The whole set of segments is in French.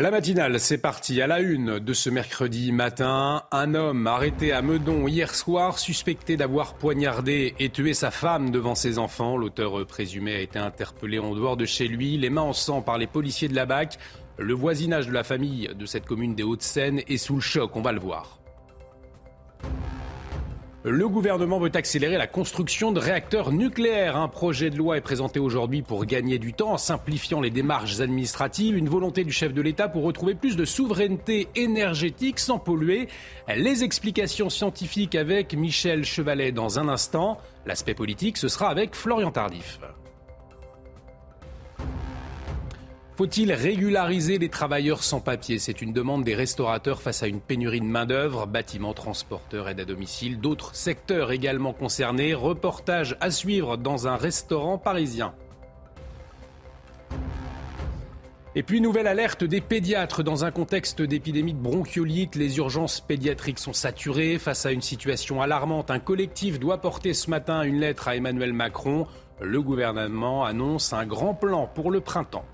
La matinale, c'est parti. À la une de ce mercredi matin, un homme arrêté à Meudon hier soir, suspecté d'avoir poignardé et tué sa femme devant ses enfants. L'auteur présumé a été interpellé en dehors de chez lui, les mains en sang par les policiers de la BAC. Le voisinage de la famille de cette commune des Hauts-de-Seine est sous le choc, on va le voir. Le gouvernement veut accélérer la construction de réacteurs nucléaires. Un projet de loi est présenté aujourd'hui pour gagner du temps en simplifiant les démarches administratives. Une volonté du chef de l'État pour retrouver plus de souveraineté énergétique sans polluer. Les explications scientifiques avec Michel Chevalet dans un instant. L'aspect politique, ce sera avec Florian Tardif. Faut-il régulariser les travailleurs sans papier? C'est une demande des restaurateurs face à une pénurie de main-d'œuvre, bâtiments, transporteurs, aide à domicile, d'autres secteurs également concernés. Reportage à suivre dans un restaurant parisien. Et puis, nouvelle alerte des pédiatres. Dans un contexte d'épidémie de bronchiolite, les urgences pédiatriques sont saturées. Face à une situation alarmante, un collectif doit porter ce matin une lettre à Emmanuel Macron. Le gouvernement annonce un grand plan pour le printemps.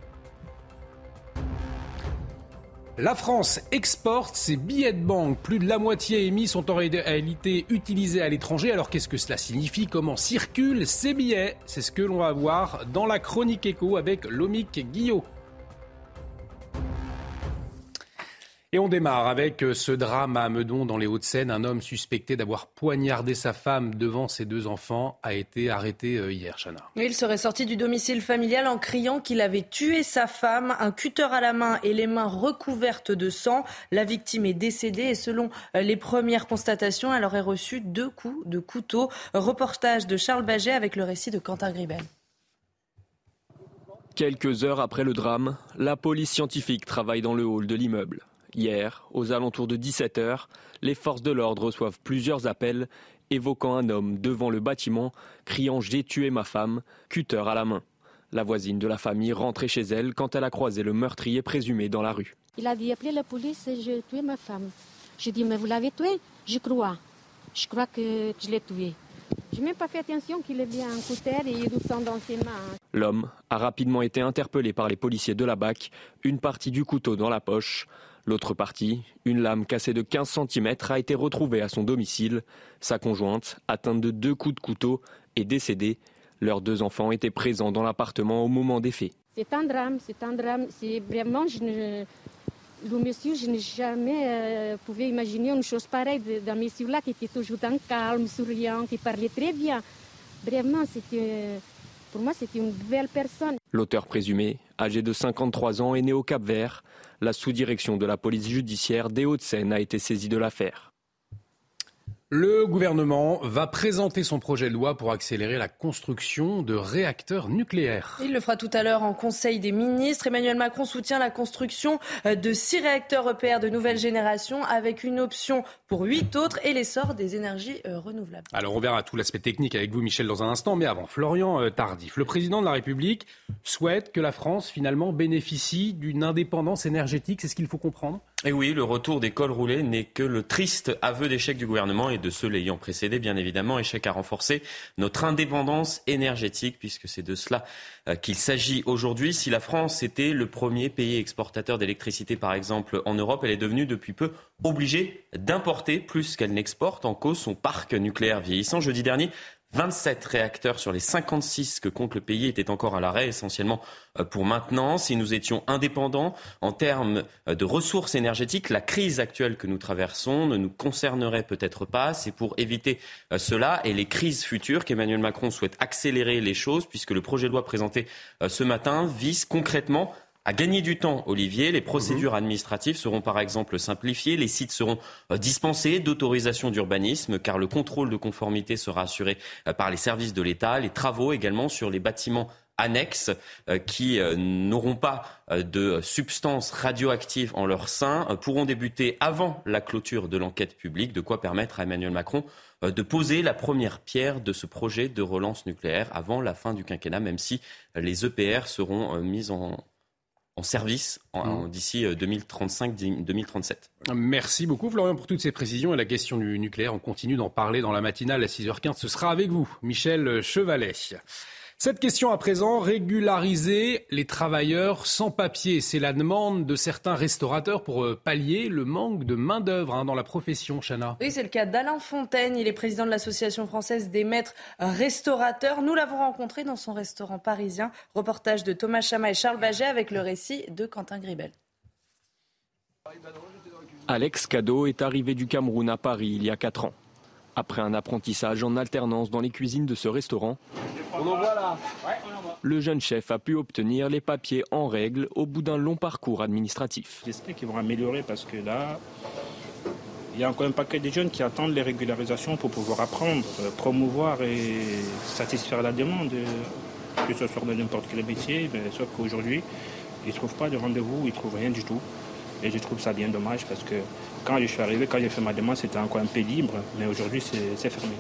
La France exporte ses billets de banque. Plus de la moitié émis sont en réalité utilisés à l'étranger. Alors qu'est-ce que cela signifie? Comment circulent ces billets? C'est ce que l'on va voir dans la chronique écho avec Lomic Guillot. Et on démarre avec euh, ce drame à Meudon dans les Hauts-de-Seine. Un homme suspecté d'avoir poignardé sa femme devant ses deux enfants a été arrêté euh, hier, Chana. Il serait sorti du domicile familial en criant qu'il avait tué sa femme, un cutter à la main et les mains recouvertes de sang. La victime est décédée et selon euh, les premières constatations, elle aurait reçu deux coups de couteau. Reportage de Charles Baget avec le récit de Quentin Gribel. Quelques heures après le drame, la police scientifique travaille dans le hall de l'immeuble. Hier, aux alentours de 17h, les forces de l'ordre reçoivent plusieurs appels évoquant un homme devant le bâtiment criant J'ai tué ma femme, cutter à la main. La voisine de la famille rentrait chez elle quand elle a croisé le meurtrier présumé dans la rue. Il a dit Appelez la police, j'ai tué ma femme. J'ai dit Mais vous l'avez tué? Je crois. Je crois que je l'ai tué. Je n'ai même pas fait attention qu'il avait un couteau et du sang dans ses mains. L'homme a rapidement été interpellé par les policiers de la BAC, une partie du couteau dans la poche. L'autre partie, une lame cassée de 15 cm, a été retrouvée à son domicile. Sa conjointe, atteinte de deux coups de couteau, est décédée. Leurs deux enfants étaient présents dans l'appartement au moment des faits. C'est un drame, c'est un drame. C'est vraiment, je le monsieur, je n'ai jamais euh, imaginer une chose pareille d'un monsieur-là qui était toujours un calme, souriant, qui parlait très bien. Vraiment, c'était, pour moi, c'était une belle personne. L'auteur présumé, âgé de 53 ans, est né au Cap-Vert. La sous-direction de la police judiciaire des Hauts-de-Seine a été saisie de l'affaire. Le gouvernement va présenter son projet de loi pour accélérer la construction de réacteurs nucléaires. Il le fera tout à l'heure en Conseil des ministres. Emmanuel Macron soutient la construction de six réacteurs EPR de nouvelle génération avec une option pour huit autres et l'essor des énergies euh, renouvelables. Alors on verra tout l'aspect technique avec vous Michel dans un instant, mais avant, Florian euh, Tardif, le président de la République souhaite que la France finalement bénéficie d'une indépendance énergétique, c'est ce qu'il faut comprendre et oui, le retour des cols roulés n'est que le triste aveu d'échec du gouvernement et de ceux l'ayant précédé, bien évidemment, échec à renforcer notre indépendance énergétique, puisque c'est de cela euh, qu'il s'agit aujourd'hui. Si la France était le premier pays exportateur d'électricité, par exemple, en Europe, elle est devenue depuis peu obligée d'importer plus qu'elle n'exporte en cause son parc nucléaire vieillissant. Jeudi dernier, 27 réacteurs sur les 56 que compte le pays étaient encore à l'arrêt, essentiellement euh, pour maintenant. Si nous étions indépendants en termes euh, de ressources énergétiques, la crise actuelle que nous traversons ne nous concernerait peut-être pas. C'est pour éviter euh, cela et les crises futures qu'Emmanuel Macron souhaite accélérer les choses, puisque le projet de loi présenté ce matin vise concrètement à gagner du temps, Olivier. Les procédures mhm. administratives seront par exemple simplifiées, les sites seront euh, dispensés d'autorisation d'urbanisme, car le contrôle de conformité sera assuré euh, par les services de l'État, les travaux également sur les bâtiments annexes euh, qui n'auront pas de substances radioactives en leur sein pourront débuter avant la clôture de l'enquête publique, de quoi permettre à Emmanuel Macron de poser la première pierre de ce projet de relance nucléaire avant la fin du quinquennat, même si les EPR seront mis en en service mmh. d'ici 2035-2037. Euh, Merci beaucoup Florian pour toutes ces précisions et la question du nucléaire. On continue d'en parler dans la matinale à 6h15. Ce sera avec vous, Michel Chevalet. Cette question à présent, régulariser les travailleurs sans papier, c'est la demande de certains restaurateurs pour euh, pallier le manque de main-d'œuvre hein, dans la profession, Chana. Oui, c'est le cas d'Alain Fontaine. Il est président de l'Association française des maîtres restaurateurs. Nous l'avons rencontré dans son restaurant parisien. Reportage de Thomas Chama et Charles Baget avec le récit de Quentin Gribel. Alex Cadeau est arrivé du Cameroun à Paris il y a 4 ans. Après un apprentissage en alternance dans les cuisines de ce restaurant, le jeune chef a pu obtenir les papiers en règle au bout d'un long parcours administratif. J'espère qu'ils vont améliorer parce que là, il y a encore un paquet de jeunes qui attendent les régularisations pour pouvoir apprendre, euh, promouvoir et satisfaire la demande, euh, que ce soit dans n'importe quel métier, mais sauf qu'aujourd'hui, ils ne trouvent pas de rendez-vous, ils ne trouvent rien du tout. Et je trouve ça bien dommage parce que quand je suis arrivé, quand j'ai fait ma demande, c'était encore un peu libre, mais aujourd'hui c'est fermé.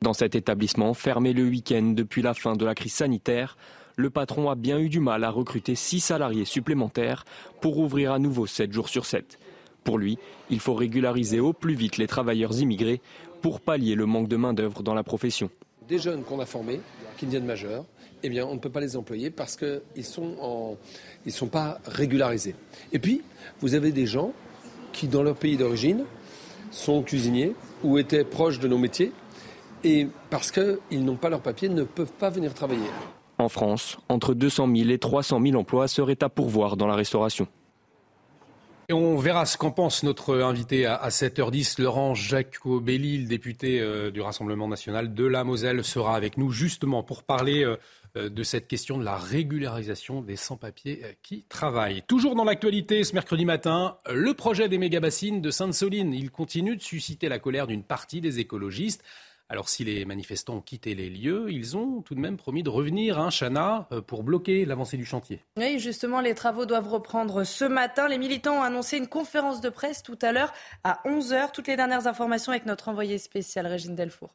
Dans cet établissement, fermé le week-end depuis la fin de la crise sanitaire, le patron a bien eu du mal à recruter six salariés supplémentaires pour ouvrir à nouveau 7 jours sur 7. Pour lui, il faut régulariser au plus vite les travailleurs immigrés pour pallier le manque de main-d'œuvre dans la profession. Des jeunes qu'on a formés, qui deviennent majeurs, eh bien, on ne peut pas les employer parce qu'ils ne sont, sont pas régularisés. Et puis, vous avez des gens qui, dans leur pays d'origine, sont cuisiniers ou étaient proches de nos métiers et parce qu'ils n'ont pas leur papier, ne peuvent pas venir travailler. En France, entre 200 000 et 300 000 emplois seraient à pourvoir dans la restauration. Et on verra ce qu'en pense notre invité à 7h10, Laurent Jacobelli, le député euh, du Rassemblement national de la Moselle, sera avec nous justement pour parler euh, de cette question de la régularisation des sans-papiers qui travaillent. Toujours dans l'actualité, ce mercredi matin, le projet des méga-bassines de Sainte-Soline. Il continue de susciter la colère d'une partie des écologistes. Alors si les manifestants ont quitté les lieux, ils ont tout de même promis de revenir, hein, Chana, euh, pour bloquer l'avancée du chantier. Oui, justement, les travaux doivent reprendre ce matin. Les militants ont annoncé une conférence de presse tout à l'heure à 11h. Toutes les dernières informations avec notre envoyé spécial, Régine Delfour.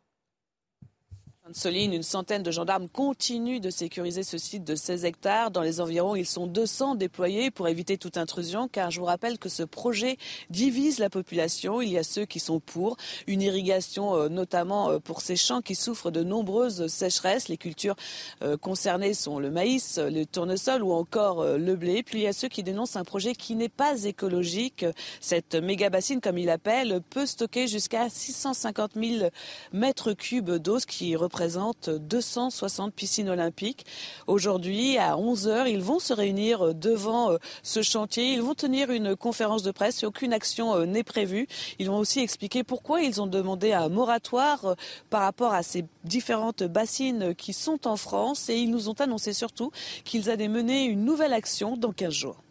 Soline, une centaine de gendarmes continuent de sécuriser ce site de 16 hectares. Dans les environs, ils sont 200 déployés pour éviter toute intrusion, car je vous rappelle que ce projet divise la population. Il y a ceux qui sont pour une irrigation, euh, notamment euh, pour ces champs qui souffrent de nombreuses sécheresses. Les cultures euh, concernées sont le maïs, le tournesol ou encore le blé. Puis il y a ceux qui dénoncent un projet qui n'est pas écologique. Cette méga bassine, comme il l'appelle, peut stocker jusqu'à 650 000 mètres cubes d'eau, ce qui représente représente 260 piscines olympiques. Aujourd'hui, à 11h, ils vont se réunir devant euh, ce chantier. Ils vont tenir une conférence de presse aucune action euh, n'est prévue. Ils vont aussi expliquer pourquoi ils ont demandé un moratoire euh, par rapport à ces différentes bassines qui sont en France et ils nous ont annoncé surtout qu'ils allaient mener une nouvelle action dans 15 jours.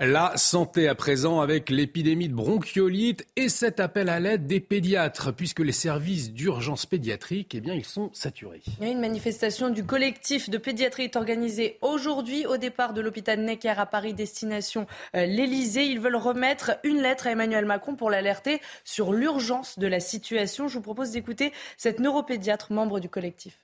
La santé à présent avec l'épidémie de bronchiolite et cet appel à l'aide des pédiatres, puisque les services d'urgence pédiatrique, eh bien, ils sont saturés. Une manifestation du collectif de pédiatrie est organisée aujourd'hui au départ de l'hôpital Necker à Paris, destination euh, l'Elysée. Ils veulent remettre une lettre à Emmanuel Macron pour l'alerter sur l'urgence de la situation. Je vous propose d'écouter cette neuropédiatre membre du collectif.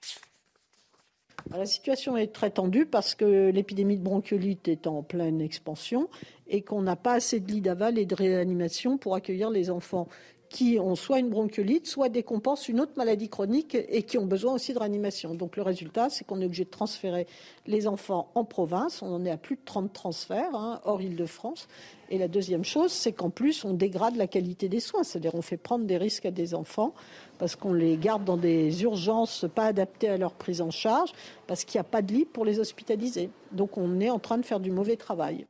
La situation est très tendue parce que l'épidémie de bronchiolite est en pleine expansion et qu'on n'a pas assez de lits d'aval et de réanimation pour accueillir les enfants qui ont soit une bronchiolite, soit décompensent une autre maladie chronique et qui ont besoin aussi de réanimation. Donc le résultat, c'est qu'on est obligé de transférer les enfants en province. On en est à plus de 30 transferts, hein, hors Île-de-France. Et la deuxième chose, c'est qu'en plus, on dégrade la qualité des soins. C'est-à-dire on fait prendre des risques à des enfants parce qu'on les garde dans des urgences pas adaptées à leur prise en charge, parce qu'il n'y a pas de lit pour les hospitaliser. Donc on est en train de faire du mauvais travail.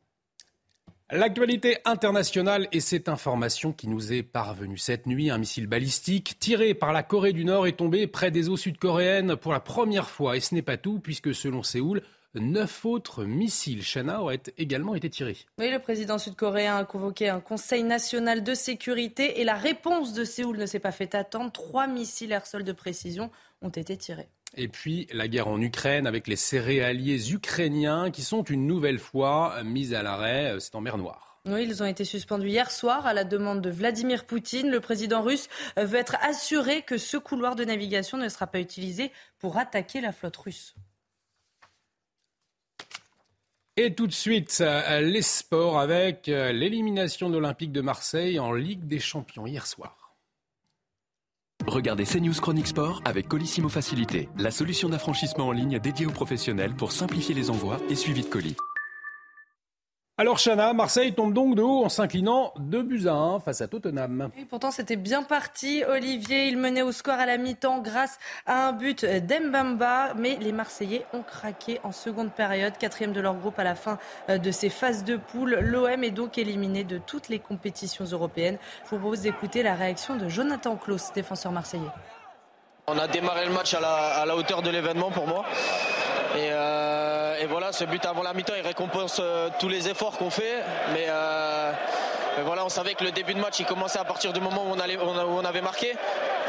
L'actualité internationale et cette information qui nous est parvenue cette nuit, un missile balistique tiré par la Corée du Nord est tombé près des eaux sud-coréennes pour la première fois. Et ce n'est pas tout, puisque selon Séoul, neuf autres missiles Chana auraient également été tirés. Oui, le président sud-coréen a convoqué un Conseil national de sécurité et la réponse de Séoul ne s'est pas fait attendre. Trois missiles air-sol de précision ont été tirés. Et puis la guerre en Ukraine avec les céréaliers ukrainiens qui sont une nouvelle fois mis à l'arrêt, c'est en mer Noire. Oui, ils ont été suspendus hier soir à la demande de Vladimir Poutine. Le président russe veut être assuré que ce couloir de navigation ne sera pas utilisé pour attaquer la flotte russe. Et tout de suite, les sports avec l'élimination de l'Olympique de Marseille en Ligue des Champions hier soir. Regardez CNews Chronique Sport avec Colissimo Facilité, la solution d'affranchissement en ligne dédiée aux professionnels pour simplifier les envois et suivi de colis. Alors Chana, Marseille tombe donc de haut en s'inclinant 2 buts à 1 face à Tottenham. Et pourtant c'était bien parti. Olivier, il menait au score à la mi-temps grâce à un but d'Embamba. Mais les Marseillais ont craqué en seconde période. Quatrième de leur groupe à la fin euh, de ces phases de poule. L'OM est donc éliminé de toutes les compétitions européennes. Je vous propose d'écouter la réaction de Jonathan Klaus, défenseur marseillais. On a démarré le match à la, hauteur de l'événement pour moi. Et euh, et voilà, ce but avant la mi-temps, il récompense euh, tous les efforts qu'on fait. Euh, mais, voilà, on savait que le début de match, il commençait à partir du moment où on, avait marqué.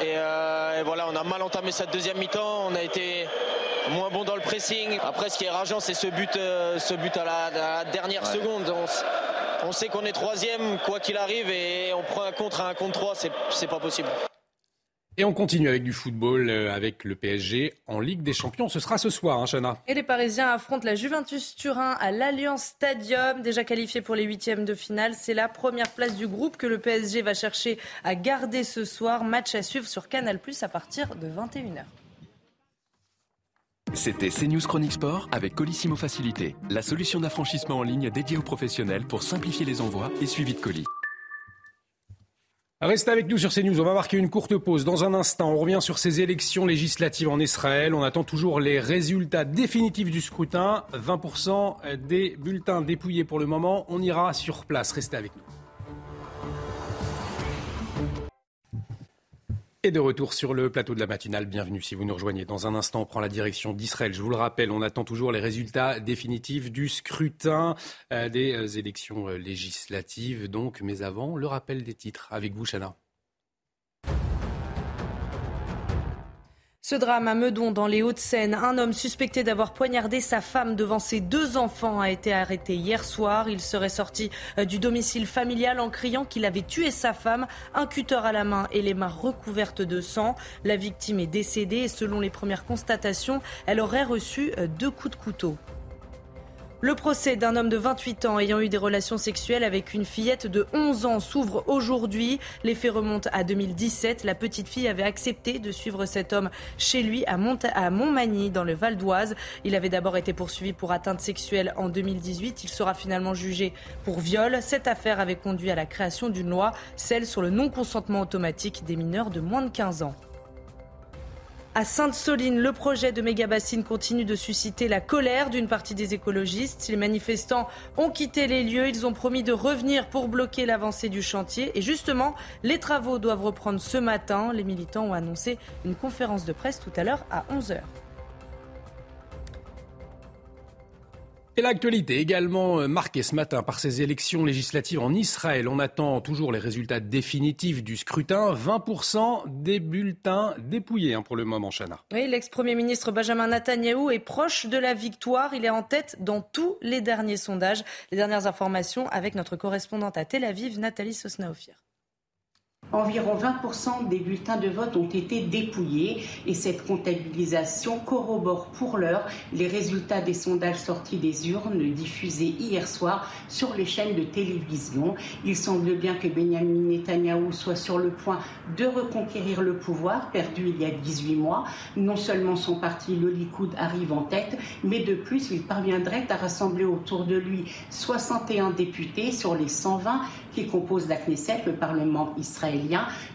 Euh, et, voilà, on a mal entamé cette deuxième mi-temps. On a été moins bon dans le pressing. Après, ce qui est rageant, c'est ce but, ce but à la, dernière seconde. On, sait qu'on est troisième, quoi qu'il arrive, et on prend un contre à un contre trois, c'est pas possible. Et on continue avec du football, euh, avec le PSG en Ligue des Champions. Ce sera ce soir, hein, Chana. Et les Parisiens affrontent la Juventus Turin à l'Alliance Stadium. Déjà qualifié pour les huitièmes de finale, c'est la première place du groupe que le PSG va chercher à garder ce soir. Match à suivre sur Canal Plus à partir de 21h. C'était CNews Chronique Sport avec Colissimo Facilité, la solution d'affranchissement en ligne dédiée aux professionnels pour simplifier les envois et suivi de colis. Restez avec nous sur CNews. On va marquer une courte pause. Dans un instant, on revient sur ces élections législatives en Israël. On attend toujours les résultats définitifs du scrutin. 20% des bulletins dépouillés pour le moment. On ira sur place. Restez avec nous. Et de retour sur le plateau de la matinale, bienvenue si vous nous rejoignez. Dans un instant, on prend la direction d'Israël. Je vous le rappelle, on attend toujours les résultats définitifs du scrutin euh, des euh, élections euh, législatives. Donc, mais avant, le rappel des titres. Avec vous, Chana. Ce drame à Meudon, dans les Hauts-de-Seine, un homme suspecté d'avoir poignardé sa femme devant ses deux enfants a été arrêté hier soir. Il serait sorti euh, du domicile familial en criant qu'il avait tué sa femme, un cutter à la main et les mains recouvertes de sang. La victime est décédée et selon les premières constatations, elle aurait reçu euh, deux coups de couteau. Le procès d'un homme de 28 ans ayant eu des relations sexuelles avec une fillette de 11 ans s'ouvre aujourd'hui. Les faits remontent à 2017. La petite fille avait accepté de suivre cet homme chez lui à, Montmagny, dans le Val d'Oise. Il avait d'abord été poursuivi pour atteinte sexuelle en 2018. Il sera finalement jugé pour viol. Cette affaire avait conduit à la création d'une loi, celle sur le non-consentement automatique des mineurs de moins de 15 ans. À Sainte-Soline, le projet de méga-bassine continue de susciter la colère d'une partie des écologistes. Les manifestants ont quitté les lieux. Ils ont promis de revenir pour bloquer l'avancée du chantier. Et justement, les travaux doivent reprendre ce matin. Les militants ont annoncé une conférence de presse tout à l'heure à 11h. Et l'actualité également euh, marquée ce matin par ces élections législatives en Israël. On attend toujours les résultats définitifs du scrutin. 20% des bulletins dépouillés hein, pour le moment, Chana. Oui, l'ex-premier ministre Benjamin Netanyahou est proche de la victoire. Il est en tête dans tous les derniers sondages. Les dernières informations avec notre correspondante à Tel Aviv, Nathalie Sosnaofir. Environ 20% des bulletins de vote ont été dépouillés et cette comptabilisation corrobore pour l'heure les résultats des sondages sortis des urnes diffusés hier soir sur les chaînes de télévision. Il semble bien que Benjamin Netanyahou soit sur le point de reconquérir le pouvoir perdu il y a 18 mois. Non seulement son parti, le Likoud, arrive en tête, mais de plus, il parviendrait à rassembler autour de lui 61 députés sur les 120 qui composent la Knesset, le Parlement israélien,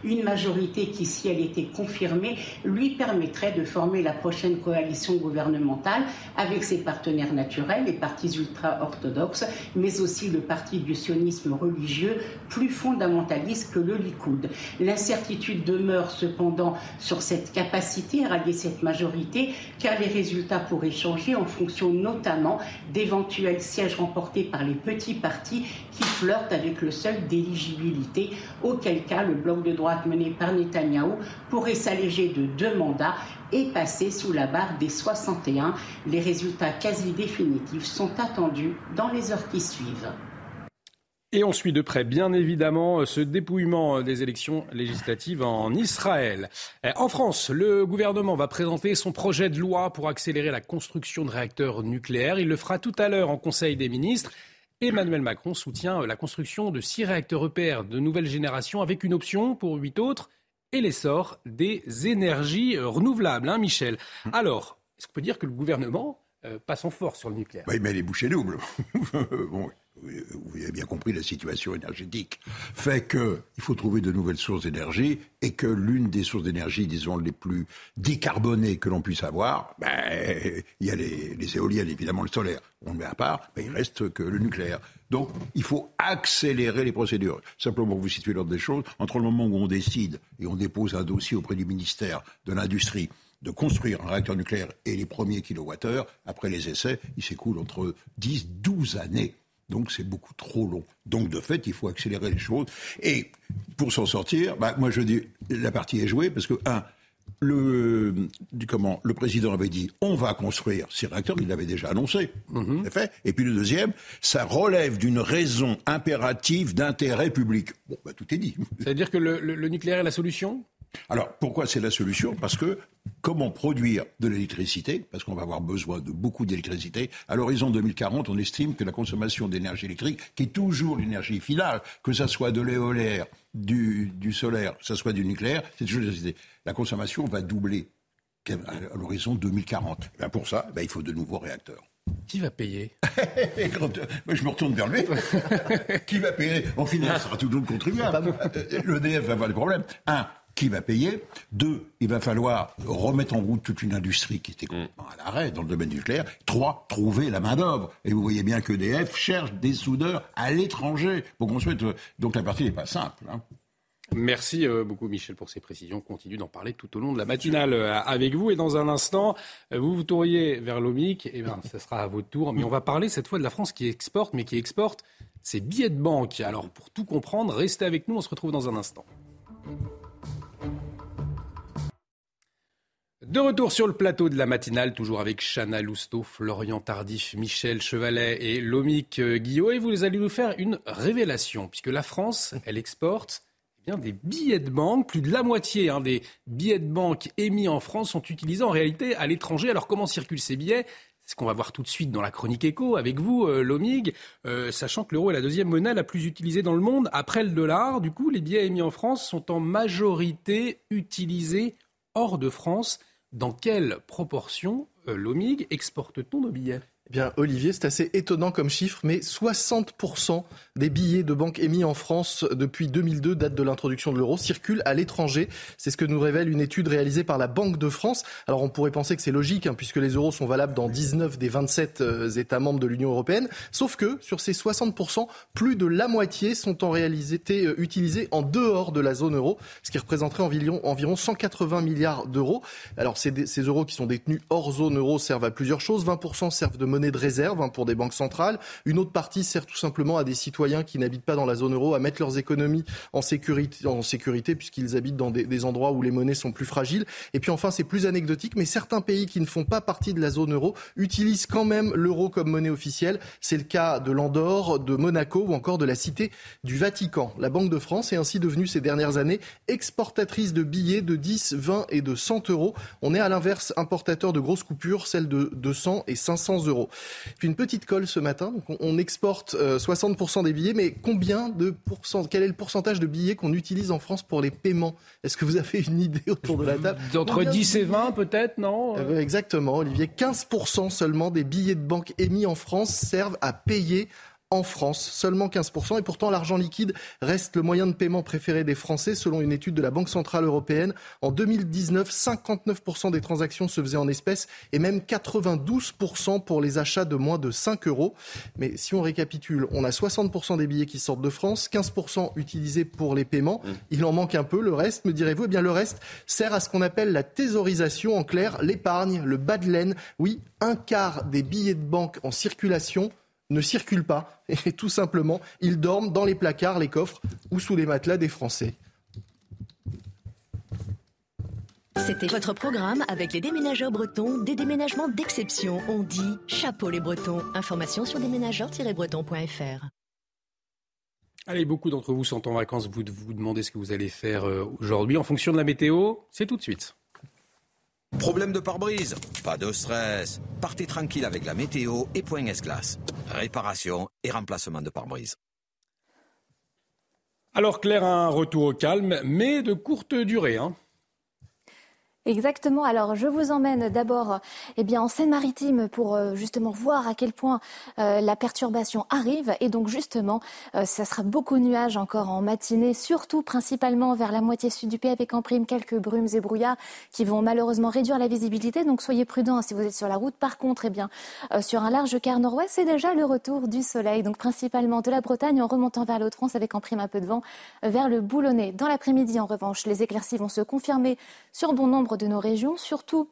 une majorité qui, si elle était confirmée, lui permettrait de former la prochaine coalition gouvernementale avec ses partenaires naturels, les partis ultra-orthodoxes, mais aussi le parti du sionisme religieux plus fondamentaliste que le Likoud. L'incertitude demeure cependant sur cette capacité à rallier cette majorité, car les résultats pourraient changer en fonction notamment d'éventuels sièges remportés par les petits partis qui flirtent avec le d'éligibilité, auquel cas le bloc de droite mené par Netanyahou pourrait s'alléger de deux mandats et passer sous la barre des 61. Les résultats quasi définitifs sont attendus dans les heures qui suivent. Et on suit de près, bien évidemment, ce dépouillement des élections législatives en Israël. En France, le gouvernement va présenter son projet de loi pour accélérer la construction de réacteurs nucléaires. Il le fera tout à l'heure en Conseil des ministres. Emmanuel Macron soutient la construction de six réacteurs EPR de nouvelle génération avec une option pour huit autres et l'essor des énergies renouvelables. Hein, Michel hum. Alors, est-ce qu'on peut dire que le gouvernement euh, passe en force sur le nucléaire? Oui, mais les bouchées doubles. bon, vous avez bien compris, la situation énergétique fait qu'il faut trouver de nouvelles sources d'énergie et que l'une des sources d'énergie, disons, les plus décarbonées que l'on puisse avoir, ben, il y a les, éoliennes, évidemment, le solaire, on le met à part, mais il reste que le nucléaire. Donc, il faut accélérer les procédures. Simplement pour vous situer l'ordre des choses, entre le moment où on décide et on dépose un dossier auprès du ministère de l'Industrie, de construire un réacteur nucléaire et les premiers kilowattheures, après les essais, il s'écoule entre 10, 12 années. Donc c'est beaucoup trop long. Donc de fait, il faut accélérer les choses. Et pour s'en sortir, bah, moi je dis, la partie est jouée parce que, un, le, comment, le président avait dit on va construire ces réacteurs, il l'avait déjà annoncé, mm fait. Et puis le deuxième, ça relève d'une raison impérative d'intérêt public. Bon, bah, tout est dit. C'est-à-dire que le nucléaire est la solution? Alors, pourquoi c'est la solution? Parce que comment produire de l'électricité Parce qu'on va avoir besoin de beaucoup d'électricité. À l'horizon 2040, on estime que la consommation d'énergie électrique, qui est toujours l'énergie finale, que ce soit de l'éolien, du, solaire, que ce soit du nucléaire, c'est toujours l'électricité. La consommation va doubler à l'horizon 2040. Ben pour ça, ben il faut de nouveaux réacteurs. Qui va payer? Je me retourne vers lui. Qui va payer? En final, ce sera toujours le contribuable. L'EDF va avoir des problèmes. Un, qui va payer? Deux, il va falloir remettre en route toute une industrie qui était mm. à l'arrêt dans le domaine nucléaire. Trois, trouver la main-d'œuvre. Et vous voyez bien que EDF cherche des soudeurs à l'étranger pour construire. Donc la partie n'est pas simple. Hein. Merci euh, beaucoup Michel pour ces précisions. On continue d'en parler tout au long de la matinale euh, avec vous. Et dans un instant, euh, vous vous tourriez vers l'OMIC. Et eh bien, ce sera à votre tour. Mais on va parler cette fois de la France qui exporte, mais qui exporte ses billets de banque. Alors pour tout comprendre, restez avec nous. On se retrouve dans un instant. De retour sur le plateau de la matinale, toujours avec Chana Lousteau, Florian Tardif, Michel Chevalet et Lomic euh, Guillot. Et vous allez nous faire une révélation, puisque la France, elle exporte eh bien, des billets de banque. Plus de la moitié hein, des billets de banque émis en France sont utilisés en réalité à l'étranger. Alors comment circulent ces billets? C'est ce qu'on va voir tout de suite dans la chronique éco avec vous, euh, Lomig, euh, sachant que l'euro est la deuxième monnaie la plus utilisée dans le monde après le dollar. Du coup, les billets émis en France sont en majorité utilisés hors de France. Dans quelle proportion, euh, Lomig, exporte-t-on nos billets? Eh bien, Olivier, c'est assez étonnant comme chiffre, mais 60% des billets de banque émis en France depuis 2002, date de l'introduction de l'euro, circulent à l'étranger. C'est ce que nous révèle une étude réalisée par la Banque de France. Alors, on pourrait penser que c'est logique, hein, puisque les euros sont valables dans 19 des 27 euh, États membres de l'Union européenne. Sauf que, sur ces 60%, plus de la moitié sont en réalité euh, utilisés en dehors de la zone euro, ce qui représenterait environ, environ 180 milliards d'euros. Alors, ces, ces euros qui sont détenus hors zone euro servent à plusieurs choses. 20% servent de monnaie de réserve hein, pour des banques centrales. Une autre partie sert tout simplement à des citoyens qui n'habitent pas dans la zone euro à mettre leurs économies en sécurité, en sécurité puisqu'ils habitent dans des, endroits où les monnaies sont plus fragiles. Et puis enfin, c'est plus anecdotique, mais certains pays qui ne font pas partie de la zone euro utilisent quand même l'euro comme monnaie officielle. C'est le cas de l'Andorre, de Monaco ou encore de la Cité du Vatican. La Banque de France est ainsi devenue ces dernières années exportatrice de billets de 10, 20 et de 100 euros. On est à l'inverse importateur de grosses coupures, celles de 200 et 500 euros. Puis une petite colle ce matin. Donc on, exporte 60% euh, des billets, mais combien de pourcent, quel est le pourcentage de billets qu'on utilise en France pour les paiements? Est-ce que vous avez une idée autour de la table? Entre 10 et 20 peut-être, non? Euh, Exactement, Olivier. 15% seulement des billets de banque émis en France servent à payer en France, seulement 15%. Et pourtant, l'argent liquide reste le moyen de paiement préféré des Français, selon une étude de la Banque Centrale Européenne. En 2019, 59% des transactions se faisaient en espèces et même 92% pour les achats de moins de 5 euros. Mais si on récapitule, on a 60% des billets qui sortent de France, 15% utilisés pour les paiements. Mmh. Il en manque un peu. Le reste, me direz-vous, eh bien, le reste sert à ce qu'on appelle la thésaurisation. En clair, l'épargne, le bas de laine. Oui, un quart des billets de banque en circulation ne circulent pas et tout simplement, ils dorment dans les placards, les coffres ou sous les matelas des Français. C'était votre programme avec les déménageurs bretons, des déménagements d'exception. On dit chapeau les bretons. Information sur déménageurs-bretons.fr. Allez, beaucoup d'entre vous sont en vacances. Vous vous demandez ce que vous allez faire euh, aujourd'hui. En fonction de la météo, c'est tout de suite. Problème de pare-brise Pas de stress. Partez tranquille avec la météo et Point S-Glace. Réparation et remplacement de pare-brise. Alors Claire, un retour au calme, mais de courte durée. Hein. Exactement. Alors, je vous emmène d'abord eh bien, en Seine-Maritime pour euh, justement voir à quel point euh, la perturbation arrive. Et donc, justement, euh, ça sera beaucoup de nuages encore en matinée, surtout principalement vers la moitié sud du pays avec en prime quelques brumes et brouillards qui vont malheureusement réduire la visibilité. Donc, soyez prudents si vous êtes sur la route. Par contre, eh bien, sur un large quart nord-ouest, c'est déjà le retour du soleil. Donc, principalement de la Bretagne en remontant vers l'autre France avec en prime un peu de vent vers le Boulonnais. Dans l'après-midi, en revanche, les éclaircies vont se confirmer sur bon nombre de nos régions, surtout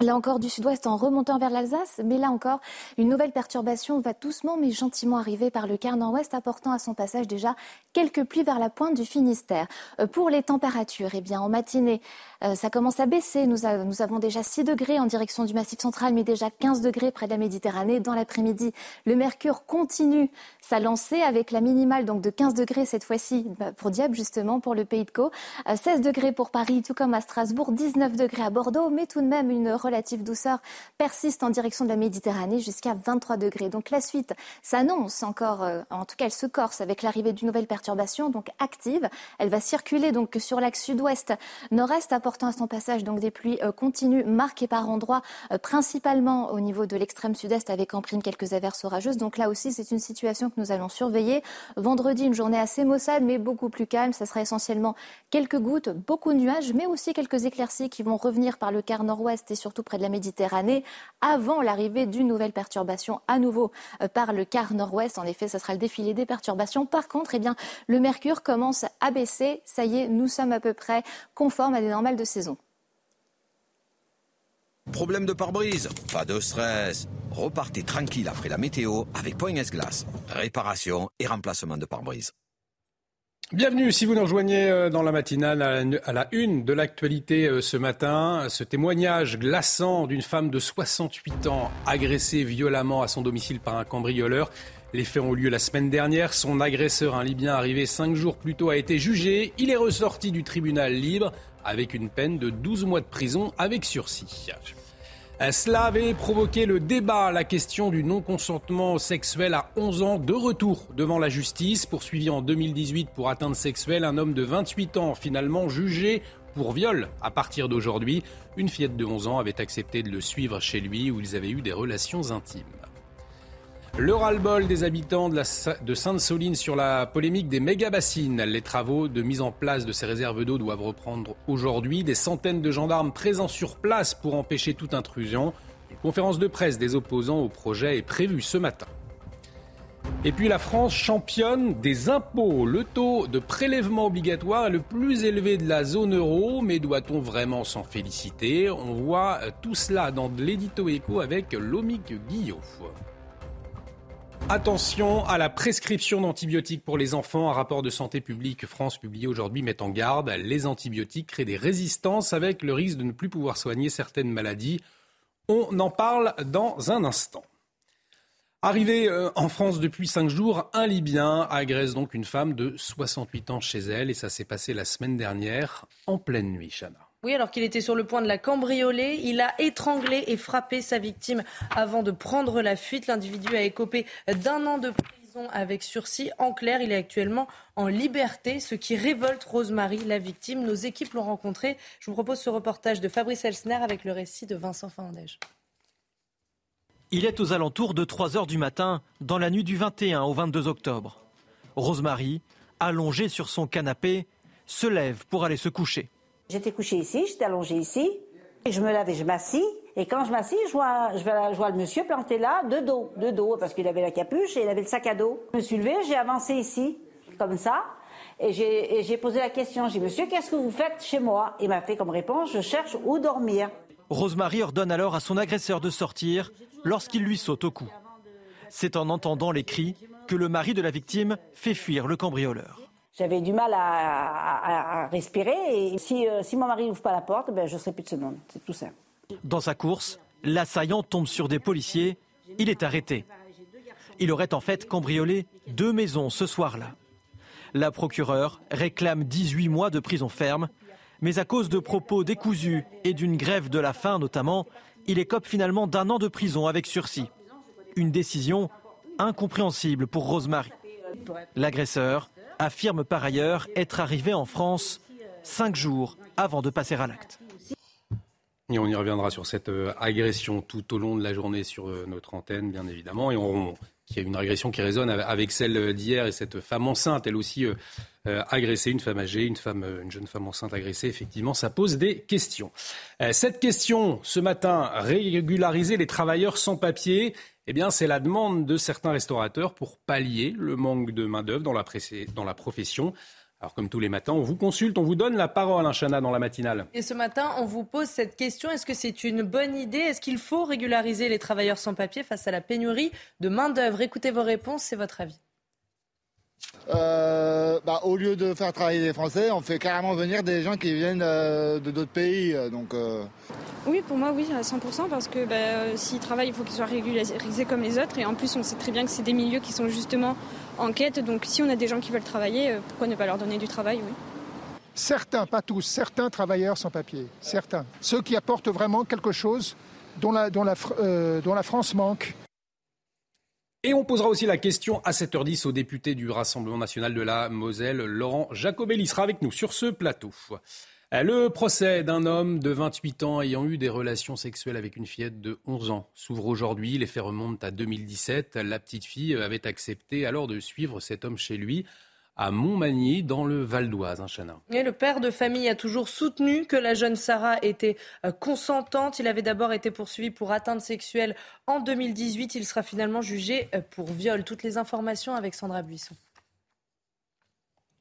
Là encore du sud-ouest en remontant vers l'Alsace, mais là encore, une nouvelle perturbation va doucement mais gentiment arriver par le quart nord-ouest, apportant à son passage déjà quelques pluies vers la pointe du Finistère. Euh, pour les températures, eh bien, en matinée, euh, ça commence à baisser. Nous, nous, avons déjà 6 degrés en direction du Massif central, mais déjà 15 degrés près de la Méditerranée. Dans l'après-midi, le mercure continue sa lancée avec la minimale donc de 15 degrés cette fois-ci bah, pour Diable justement, pour le Pays de Caux. 16 euh, degrés pour Paris, tout comme à Strasbourg, 19 degrés à Bordeaux, mais tout de même une relative douceur persiste en direction de la Méditerranée jusqu'à 23 degrés. Donc la suite s'annonce encore, euh, en tout cas elle se corse avec l'arrivée d'une nouvelle perturbation donc active. Elle va circuler donc sur l'axe sud-ouest, nord-est, apportant à son passage donc des pluies euh, continues marquées par endroits, euh, principalement au niveau de l'extrême sud-est avec en prime quelques averses orageuses. Donc là aussi c'est une situation que nous allons surveiller. Vendredi, une journée assez maussade mais beaucoup plus calme. Ça sera essentiellement quelques gouttes, beaucoup de nuages, mais aussi quelques éclaircies qui vont revenir par le quart nord-ouest et surtout près de la Méditerranée avant l'arrivée d'une nouvelle perturbation à nouveau euh, par le quart nord-ouest. En effet, ce sera le défilé des perturbations. Par contre, eh bien, le mercure commence à baisser. Ça y est, nous sommes à peu près conformes à des normales de saison. Problème de pare-brise? Pas de stress. Repartez tranquille après la météo avec Point S-Glace. Réparation et remplacement de pare-brise. Bienvenue si vous nous rejoignez euh, dans la matinale à la une de l'actualité euh, ce matin. Ce témoignage glaçant d'une femme de 68 ans agressée violemment à son domicile par un cambrioleur. Les faits ont lieu la semaine dernière. Son agresseur, un Libyen arrivé cinq jours plus tôt, a été jugé. Il est ressorti du tribunal libre avec une peine de 12 mois de prison avec sursis. Cela avait provoqué le débat, la question du non-consentement sexuel à 11 ans, de retour devant la justice. Poursuivi en 2018 pour atteinte sexuelle, un homme de 28 ans finalement jugé pour viol à partir d'aujourd'hui. Une fillette de 11 ans avait accepté de le suivre chez lui où ils avaient eu des relations intimes. Le ras-le-bol des habitants de, Sainte-Soline sur la polémique des méga-bassines. Les travaux de mise en place de ces réserves d'eau doivent reprendre aujourd'hui. Des centaines de gendarmes présents sur place pour empêcher toute intrusion. Une conférence de presse des opposants au projet est prévue ce matin. Et puis la France championne des impôts. Le taux de prélèvement obligatoire est le plus élevé de la zone euro, mais doit-on vraiment s'en féliciter? On voit tout cela dans l'édito écho avec Lomique Guillot. Attention à la prescription d'antibiotiques pour les enfants. Un rapport de Santé publique France publié aujourd'hui met en garde. Les antibiotiques créent des résistances avec le risque de ne plus pouvoir soigner certaines maladies. On en parle dans un instant. Arrivé euh, en France depuis cinq jours, un Libyen agresse donc une femme de 68 ans chez elle et ça s'est passé la semaine dernière en pleine nuit, Chana. Oui, alors qu'il était sur le point de la cambrioler, il a étranglé et frappé sa victime avant de prendre la fuite. L'individu a écopé d'un an de prison avec sursis. En clair, il est actuellement en liberté, ce qui révolte Rosemary, la victime. Nos équipes l'ont rencontré. Je vous propose ce reportage de Fabrice Elsner avec le récit de Vincent Fandège. Il est aux alentours de 3 heures du matin, dans la nuit du 21 au 22 octobre. Rosemary, allongée sur son canapé, se lève pour aller se coucher. J'étais couchée ici, j'étais allongée ici, et je me lève et je m'assis. Et quand je m'assis, je vois, je, vois, le monsieur planté là, de dos, de dos, parce qu'il avait la capuche et il avait le sac à dos. Je me suis levée, j'ai avancé ici, comme ça, et j'ai posé la question. J'ai dit, monsieur, qu'est-ce que vous faites chez moi? Il m'a fait comme réponse, je cherche où dormir. Rosemary ordonne alors à son agresseur de sortir lorsqu'il lui saute au cou. C'est en entendant les cris que le mari de la victime fait fuir le cambrioleur. J'avais du mal à, respirer et si, euh, mon mari n'ouvre pas la porte, ben, je ne serai plus de ce monde. C'est tout ça. Dans sa course, l'assaillant tombe sur des policiers. Il est arrêté. Il aurait en fait cambriolé deux maisons ce soir-là. La procureure réclame 18 mois de prison ferme, mais à cause de propos décousus et d'une grève de la faim notamment, il écope finalement d'un an de prison avec sursis. Une décision incompréhensible pour Rosemary. L'agresseur affirme par ailleurs être arrivé en France cinq jours avant de passer à l'acte. Et on y reviendra sur cette euh, agression tout au long de la journée sur euh, notre antenne, bien évidemment. Et on, qui a une agression qui résonne avec celle d'hier et cette femme enceinte, elle aussi euh, une femme âgée, une femme, une jeune femme enceinte agressée. Effectivement, ça pose des questions. cette question, ce matin, régulariser les travailleurs sans papier. Eh bien, c'est la demande de certains restaurateurs pour pallier le manque de main d'œuvre dans la, dans la profession. Alors comme tous les matins, on vous consulte, on vous donne la parole, hein, Chana, dans la matinale. Et ce matin, on vous pose cette question, est-ce que c'est une bonne idée? Est-ce qu'il faut régulariser les travailleurs sans papier face à la pénurie de main-d'œuvre? Écoutez vos réponses, c'est votre avis. Euh, bah, au lieu de faire travailler les Français, on fait carrément venir des gens qui viennent euh, de d'autres pays. Euh, donc, Oui, pour moi, oui, à 100%, parce que bah, s'ils travaillent, il faut qu'ils soient régularisés comme les autres. Et en plus, on sait très bien que c'est des milieux qui sont justement en quête. Donc si on a des gens qui veulent travailler, pourquoi ne pas leur donner du travail oui. Certains, pas tous, certains travailleurs sans papier, certains. Ceux qui apportent vraiment quelque chose dont la, dont la, dont la France manque. Et on posera aussi la question à 7h10 au député du Rassemblement national de la Moselle, Laurent Jacobelli. Il sera avec nous sur ce plateau. Le procès d'un homme de 28 ans ayant eu des relations sexuelles avec une fillette de 11 ans s'ouvre aujourd'hui. Les faits remontent à 2017. La petite fille avait accepté alors de suivre cet homme chez lui à Montmagny, dans le Val d'Oise, hein, Chana. Le père de famille a toujours soutenu que la jeune Sarah était euh, consentante. Il avait d'abord été poursuivi pour atteinte sexuelle en 2018. Il sera finalement jugé euh, pour viol. Toutes les informations avec Sandra Buisson.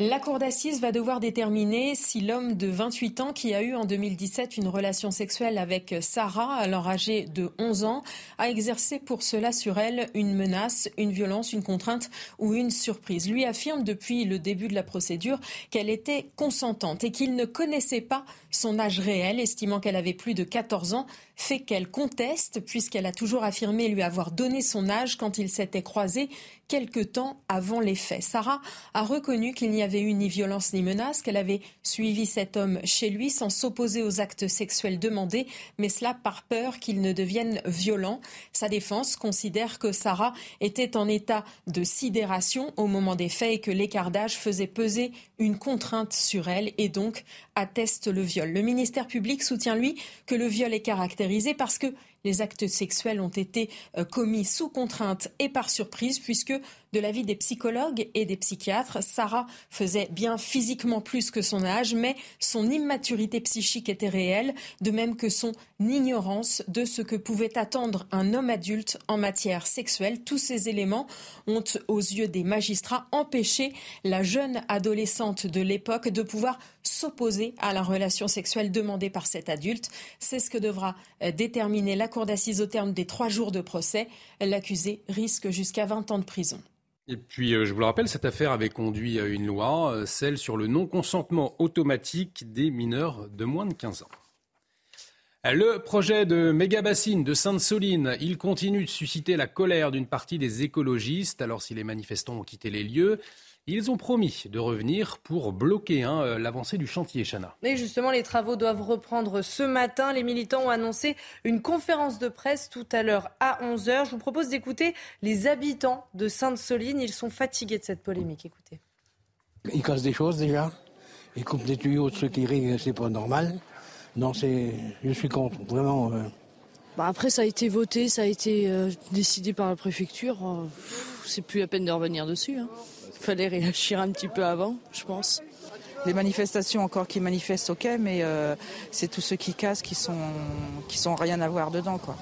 La cour d'assises va devoir déterminer si l'homme de 28 ans qui a eu en 2017 une relation sexuelle avec Sarah, alors âgée de 11 ans, a exercé pour cela sur elle une menace, une violence, une contrainte ou une surprise. Lui affirme depuis le début de la procédure qu'elle était consentante et qu'il ne connaissait pas son âge réel, estimant qu'elle avait plus de 14 ans, fait qu'elle conteste puisqu'elle a toujours affirmé lui avoir donné son âge quand ils s'étaient croisés quelque temps avant les faits. Sarah a reconnu qu'il n'y avait eu ni violence ni menace, qu'elle avait suivi cet homme chez lui sans s'opposer aux actes sexuels demandés, mais cela par peur qu'il ne devienne violent. Sa défense considère que Sarah était en état de sidération au moment des faits et que l'écart d'âge faisait peser une contrainte sur elle et donc atteste le viol. Le ministère public soutient, lui, que le viol est parce que les actes sexuels ont été euh, commis sous contrainte et par surprise, puisque de l'avis des psychologues et des psychiatres, Sarah faisait bien physiquement plus que son âge, mais son immaturité psychique était réelle, de même que son ignorance de ce que pouvait attendre un homme adulte en matière sexuelle. Tous ces éléments ont, aux yeux des magistrats, empêché la jeune adolescente de l'époque de pouvoir s'opposer à la relation sexuelle demandée par cet adulte. C'est ce que devra euh, déterminer la cour d'assises au terme des trois jours de procès. L'accusé risque jusqu'à 20 ans de prison. Et puis, euh, je vous le rappelle, cette affaire avait conduit à une loi, euh, celle sur le non-consentement automatique des mineurs de moins de 15 ans. Le projet de méga-bassine de Sainte-Soline, il continue de susciter la colère d'une partie des écologistes. Alors, si les manifestants ont quitté les lieux, ils ont promis de revenir pour bloquer hein, euh, l'avancée du chantier, Chana. Et justement, les travaux doivent reprendre ce matin. Les militants ont annoncé une conférence de presse tout à l'heure à 11h. Je vous propose d'écouter les habitants de Sainte-Soline. Ils sont fatigués de cette polémique. Écoutez. Ils cassent des choses déjà. Ils coupent des tuyaux de ceux qui rient, c'est pas normal. Non, c'est, je suis contre, vraiment. Euh. Bah après, ça a été voté, ça a été euh, décidé par la préfecture. c'est plus la peine de revenir dessus. Hein fallait réagir un petit peu avant, je pense. Les manifestations encore qui manifestent, ok, mais euh, c'est tous ceux qui cassent qui sont qui sont rien à voir dedans, quoi.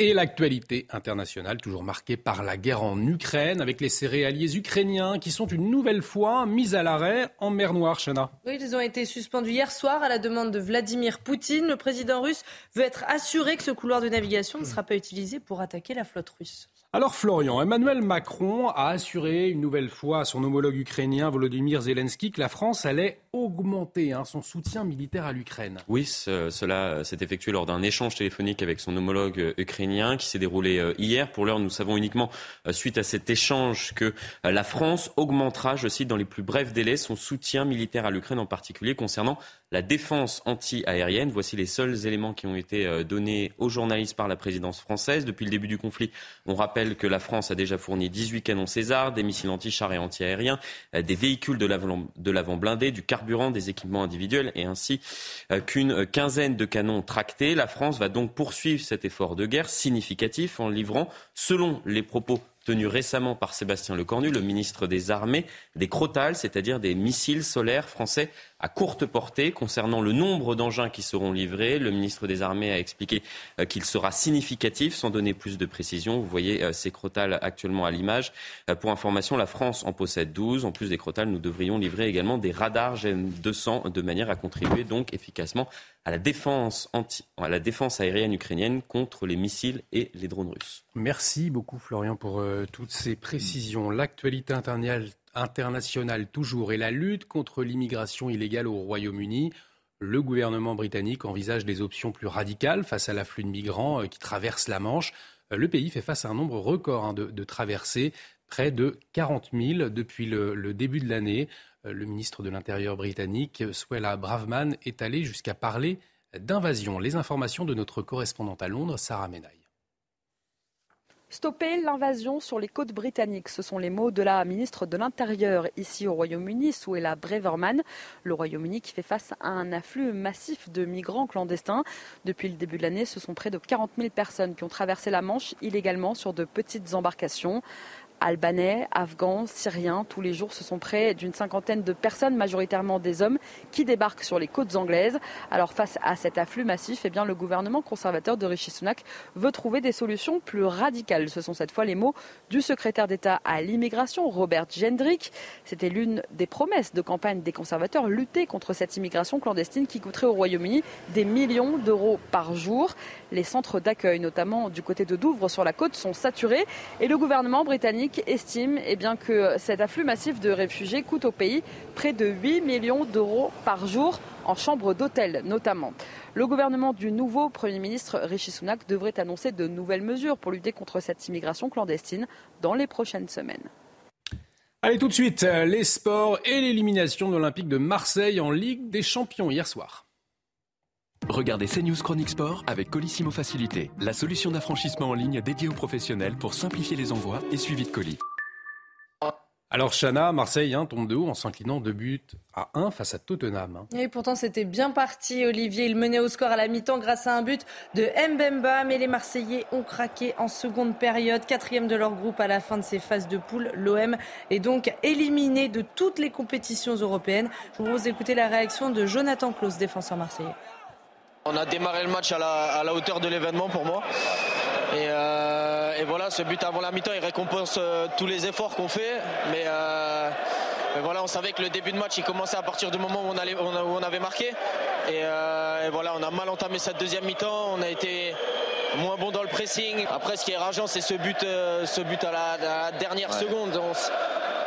Et l'actualité internationale, toujours marquée par la guerre en Ukraine, avec les céréaliers ukrainiens qui sont une nouvelle fois mis à l'arrêt en mer Noire, Chana. Oui, ils ont été suspendus hier soir à la demande de Vladimir Poutine. Le président russe veut être assuré que ce couloir de navigation ne sera pas utilisé pour attaquer la flotte russe. Alors Florian, Emmanuel Macron a assuré une nouvelle fois à son homologue ukrainien Volodymyr Zelensky que la France allait augmenter hein, son soutien militaire à l'Ukraine. Oui, cela s'est effectué lors d'un échange téléphonique avec son homologue ukrainien qui s'est déroulé hier. Pour l'heure, nous savons uniquement, suite à cet échange, que la France augmentera, je cite, dans les plus brefs délais son soutien militaire à l'Ukraine, en particulier concernant la défense anti-aérienne. Voici les seuls éléments qui ont été euh, donnés aux journalistes par la présidence française. Depuis le début du conflit, on rappelle que la France a déjà fourni 18 canons César, des missiles anti-chars et anti-aériens, euh, des véhicules de l'avant blindé, du des équipements individuels et ainsi euh, qu'une quinzaine de canons tractés. La France va donc poursuivre cet effort de guerre significatif en livrant, selon les propos tenu récemment par Sébastien Lecornu, le ministre des Armées, des Crotales, c'est-à-dire des missiles solaires français à courte portée. Concernant le nombre d'engins qui seront livrés, le ministre des Armées a expliqué euh, qu'il sera significatif, sans donner plus de précision. Vous voyez euh, ces Crotales actuellement à l'image. Euh, pour information, la France en possède 12. En plus des Crotales, nous devrions livrer également des radars GM200 de manière à contribuer donc efficacement à la défense, aérienne ukrainienne contre les missiles et les drones russes. Merci beaucoup Florian pour toutes ces précisions. L'actualité internationale toujours et la lutte contre l'immigration illégale au Royaume-Uni. Le gouvernement britannique envisage des options plus radicales face à l'afflux de migrants euh, qui traversent la Manche. Euh, le pays fait face à un nombre record hein, de, traversées, près de 40 000 depuis le début de l'année. Euh, le ministre de l'Intérieur britannique, Suella Braverman, est allé jusqu'à parler d'invasion. Les informations de notre correspondante à Londres, Sarah Menaille. Stopper l'invasion sur les côtes britanniques, ce sont les mots de la ministre de l'Intérieur ici au Royaume-Uni, Suella Braverman. Le Royaume-Uni qui fait face à un afflux massif de migrants clandestins. Depuis le début de l'année, ce sont près de 40 000 personnes qui ont traversé la Manche illégalement sur de petites embarcations. Albanais, Afghans, Syriens. Tous les jours, ce sont près d'une cinquantaine de personnes, majoritairement des hommes, qui débarquent sur les côtes anglaises. Alors face à cet afflux massif, eh bien, le gouvernement conservateur de Rishi Sunak veut trouver des solutions plus radicales. Ce sont cette fois les mots du secrétaire d'État à l'immigration, Robert Gendrick. C'était l'une des promesses de campagne des conservateurs, lutter contre cette immigration clandestine qui coûterait au Royaume-Uni des millions d'euros par jour. Les centres d'accueil, notamment du côté de Douvres sur la côte, sont saturés et le gouvernement britannique estime eh que cet afflux massif de réfugiés coûte au pays près de 8 millions d'euros par jour en chambre d'hôtel notamment. Le gouvernement du nouveau Premier ministre Rishi Sunak devrait annoncer de nouvelles mesures pour lutter contre cette immigration clandestine dans les prochaines semaines. Allez tout de suite, les sports et l'élimination de l'Olympique de Marseille en Ligue des Champions hier soir. Regardez CNews Chronique Sport avec Colissimo Facilité, la solution d'affranchissement en ligne dédiée aux professionnels pour simplifier les envois et suivi de colis. Alors Chana, Marseille hein, tombe de haut en s'inclinant de but à 1 face à Tottenham. Hein. Et pourtant c'était bien parti Olivier, il menait au score à la mi-temps grâce à un but de Mbemba, mais les Marseillais ont craqué en seconde période, quatrième de leur groupe à la fin de ces phases de poule. L'OM est donc éliminé de toutes les compétitions européennes. Je vous propose d'écouter la réaction de Jonathan Klaus, défenseur marseillais. On a démarré le match à la, hauteur de l'événement pour moi. Euh, et, voilà, ce but avant la mi-temps, il récompense euh, tous les efforts qu'on fait. Euh, mais, voilà, on savait que le début de match, il commençait à partir du moment où on, avait marqué. Et, voilà, on a mal entamé cette deuxième mi-temps. On a été moins bon dans le pressing. Après, ce qui est rageant, c'est ce but, ce but à la, dernière seconde.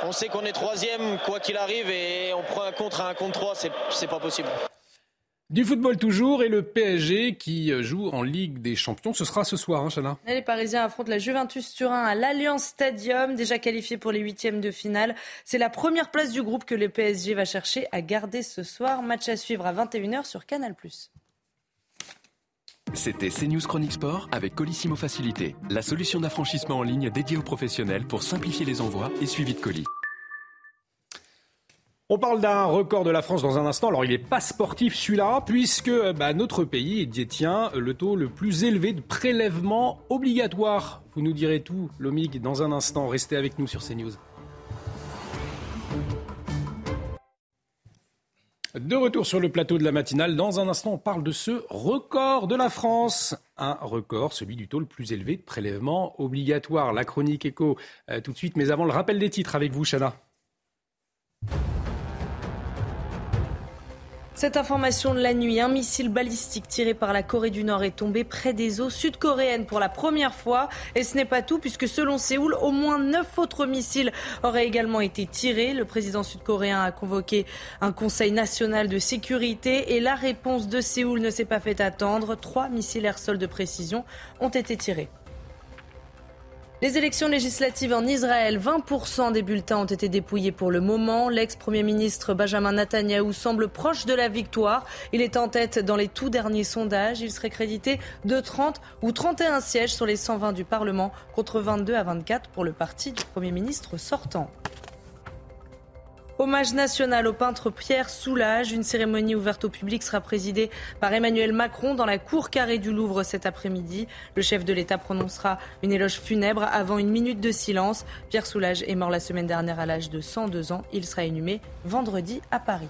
On, sait qu'on est troisième, quoi qu'il arrive, et on prend un contre à un contre trois, c'est pas possible. Du football toujours et le PSG qui joue en Ligue des Champions. Ce sera ce soir, hein, Chana Les Parisiens affrontent la Juventus Turin à l'Alliance Stadium, déjà qualifié pour les huitièmes de finale. C'est la première place du groupe que le PSG va chercher à garder ce soir. Match à suivre à 21h sur Canal+. C'était CNews Chronique Sport avec Colissimo Facilité, la solution d'affranchissement en ligne dédiée aux professionnels pour simplifier les envois et suivi de colis. On parle d'un record de la France dans un instant. Alors, il n'est pas sportif celui-là, puisque bah, notre pays détient le taux le plus élevé de prélèvements obligatoires. Vous nous direz tout, Lomig, dans un instant. Restez avec nous sur CNews. De retour sur le plateau de la matinale, dans un instant, on parle de ce record de la France. Un record, celui du taux le plus élevé de prélèvements obligatoires. La chronique écho euh, tout de suite, mais avant le rappel des titres avec vous, Chana. Cette information de la nuit, un missile balistique tiré par la Corée du Nord est tombé près des eaux sud-coréennes pour la première fois. Et ce n'est pas tout, puisque selon Séoul, au moins neuf autres missiles auraient également été tirés. Le président sud-coréen a convoqué un conseil national de sécurité et la réponse de Séoul ne s'est pas fait attendre. Trois missiles air-sol de précision ont été tirés. Les élections législatives en Israël, 20% des bulletins ont été dépouillés pour le moment. L'ex-premier ministre Benjamin Netanyahou semble proche de la victoire. Il est en tête dans les tout derniers sondages. Il serait crédité de 30 ou 31 sièges sur les 120 du Parlement contre 22 à 24 pour le parti du Premier ministre sortant. Hommage national au peintre Pierre Soulages. Une cérémonie ouverte au public sera présidée par Emmanuel Macron dans la cour carrée du Louvre cet après-midi. Le chef de l'État prononcera une éloge funèbre avant une minute de silence. Pierre Soulages est mort la semaine dernière à l'âge de 102 ans. Il sera inhumé vendredi à Paris.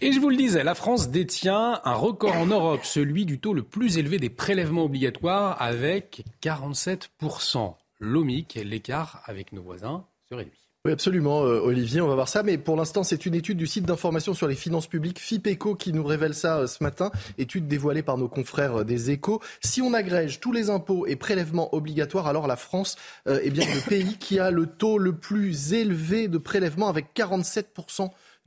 Et je vous le disais, la France détient un record en Europe, celui du taux le plus élevé des prélèvements obligatoires avec 47%. L'OMIC, l'écart avec nos voisins se réduit. Oui, absolument, euh, Olivier, on va voir ça. Mais pour l'instant, c'est une étude du site d'information sur les finances publiques FIPECO qui nous révèle ça euh, ce matin. Étude dévoilée par nos confrères euh, des échos. Si on agrège tous les impôts et prélèvements obligatoires, alors la France est bien le pays qui a le taux le plus élevé de prélèvements avec 47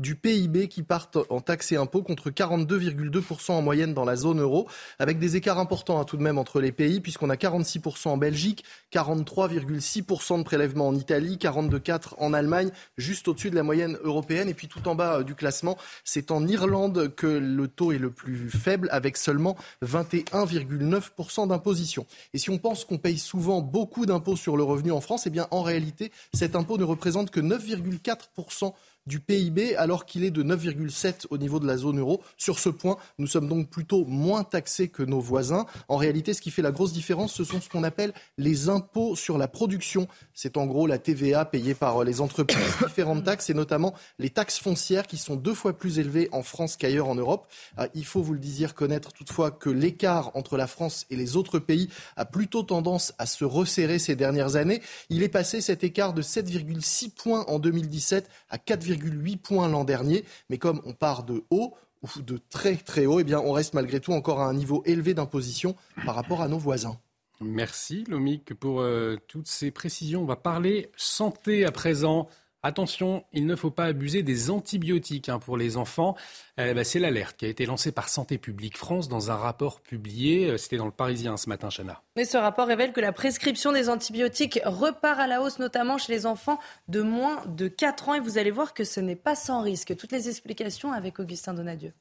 du PIB qui partent en taxes et impôts contre 42,2% en moyenne dans la zone euro, avec des écarts importants hein, tout de même entre les pays, puisqu'on a 46% en Belgique, 43,6% de prélèvements en Italie, 42,4% en Allemagne, juste au-dessus de la moyenne européenne. Et puis tout en bas euh, du classement, c'est en Irlande que le taux est le plus faible, avec seulement 21,9% d'imposition. Et si on pense qu'on paye souvent beaucoup d'impôts sur le revenu en France, eh bien en réalité, cet impôt ne représente que 9,4% du PIB alors qu'il est de 9,7 au niveau de la zone euro. Sur ce point, nous sommes donc plutôt moins taxés que nos voisins. En réalité, ce qui fait la grosse différence, ce sont ce qu'on appelle les impôts sur la production. C'est en gros la TVA payée par les entreprises, différentes taxes et notamment les taxes foncières qui sont deux fois plus élevées en France qu'ailleurs en Europe. Ah, il faut, vous le disiez, reconnaître toutefois que l'écart entre la France et les autres pays a plutôt tendance à se resserrer ces dernières années. Il est passé cet écart de 7,6 points en 2017 à 4, 8 points l'an dernier. Mais comme on part de haut, ou de très très haut, eh bien on reste malgré tout encore à un niveau élevé d'imposition par rapport à nos voisins. Merci Lomic pour euh, toutes ces précisions. On va parler santé à présent. Attention, il ne faut pas abuser des antibiotiques hein, pour les enfants. Eh ben, c'est l'alerte qui a été lancée par Santé publique France dans un rapport publié. Euh, c'était dans le Parisien ce matin, Chana. Mais ce rapport révèle que la prescription des antibiotiques repart à la hausse, notamment chez les enfants de moins de 4 ans. Et vous allez voir que ce n'est pas sans risque. Toutes les explications avec Augustin Donadieu.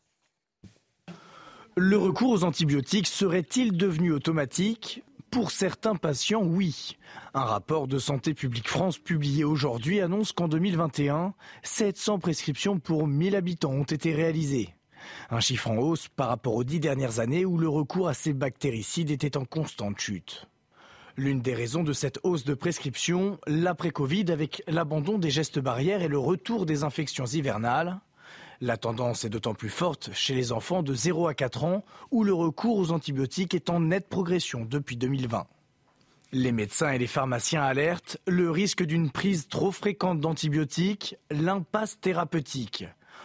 Le recours aux antibiotiques serait-il devenu automatique? Pour certains patients, oui. Un rapport de Santé publique France publié aujourd'hui annonce qu'en 2021, 700 prescriptions pour 1000 habitants ont été réalisées. Un chiffre en hausse par rapport aux dix dernières années où le recours à ces bactéricides était en constante chute. L'une des raisons de cette hausse de prescription, l'après-Covid avec l'abandon des gestes barrières et le retour des infections hivernales. La tendance est d'autant plus forte chez les enfants de 0 à 4 ans où le recours aux antibiotiques est en nette progression depuis 2020. Les médecins et les pharmaciens alertent le risque d'une prise trop fréquente d'antibiotiques, l'impasse thérapeutique.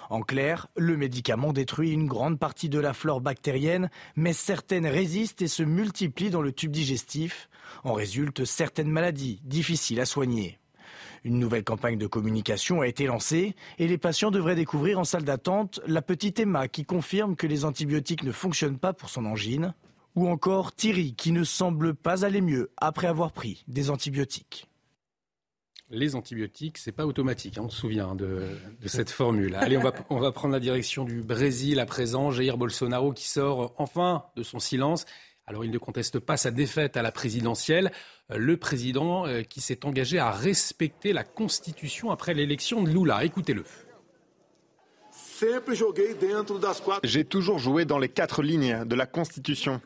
En clair, le médicament détruit une grande partie de la flore bactérienne, mais certaines résistent et se multiplient dans le tube digestif. En résultent certaines maladies difficiles à soigner. Une nouvelle campagne de communication a été lancée et les patients devraient découvrir en salle d'attente la petite Emma qui confirme que les antibiotiques ne fonctionnent pas pour son angine, ou encore Thierry qui ne semble pas aller mieux après avoir pris des antibiotiques les antibiotiques, c'est pas automatique. Hein, on se souvient de, cette formule. Allez, on va, on va prendre la direction du Brésil à présent. Jair Bolsonaro qui sort enfin de son silence. Alors, il ne conteste pas sa défaite à la présidentielle. Euh, le président euh, qui s'est engagé à respecter la Constitution après l'élection de Lula. Écoutez-le. J'ai toujours joué dans les quatre lignes de la Constitution.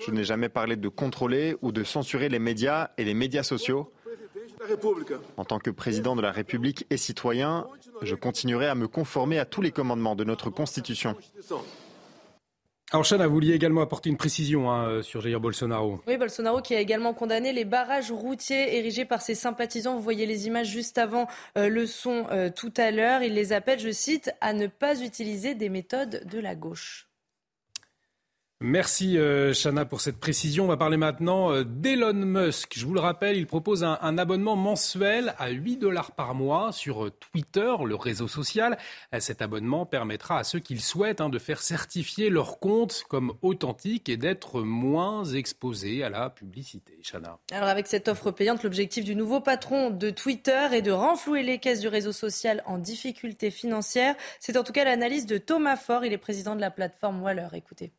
Je n'ai jamais parlé de contrôler ou de censurer les médias et les médias sociaux. En tant que président de la République et citoyen, je continuerai à me conformer à tous les commandements de notre Constitution. Alors Chana, vous vouliez également apporter une précision hein, euh, sur Jair Bolsonaro. Oui, Bolsonaro qui a également condamné les barrages routiers érigés par ses sympathisants. Vous voyez les images juste avant euh, le son euh, tout à l'heure. Il les appelle, je cite, à ne pas utiliser des méthodes de la gauche. Merci euh, Chana pour cette précision. On va parler maintenant euh, d'Elon Musk. Je vous le rappelle, il propose un, abonnement mensuel à 8 dollars par mois sur euh, Twitter, le réseau social. Cet abonnement permettra à ceux qui le souhaitent hein, de faire certifier leur compte comme authentique et d'être moins exposés à la publicité. Chana. Alors avec cette offre payante, l'objectif du nouveau patron de Twitter est de renflouer les caisses du réseau social en difficulté financière. C'est en tout cas l'analyse de Thomas Faure. Il est président de la plateforme Waller. Écoutez.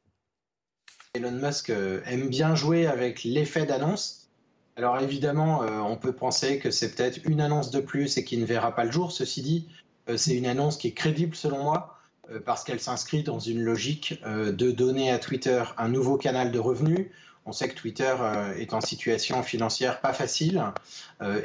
Elon Musk euh, aime bien jouer avec l'effet d'annonce. Alors évidemment, euh, on peut penser que c'est peut-être une annonce de plus et qui ne verra pas le jour. Ceci dit, euh, c'est une annonce qui est crédible selon moi parce qu'elle s'inscrit dans une logique de donner à Twitter un nouveau canal de revenus. On sait que Twitter est en situation financière pas facile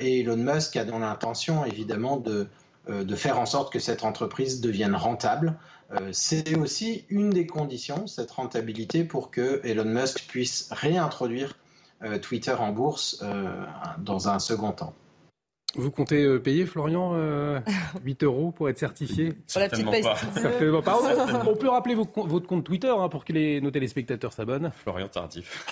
et Elon Musk a dans l'intention évidemment de, de faire en sorte que cette entreprise devienne rentable. Euh, c'est aussi une des conditions, cette rentabilité, pour que Elon Musk puisse réintroduire euh, Twitter en bourse euh, dans un second temps. Vous comptez euh, payer, Florian, 8 euh, euros pour être certifié Certainement pas. Certainement pas. On peut rappeler votre compte Twitter hein, pour que les, nos téléspectateurs s'abonnent. Florian Tardif.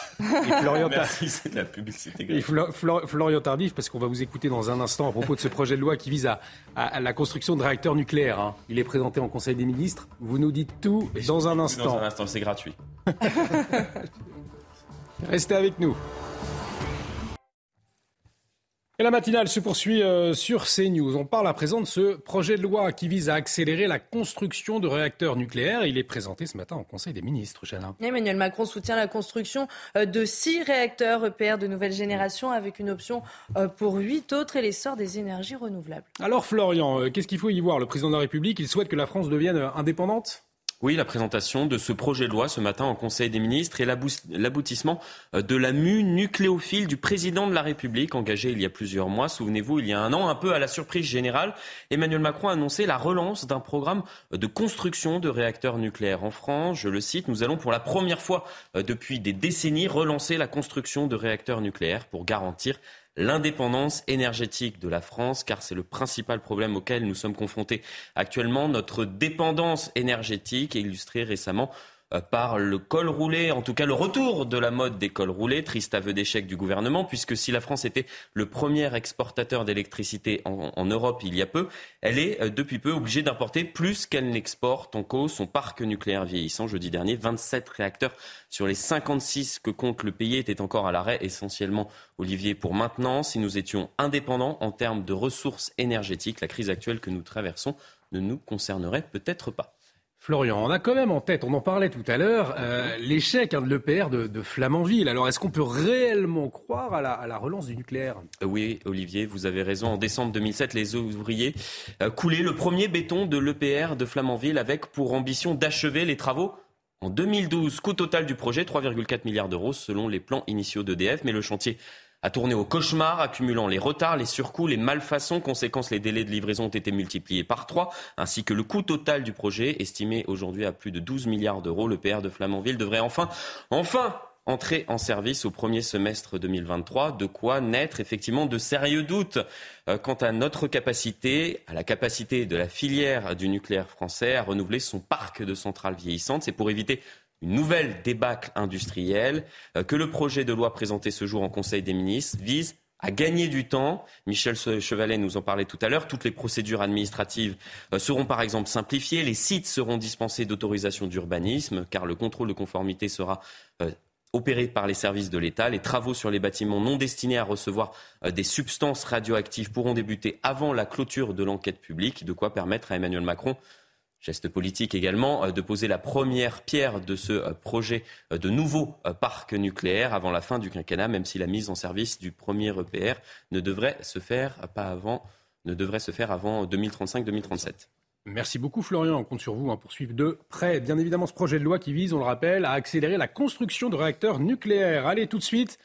Florian Merci, c'est de la publicité. Et Florian Tardif, parce qu'on va vous écouter dans un instant à propos de ce projet de loi qui vise à, la construction de réacteurs nucléaires. Hein. Il est présenté en Conseil des ministres. Vous nous dites tout dans un instant. Dans un instant, c'est gratuit. Restez avec nous. Et la matinale se poursuit euh, sur CNews. On parle à présent de ce projet de loi qui vise à accélérer la construction de réacteurs nucléaires. Il est présenté ce matin au Conseil des ministres, Chana. Emmanuel Macron soutient la construction euh, de six réacteurs EPR de nouvelle génération avec une option euh, pour huit autres et l'essor des énergies renouvelables. Alors Florian, qu'est-ce qu'il faut y voir? Le président de la République, il souhaite que la France devienne indépendante? Oui, la présentation de ce projet de loi ce matin en Conseil des ministres et l'aboutissement euh, de la mue nucléophile du président de la République engagé il y a plusieurs mois. Souvenez-vous, il y a un an, un peu à la surprise générale, Emmanuel Macron a annoncé la relance d'un programme de construction de réacteurs nucléaires en France. Je le cite, nous allons pour la première fois euh, depuis des décennies relancer la construction de réacteurs nucléaires pour garantir l'indépendance énergétique de la France, car c'est le principal problème auquel nous sommes confrontés actuellement, notre dépendance énergétique, illustrée récemment par le col roulé, en tout cas le retour de la mode des cols roulés, triste aveu d'échec du gouvernement, puisque si la France était le premier exportateur d'électricité en, Europe il y a peu, elle est euh, depuis peu obligée d'importer plus qu'elle n'exporte en cause son parc nucléaire vieillissant. Jeudi dernier, 27 réacteurs sur les 56 que compte le pays étaient encore à l'arrêt, essentiellement, Olivier, pour maintenant. Si nous étions indépendants en termes de ressources énergétiques, la crise actuelle que nous traversons ne nous concernerait peut-être pas. Florian, on a quand même en tête, on en parlait tout à l'heure, euh, l'échec hein, de l'EPR de, Flamanville. Alors est-ce qu'on peut réellement croire à la, relance du nucléaire? Euh, Oui, Olivier, vous avez raison. En décembre 2007, les ouvriers euh, coulaient le premier béton de l'EPR de Flamanville avec pour ambition d'achever les travaux en 2012. Coût total du projet, 3,4 milliards d'euros selon les plans initiaux d'EDF. Mais le chantier a tourné au cauchemar, accumulant les retards, les surcoûts, les malfaçons. Conséquence, les délais de livraison ont été multipliés par trois, ainsi que le coût total du projet, estimé aujourd'hui à plus de 12 milliards d'euros. Le PR de Flamanville devrait enfin, enfin entrer en service au premier semestre 2023, de quoi naître effectivement de sérieux doutes euh, quant à notre capacité, à la capacité de la filière du nucléaire français à renouveler son parc de centrales vieillissantes. C'est pour éviter une nouvelle débâcle industrielle euh, que le projet de loi présenté ce jour en Conseil des ministres vise à gagner du temps. Michel Chevalet nous en parlait tout à l'heure. Toutes les procédures administratives euh, seront par exemple simplifiées. Les sites seront dispensés d'autorisation d'urbanisme car le contrôle de conformité sera euh, opéré par les services de l'État. Les travaux sur les bâtiments non destinés à recevoir des substances radioactives pourront débuter avant la clôture de l'enquête publique, de quoi permettre à Emmanuel Macron Geste politique également, euh, de poser la première pierre de ce euh, projet euh, de nouveau parc nucléaire avant la fin du quinquennat, même si la mise en service du premier EPR ne devrait se faire pas avant, ne devrait se faire avant 2035-2037. Merci beaucoup Florian, on compte sur vous hein, pour suivre de près, bien évidemment, ce projet de loi qui vise, on le rappelle, à accélérer la construction de réacteurs nucléaires. Allez, tout de suite,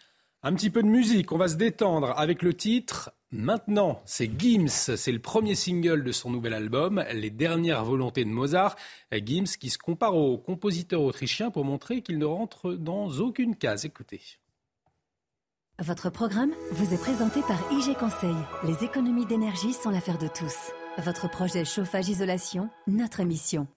un petit peu de musique, on va se détendre avec le titre maintenant. C'est Gims, c'est le premier single de son nouvel album, Les dernières volontés de Mozart. Gims qui se compare au compositeur autrichien pour montrer qu'il ne rentre dans aucune case. Écoutez. Votre programme vous est présenté par IG Conseil. Les économies d'énergie sont l'affaire de tous. Votre projet chauffage-isolation, notre mission.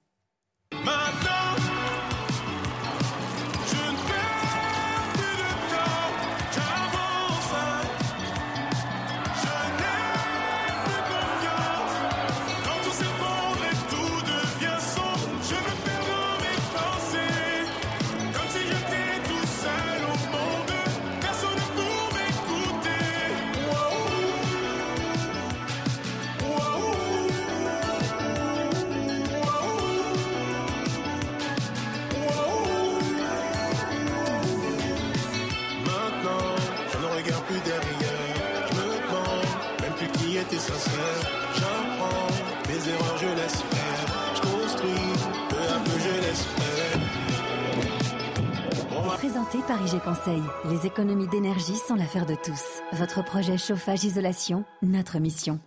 Présenté par IG Conseil, les économies d'énergie sont l'affaire de tous. Votre projet chauffage-isolation, notre mission.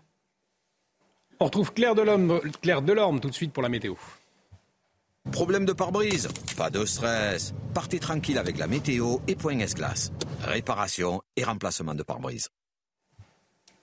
On retrouve Claire Delorme, Claire Delorme tout de suite pour la météo. Problème de pare-brise? Pas de stress. Partez tranquille avec la météo et Point S-Glace. Réparation et remplacement de pare-brise.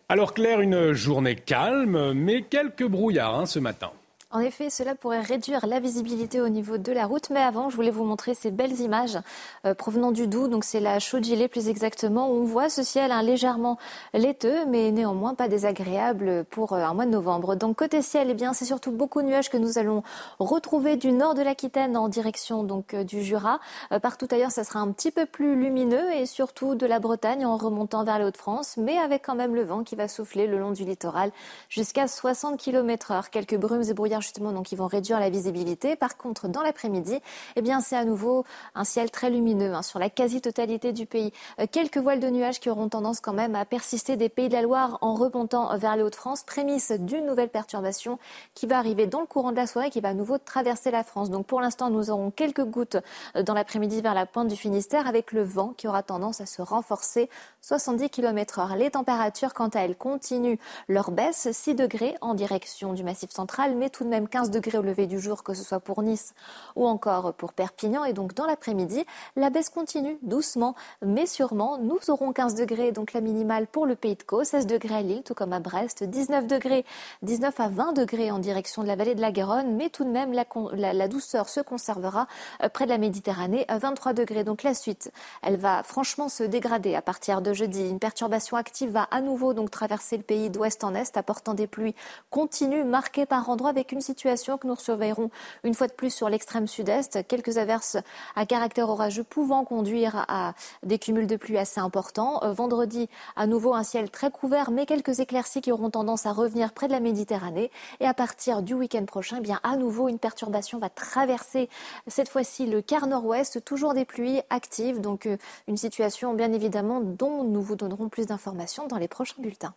Alors Claire, une journée calme, mais quelques brouillards hein, ce matin. En effet, cela pourrait réduire la visibilité au niveau de la route. Mais avant, je voulais vous montrer ces belles images euh, provenant du Doubs. Donc, c'est la Chaude-Gilet plus exactement. Où on voit ce ciel hein, légèrement laiteux, mais néanmoins pas désagréable pour euh, un mois de novembre. Donc, côté ciel, eh bien, c'est surtout beaucoup de nuages que nous allons retrouver du nord de l'Aquitaine en direction donc euh, du Jura. partout ailleurs, ça sera un petit peu plus lumineux et surtout de la Bretagne en remontant vers les Hauts-de-France, mais avec quand même le vent qui va souffler le long du littoral jusqu'à 60 km heure. Quelques brumes et brouillards justement, donc ils vont réduire la visibilité. Par contre, dans l'après-midi, eh bien, c'est à nouveau un ciel très lumineux hein, sur la quasi-totalité du pays. Euh, quelques voiles de nuages qui auront tendance quand même à persister des pays de la Loire en remontant vers les Hauts-de-France, prémisse d'une nouvelle perturbation qui va arriver dans le courant de la soirée, qui va à nouveau traverser la France. Donc pour l'instant, nous aurons quelques gouttes euh, dans l'après-midi vers la pointe du Finistère, avec le vent qui aura tendance à se renforcer 70 km heure. Les températures, quant à elles, continuent leur baisse, 6 degrés en direction du Massif central, mais tout de même 15 degrés au lever du jour, que ce soit pour Nice ou encore pour Perpignan. Et donc dans l'après-midi, la baisse continue doucement, mais sûrement. Nous aurons 15 degrés, donc la minimale pour le Pays de Caux, 16 degrés à Lille, tout comme à Brest, 19 degrés, 19 à 20 degrés en direction de la vallée de la Garonne, mais tout de même la, douceur se conservera euh, près de la Méditerranée, 23 degrés. Donc la suite, elle va franchement se dégrader à partir de jeudi. Une perturbation active va à nouveau donc traverser le pays d'ouest en est, apportant des pluies continues, marquées par endroits avec une situation que nous surveillerons une fois de plus sur l'extrême sud-est. Quelques averses à caractère orageux pouvant conduire à des cumuls de pluie assez importants. Euh, vendredi, à nouveau un ciel très couvert, mais quelques éclaircies qui auront tendance à revenir près de la Méditerranée. Et à partir du week-end prochain, eh bien à nouveau une perturbation va traverser cette fois-ci le quart nord-ouest. Toujours des pluies actives, donc euh, une situation bien évidemment dont nous vous donnerons plus d'informations dans les prochains bulletins.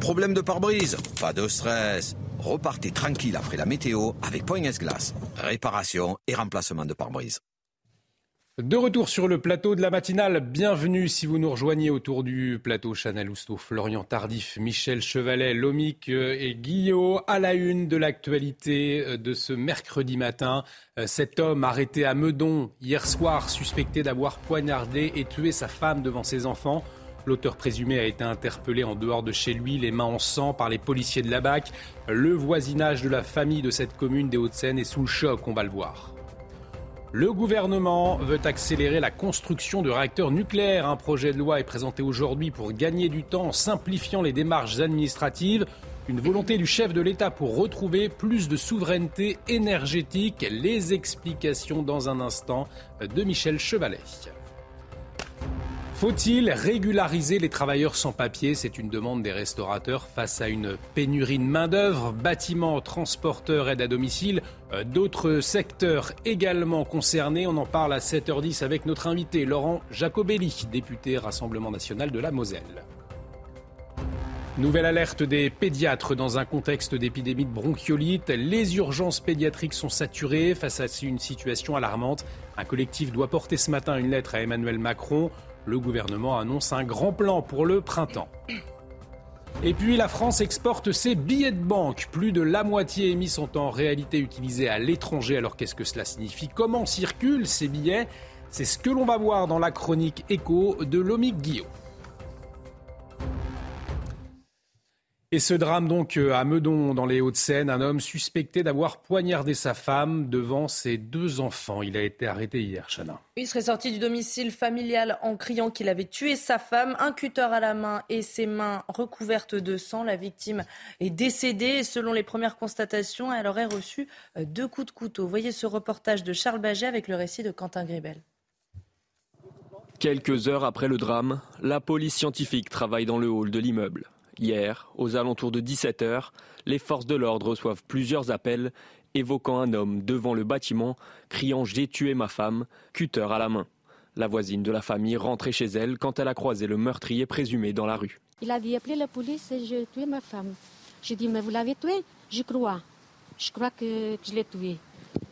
Problème de pare-brise Pas de stress. Repartez tranquille après la météo avec Point S-Glace. Réparation et remplacement de pare-brise. De retour sur le plateau de la matinale, bienvenue si vous nous rejoignez autour du plateau Chanel Housteau, Florian Tardif, Michel Chevalet, Lomic euh, et Guillaume à la une de l'actualité euh, de ce mercredi matin. Euh, cet homme arrêté à Meudon hier soir, suspecté d'avoir poignardé et tué sa femme devant ses enfants. L'auteur présumé a été interpellé en dehors de chez lui, les mains en sang, par les policiers de la BAC. Le voisinage de la famille de cette commune des Hauts-de-Seine est sous le choc, on va le voir. Le gouvernement veut accélérer la construction de réacteurs nucléaires. Un projet de loi est présenté aujourd'hui pour gagner du temps en simplifiant les démarches administratives. Une volonté du chef de l'État pour retrouver plus de souveraineté énergétique. Les explications dans un instant de Michel Chevalet. Faut-il régulariser les travailleurs sans papier? C'est une demande des restaurateurs face à une pénurie de main-d'œuvre, bâtiments, transporteurs, aide à domicile, euh, d'autres secteurs également concernés. On en parle à 7h10 avec notre invité Laurent Jacobelli, député Rassemblement national de la Moselle. Nouvelle alerte des pédiatres dans un contexte d'épidémie de bronchiolite. Les urgences pédiatriques sont saturées face à une situation alarmante. Un collectif doit porter ce matin une lettre à Emmanuel Macron. Le gouvernement annonce un grand plan pour le printemps. Et puis la France exporte ses billets de banque. Plus de la moitié émis sont en réalité utilisés à l'étranger. Alors qu'est-ce que cela signifie? Comment circulent ces billets? C'est ce que l'on va voir dans la chronique écho de Lomique Guillaume. Et ce drame donc euh, à Meudon, dans les Hauts-de-Seine, un homme suspecté d'avoir poignardé sa femme devant ses deux enfants. Il a été arrêté hier, Chana. Il serait sorti du domicile familial en criant qu'il avait tué sa femme, un cutter à la main et ses mains recouvertes de sang. La victime est décédée selon les premières constatations, elle aurait reçu euh, deux coups de couteau. Voyez ce reportage de Charles Baget avec le récit de Quentin Gribel. Quelques heures après le drame, la police scientifique travaille dans le hall de l'immeuble. Hier, aux alentours de 17h, les forces de l'ordre reçoivent plusieurs appels évoquant un homme devant le bâtiment criant J'ai tué ma femme, cutter à la main. La voisine de la famille rentrait chez elle quand elle a croisé le meurtrier présumé dans la rue. Il a dit appeler la police et j'ai tué ma femme. J'ai dit Mais vous l'avez tué? Je crois. Je crois que je l'ai tué.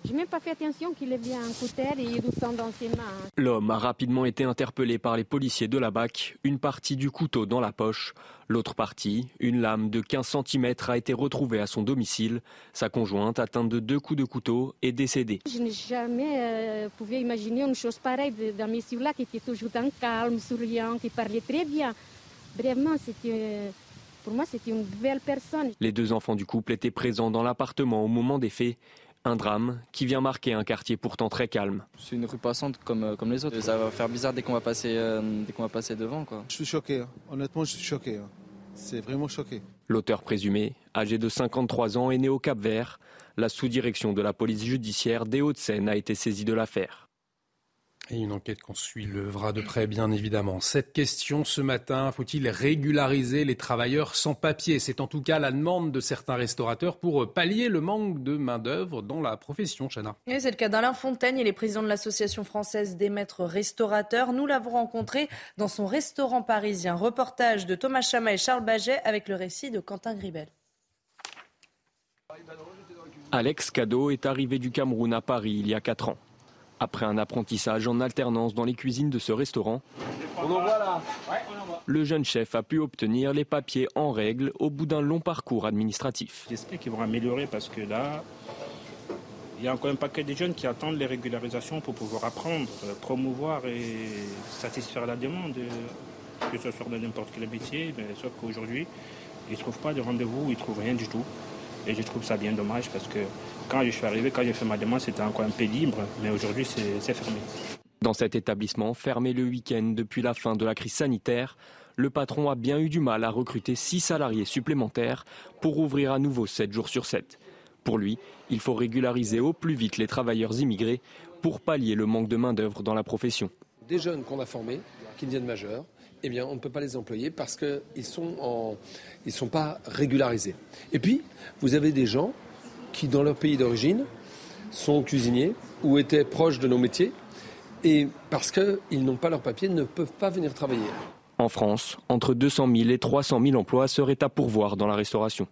J'ai même pas fait attention qu'il avait un couteau et il sang dans ses mains. L'homme a rapidement été interpellé par les policiers de la BAC, une partie du couteau dans la poche. L'autre partie, une lame de 15 cm, a été retrouvée à son domicile. Sa conjointe, atteinte de deux coups de couteau, est décédée. Je n'ai jamais euh, pu imaginer une chose pareille d'un monsieur-là qui était toujours dans calme, souriant, qui parlait très bien. Vraiment, c'était... Pour moi, c'était une belle personne. Les deux enfants du couple étaient présents dans l'appartement au moment des faits. Un drame qui vient marquer un quartier pourtant très calme. C'est une rue passante comme, euh, comme les autres. Ça va faire bizarre dès qu'on va passer, euh, dès qu'on va passer devant. Quoi. Je suis choqué, hein. honnêtement je suis choqué. Hein. C'est vraiment choqué. L'auteur présumé, âgé de 53 ans, est né au Cap Vert. La sous-direction de la police judiciaire des Hauts-de-Seine a été saisie de l'affaire. Et une enquête qu'on suivra de près, bien évidemment. Cette question ce matin, faut-il régulariser les travailleurs sans papier? C'est en tout cas la demande de certains restaurateurs pour pallier le manque de main-d'œuvre dans la profession, Chana. c'est le cas d'Alain Fontaine, il est président de l'Association française des maîtres restaurateurs. Nous l'avons rencontré dans son restaurant parisien. Reportage de Thomas Chama et Charles Baget avec le récit de Quentin Gribel. Alex Cadeau est arrivé du Cameroun à Paris il y a 4 ans. Après un apprentissage en alternance dans les cuisines de ce restaurant, le jeune chef a pu obtenir les papiers en règle au bout d'un long parcours administratif. J'espère qu'ils vont améliorer parce que là, il y a encore un paquet de jeunes qui attendent les régularisations pour pouvoir apprendre, euh, promouvoir et satisfaire la demande, euh, que ce soit dans n'importe quel métier. Mais sauf qu'aujourd'hui, ils ne trouvent pas de rendez-vous, ils ne trouvent rien du tout. Et je trouve ça bien dommage parce que quand je suis arrivé, quand j'ai fait ma demande, c'était encore un peu libre, mais aujourd'hui c'est fermé. Dans cet établissement, fermé le week-end depuis la fin de la crise sanitaire, le patron a bien eu du mal à recruter six salariés supplémentaires pour ouvrir à nouveau 7 jours sur 7. Pour lui, il faut régulariser au plus vite les travailleurs immigrés pour pallier le manque de main-d'œuvre dans la profession. Des jeunes qu'on a formés, qui deviennent majeurs, eh bien, on ne peut pas les employer parce qu'ils ne sont, sont pas régularisés. Et puis, vous avez des gens qui, dans leur pays d'origine, sont cuisiniers ou étaient proches de nos métiers et parce qu'ils n'ont pas leur papier, ne peuvent pas venir travailler. En France, entre 200 000 et 300 000 emplois seraient à pourvoir dans la restauration.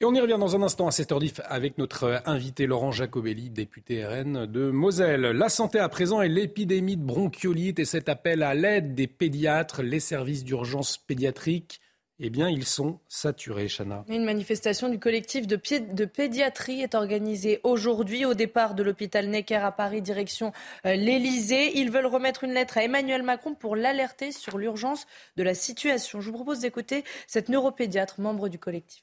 Et on y revient dans un instant à 7h10 avec notre invité Laurent Jacobelli, député RN de Moselle. La santé à présent et l'épidémie de bronchiolite et cet appel à l'aide des pédiatres, les services d'urgence pédiatrique eh bien, ils sont saturés, Chana. Une manifestation du collectif de, de pédiatrie est organisée aujourd'hui au départ de l'hôpital Necker à Paris, direction euh, l'Elysée. Ils veulent remettre une lettre à Emmanuel Macron pour l'alerter sur l'urgence de la situation. Je vous propose d'écouter cette neuropédiatre, membre du collectif.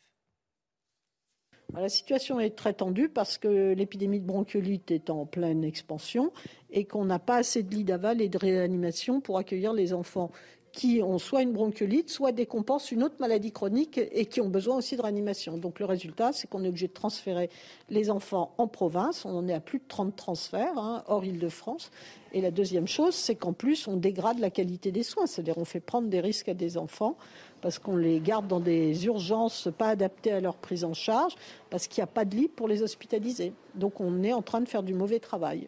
La situation est très tendue parce que l'épidémie de bronchiolite est en pleine expansion et qu'on n'a pas assez de lits d'aval et de réanimation pour accueillir les enfants qui ont soit une bronchiolite, soit décompensent une autre maladie chronique et qui ont besoin aussi de réanimation. Donc le résultat, c'est qu'on est obligé de transférer les enfants en province. On en est à plus de 30 transferts, hein, hors Île-de-France. Et la deuxième chose, c'est qu'en plus, on dégrade la qualité des soins. C'est-à-dire on fait prendre des risques à des enfants parce qu'on les garde dans des urgences pas adaptées à leur prise en charge, parce qu'il n'y a pas de lit pour les hospitaliser. Donc on est en train de faire du mauvais travail.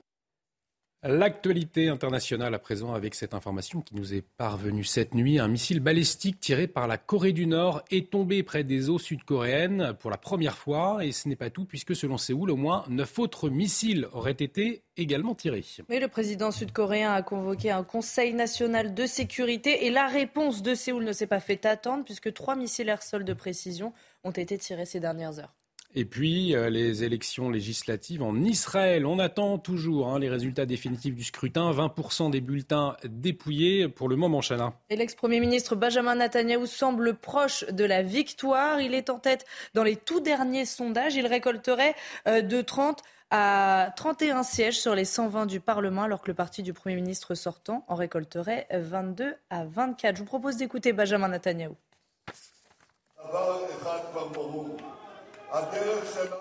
L'actualité internationale à présent avec cette information qui nous est parvenue cette nuit. Un missile balistique tiré par la Corée du Nord est tombé près des eaux sud-coréennes pour la première fois. Et ce n'est pas tout puisque selon Séoul, au moins neuf autres missiles auraient été également tirés. Mais le président sud-coréen a convoqué un conseil national de sécurité et la réponse de Séoul ne s'est pas fait attendre puisque trois missiles air-sol de précision ont été tirés ces dernières heures. Et puis, euh, les élections législatives en Israël. On attend toujours hein, les résultats définitifs du scrutin. 20% des bulletins dépouillés pour le moment, Chana. Et l'ex-premier ministre Benjamin Netanyahu semble proche de la victoire. Il est en tête dans les tout derniers sondages. Il récolterait euh, de 30 à 31 sièges sur les 120 du Parlement, alors que le parti du Premier ministre sortant en récolterait 22 à 24. Je vous propose d'écouter Benjamin Netanyahu.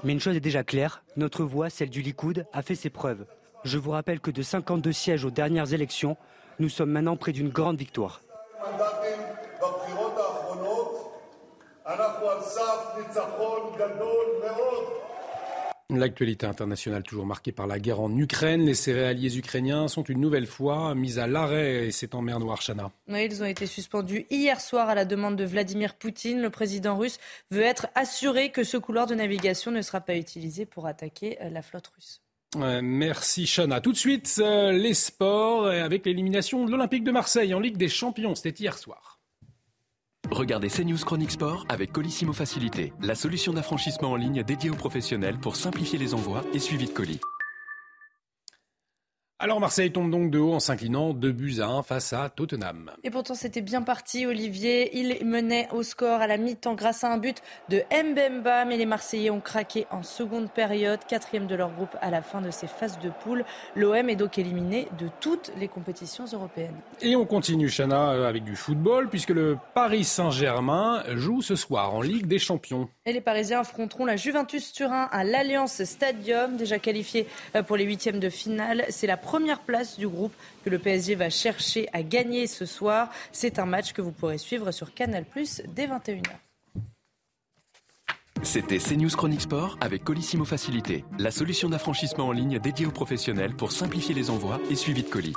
Mais une chose est déjà claire, notre voix, celle du Likoud, a fait ses preuves. Je vous rappelle que de 52 sièges aux dernières élections, nous sommes maintenant près d'une grande victoire. L'actualité internationale toujours marquée par la guerre en Ukraine. Les céréaliers ukrainiens sont une nouvelle fois mis à l'arrêt et c'est en mer Noire, Chana. ils ont été suspendus hier soir à la demande de Vladimir Poutine. Le président russe veut être assuré que ce couloir de navigation ne sera pas utilisé pour attaquer euh, la flotte russe. merci Chana. Tout de suite, euh, les sports avec l'élimination de l'Olympique de Marseille en Ligue des Champions. C'était hier soir. Regardez CNews Chronique Sport avec Colissimo Facilité, la solution d'affranchissement en ligne dédiée aux professionnels pour simplifier les envois et suivi de colis. Alors Marseille tombe donc de haut en s'inclinant 2 buts à 1 face à Tottenham. Et pourtant c'était bien parti Olivier. Il menait au score à la mi-temps grâce à un but de Mbemba. Mais les Marseillais ont craqué en seconde période, quatrième de leur groupe à la fin de ces phases de poule. L'OM est donc éliminé de toutes les compétitions européennes. Et on continue Chana euh, avec du football puisque le Paris Saint-Germain joue ce soir en Ligue des Champions. Et les Parisiens affronteront la Juventus Turin à l'Alliance Stadium, déjà qualifié euh, pour les huitièmes de finale. C'est la première place du groupe que le PSG va chercher à gagner ce soir. C'est un match que vous pourrez suivre sur Canal dès 21h. C'était CNews Chronique Sport avec Colissimo Facilité, la solution d'affranchissement en ligne dédiée aux professionnels pour simplifier les envois et suivi de colis.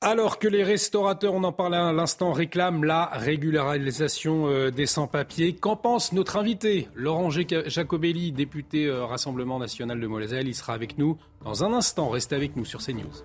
Alors que les restaurateurs, on en parlait à l'instant, réclament la régularisation euh, des sans-papiers, qu'en pense notre invité Laurent Jacobelli, député euh, Rassemblement national de Moselle Il sera avec nous dans un instant. Restez avec nous sur CNews.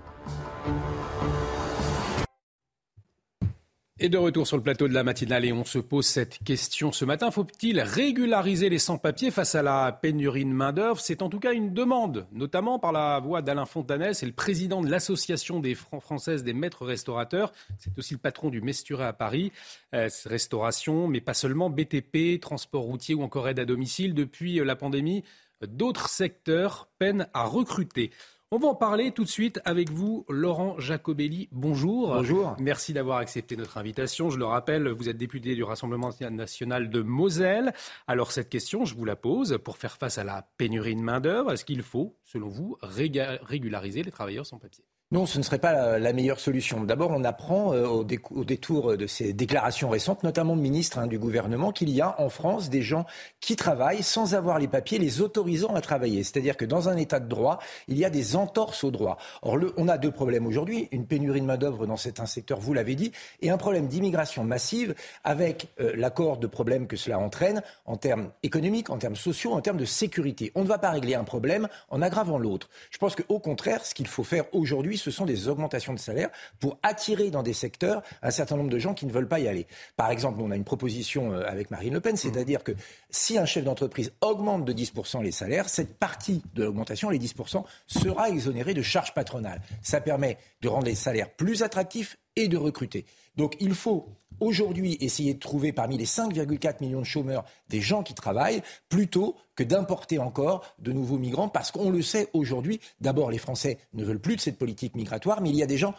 Et de retour sur le plateau de la matinale, et on se pose cette question ce matin. Faut-il régulariser les sans-papiers face à la pénurie de main-d'œuvre? C'est en tout cas une demande, notamment par la voix d'Alain Fontanès, c'est le président de l'Association des françaises des maîtres restaurateurs. C'est aussi le patron du Mesturet à Paris. Euh, restauration, mais pas seulement BTP, transport routier ou encore aide à domicile. Depuis la pandémie, d'autres secteurs peinent à recruter. On va en parler tout de suite avec vous, Laurent Jacobelli. Bonjour. Bonjour. Merci d'avoir accepté notre invitation. Je le rappelle, vous êtes député du Rassemblement national de Moselle. Alors cette question, je vous la pose. Pour faire face à la pénurie de main-d'œuvre, est-ce qu'il faut, selon vous, régulariser les travailleurs sans papier? Non, ce ne serait pas la, meilleure solution. D'abord, on apprend euh, au, détour de ces déclarations récentes, notamment de ministres hein, du gouvernement, qu'il y a en France des gens qui travaillent sans avoir les papiers les autorisant à travailler. C'est-à-dire que dans un état de droit, il y a des entorses au droit. Or, on a deux problèmes aujourd'hui une pénurie de main-d'œuvre dans certains secteurs, vous l'avez dit, et un problème d'immigration massive avec euh, l'accord de problèmes que cela entraîne en termes économiques, en termes sociaux, en termes de sécurité. On ne va pas régler un problème en aggravant l'autre. Je pense qu'au contraire, ce qu'il faut faire aujourd'hui, ce sont des augmentations de salaire pour attirer dans des secteurs un certain nombre de gens qui ne veulent pas y aller. Par exemple, on a une proposition euh, avec Marine Le Pen, c'est-à-dire que si un chef d'entreprise augmente de 10% les salaires, cette partie de l'augmentation, les 10%, sera exonérée de charges patronales. Ça permet de rendre les salaires plus attractifs et de recruter. Donc il faut aujourd'hui essayer de trouver parmi les 5,4 millions de chômeurs des gens qui travaillent plutôt que d'importer encore de nouveaux migrants parce qu'on le sait aujourd'hui, d'abord les Français ne veulent plus de cette politique migratoire, mais il y a des gens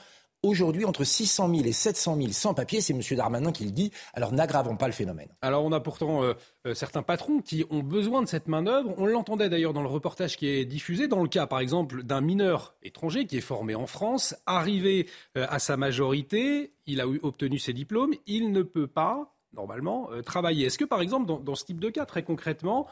aujourd'hui entre 600 000 et 700 000 sans-papiers. C'est M. Darmanin qui le dit. Alors n'aggravons pas le phénomène. Alors on a pourtant euh, euh, certains patrons qui ont besoin de cette main-d'œuvre. On l'entendait d'ailleurs dans le reportage qui est diffusé. Dans le cas, par exemple, d'un mineur étranger qui est formé en France, arrivé euh, à sa majorité, il a obtenu ses diplômes, il ne peut pas, normalement, travailler. Est-ce que, par exemple, dans, dans, ce type de cas, très concrètement,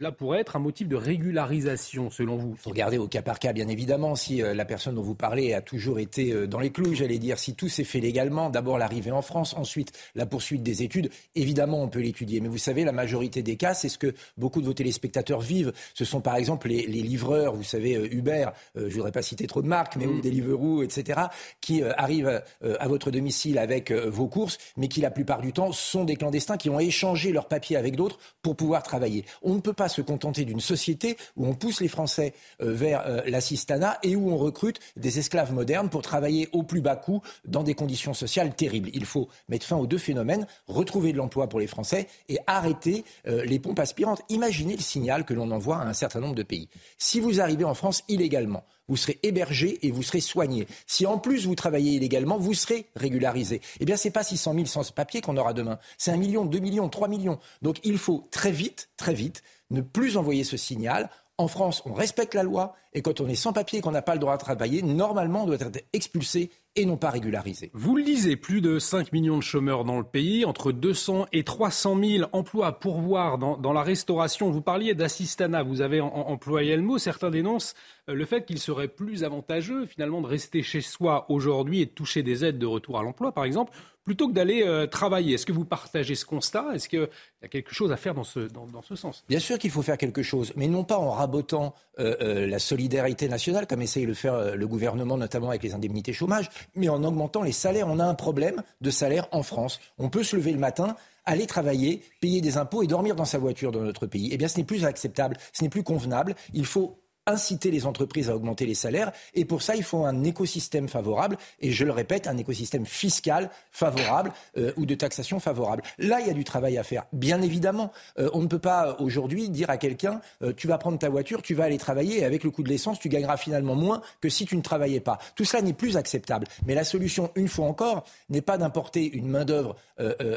là pourrait être un motif de régularisation, selon vous Il faut regarder au cas par cas, bien évidemment. Si euh, la personne dont vous parlez a toujours été euh, dans les clous, j'allais dire, si tout s'est fait légalement, d'abord l'arrivée en France, ensuite la poursuite des études, évidemment, on peut l'étudier. Mais vous savez, la majorité des cas, c'est ce que beaucoup de vos téléspectateurs vivent. Ce sont par exemple les, livreurs, vous savez, euh, Uber, je ne voudrais pas citer trop de marques, mais mm. ou Deliveroo, etc., qui arrivent à votre domicile avec vos courses, mais qui la plupart du temps sont des clandestins qui ont échangé leurs papiers avec d'autres pour pouvoir travailler. On ne peut pas se contenter d'une société où on pousse les Français euh, vers euh, l'assistanat et où on recrute des esclaves modernes pour travailler au plus bas coût dans des conditions sociales terribles. Il faut mettre fin aux deux phénomènes, retrouver de l'emploi pour les Français et arrêter euh, les pompes aspirantes. Imaginez le signal que l'on envoie à un certain nombre de pays. Si vous arrivez en France illégalement, vous serez hébergé et vous serez soigné. Si en plus vous travaillez illégalement, vous serez régularisé. Eh bien, ce n'est pas 600 000 sans papier qu'on aura demain. C'est un million, deux millions, trois millions. Donc il faut très vite, très vite, ne plus envoyer ce signal. En France, on respecte la loi et quand on est sans papier et qu'on n'a pas le droit de travailler, normalement, on doit être expulsé et non pas régularisé. Vous le lisez, plus de 5 millions de chômeurs dans le pays, entre 200 et 300 000 emplois à pourvoir dans, dans la restauration. Vous parliez d'assistanat, vous avez employé le mot. Certains dénoncent euh, le fait qu'il serait plus avantageux finalement de rester chez soi aujourd'hui et de toucher des aides de retour à l'emploi, par exemple, plutôt que d'aller euh, travailler. Est-ce que vous partagez ce constat? Est-ce qu'il y a quelque chose à faire dans ce, dans, ce sens? Bien sûr qu'il faut faire quelque chose, mais non pas en rabotant euh, euh, la solidarité nationale, comme essaye de le faire le gouvernement, notamment avec les indemnités chômage, mais en augmentant les salaires. On a un problème de salaire en France. On peut se lever le matin aller travailler, payer des impôts et dormir dans sa voiture dans notre pays. Eh bien, ce n'est plus acceptable, ce n'est plus convenable. Il faut inciter les entreprises à augmenter les salaires. Et pour ça, il faut un écosystème favorable. Et je le répète, un écosystème fiscal favorable euh, ou de taxation favorable. Là, il y a du travail à faire. Bien évidemment, euh, on ne peut pas aujourd'hui dire à quelqu'un euh, tu vas prendre ta voiture, tu vas aller travailler et avec le coût de l'essence, tu gagneras finalement moins que si tu ne travaillais pas. Tout cela n'est plus acceptable. Mais la solution, une fois encore, n'est pas d'importer une main-d'œuvre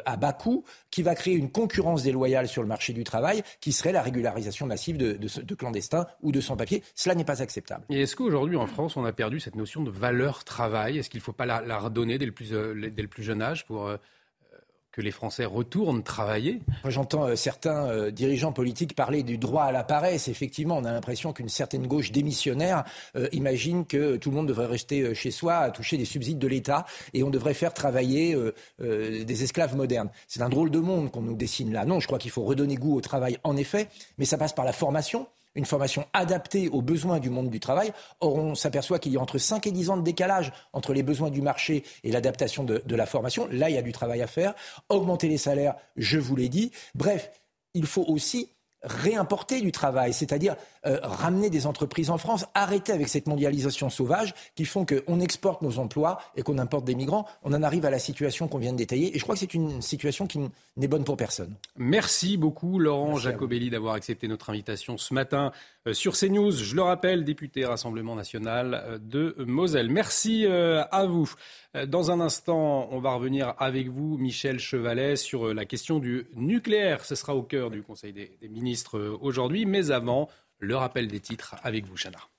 à bas coût qui va créer une concurrence déloyale sur le marché du travail qui serait la régularisation massive de, de clandestins ou de sans-papiers cela n'est pas acceptable. Et est-ce qu'aujourd'hui en France, on a perdu cette notion de valeur travail? Est-ce qu'il ne faut pas la, redonner dès le, plus, euh, dès le plus jeune âge pour euh, que les Français retournent travailler? J'entends euh, certains dirigeants politiques parler du droit à la paresse. Effectivement, on a l'impression qu'une certaine gauche démissionnaire imagine que tout le monde devrait rester chez soi à toucher des subsides de l'État et on devrait faire travailler des esclaves modernes. C'est un drôle de monde qu'on nous dessine là. Non, je crois qu'il faut redonner goût au travail, en effet, mais ça passe par la formation une formation adaptée aux besoins du monde du travail. Or, on s'aperçoit qu'il y a entre 5 et 10 ans de décalage entre les besoins du marché et l'adaptation de, de, la formation. Là, il y a du travail à faire. Augmenter les salaires, je vous l'ai dit. Bref, il faut aussi réimporter du travail, c'est-à-dire euh, ramener des entreprises en France, arrêter avec cette mondialisation sauvage qui font qu'on exporte nos emplois et qu'on importe des migrants. On en arrive à la situation qu'on vient de détailler et je crois que c'est une situation qui n'est bonne pour personne. Merci beaucoup Laurent Jacobelli d'avoir accepté notre invitation ce matin sur CNews. Je le rappelle, député Rassemblement national euh, de Moselle. Merci à vous. Dans un instant, on va revenir avec vous, Michel Chevalet, sur la question du nucléaire. Ce sera au cœur du Conseil des, des ministres aujourd'hui. Mais avant, le rappel des titres avec vous, Chana.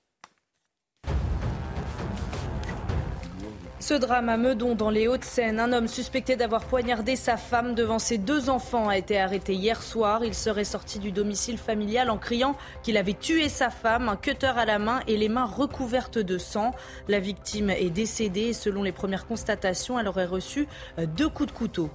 Ce drame à Meudon, dans les Hauts-de-Seine, un homme suspecté d'avoir poignardé sa femme devant ses deux enfants a été arrêté hier soir. Il serait sorti du domicile familial en criant qu'il avait tué sa femme, un cutter à la main et les mains recouvertes de sang. La victime est décédée et selon les premières constatations, elle aurait reçu deux coups de couteau.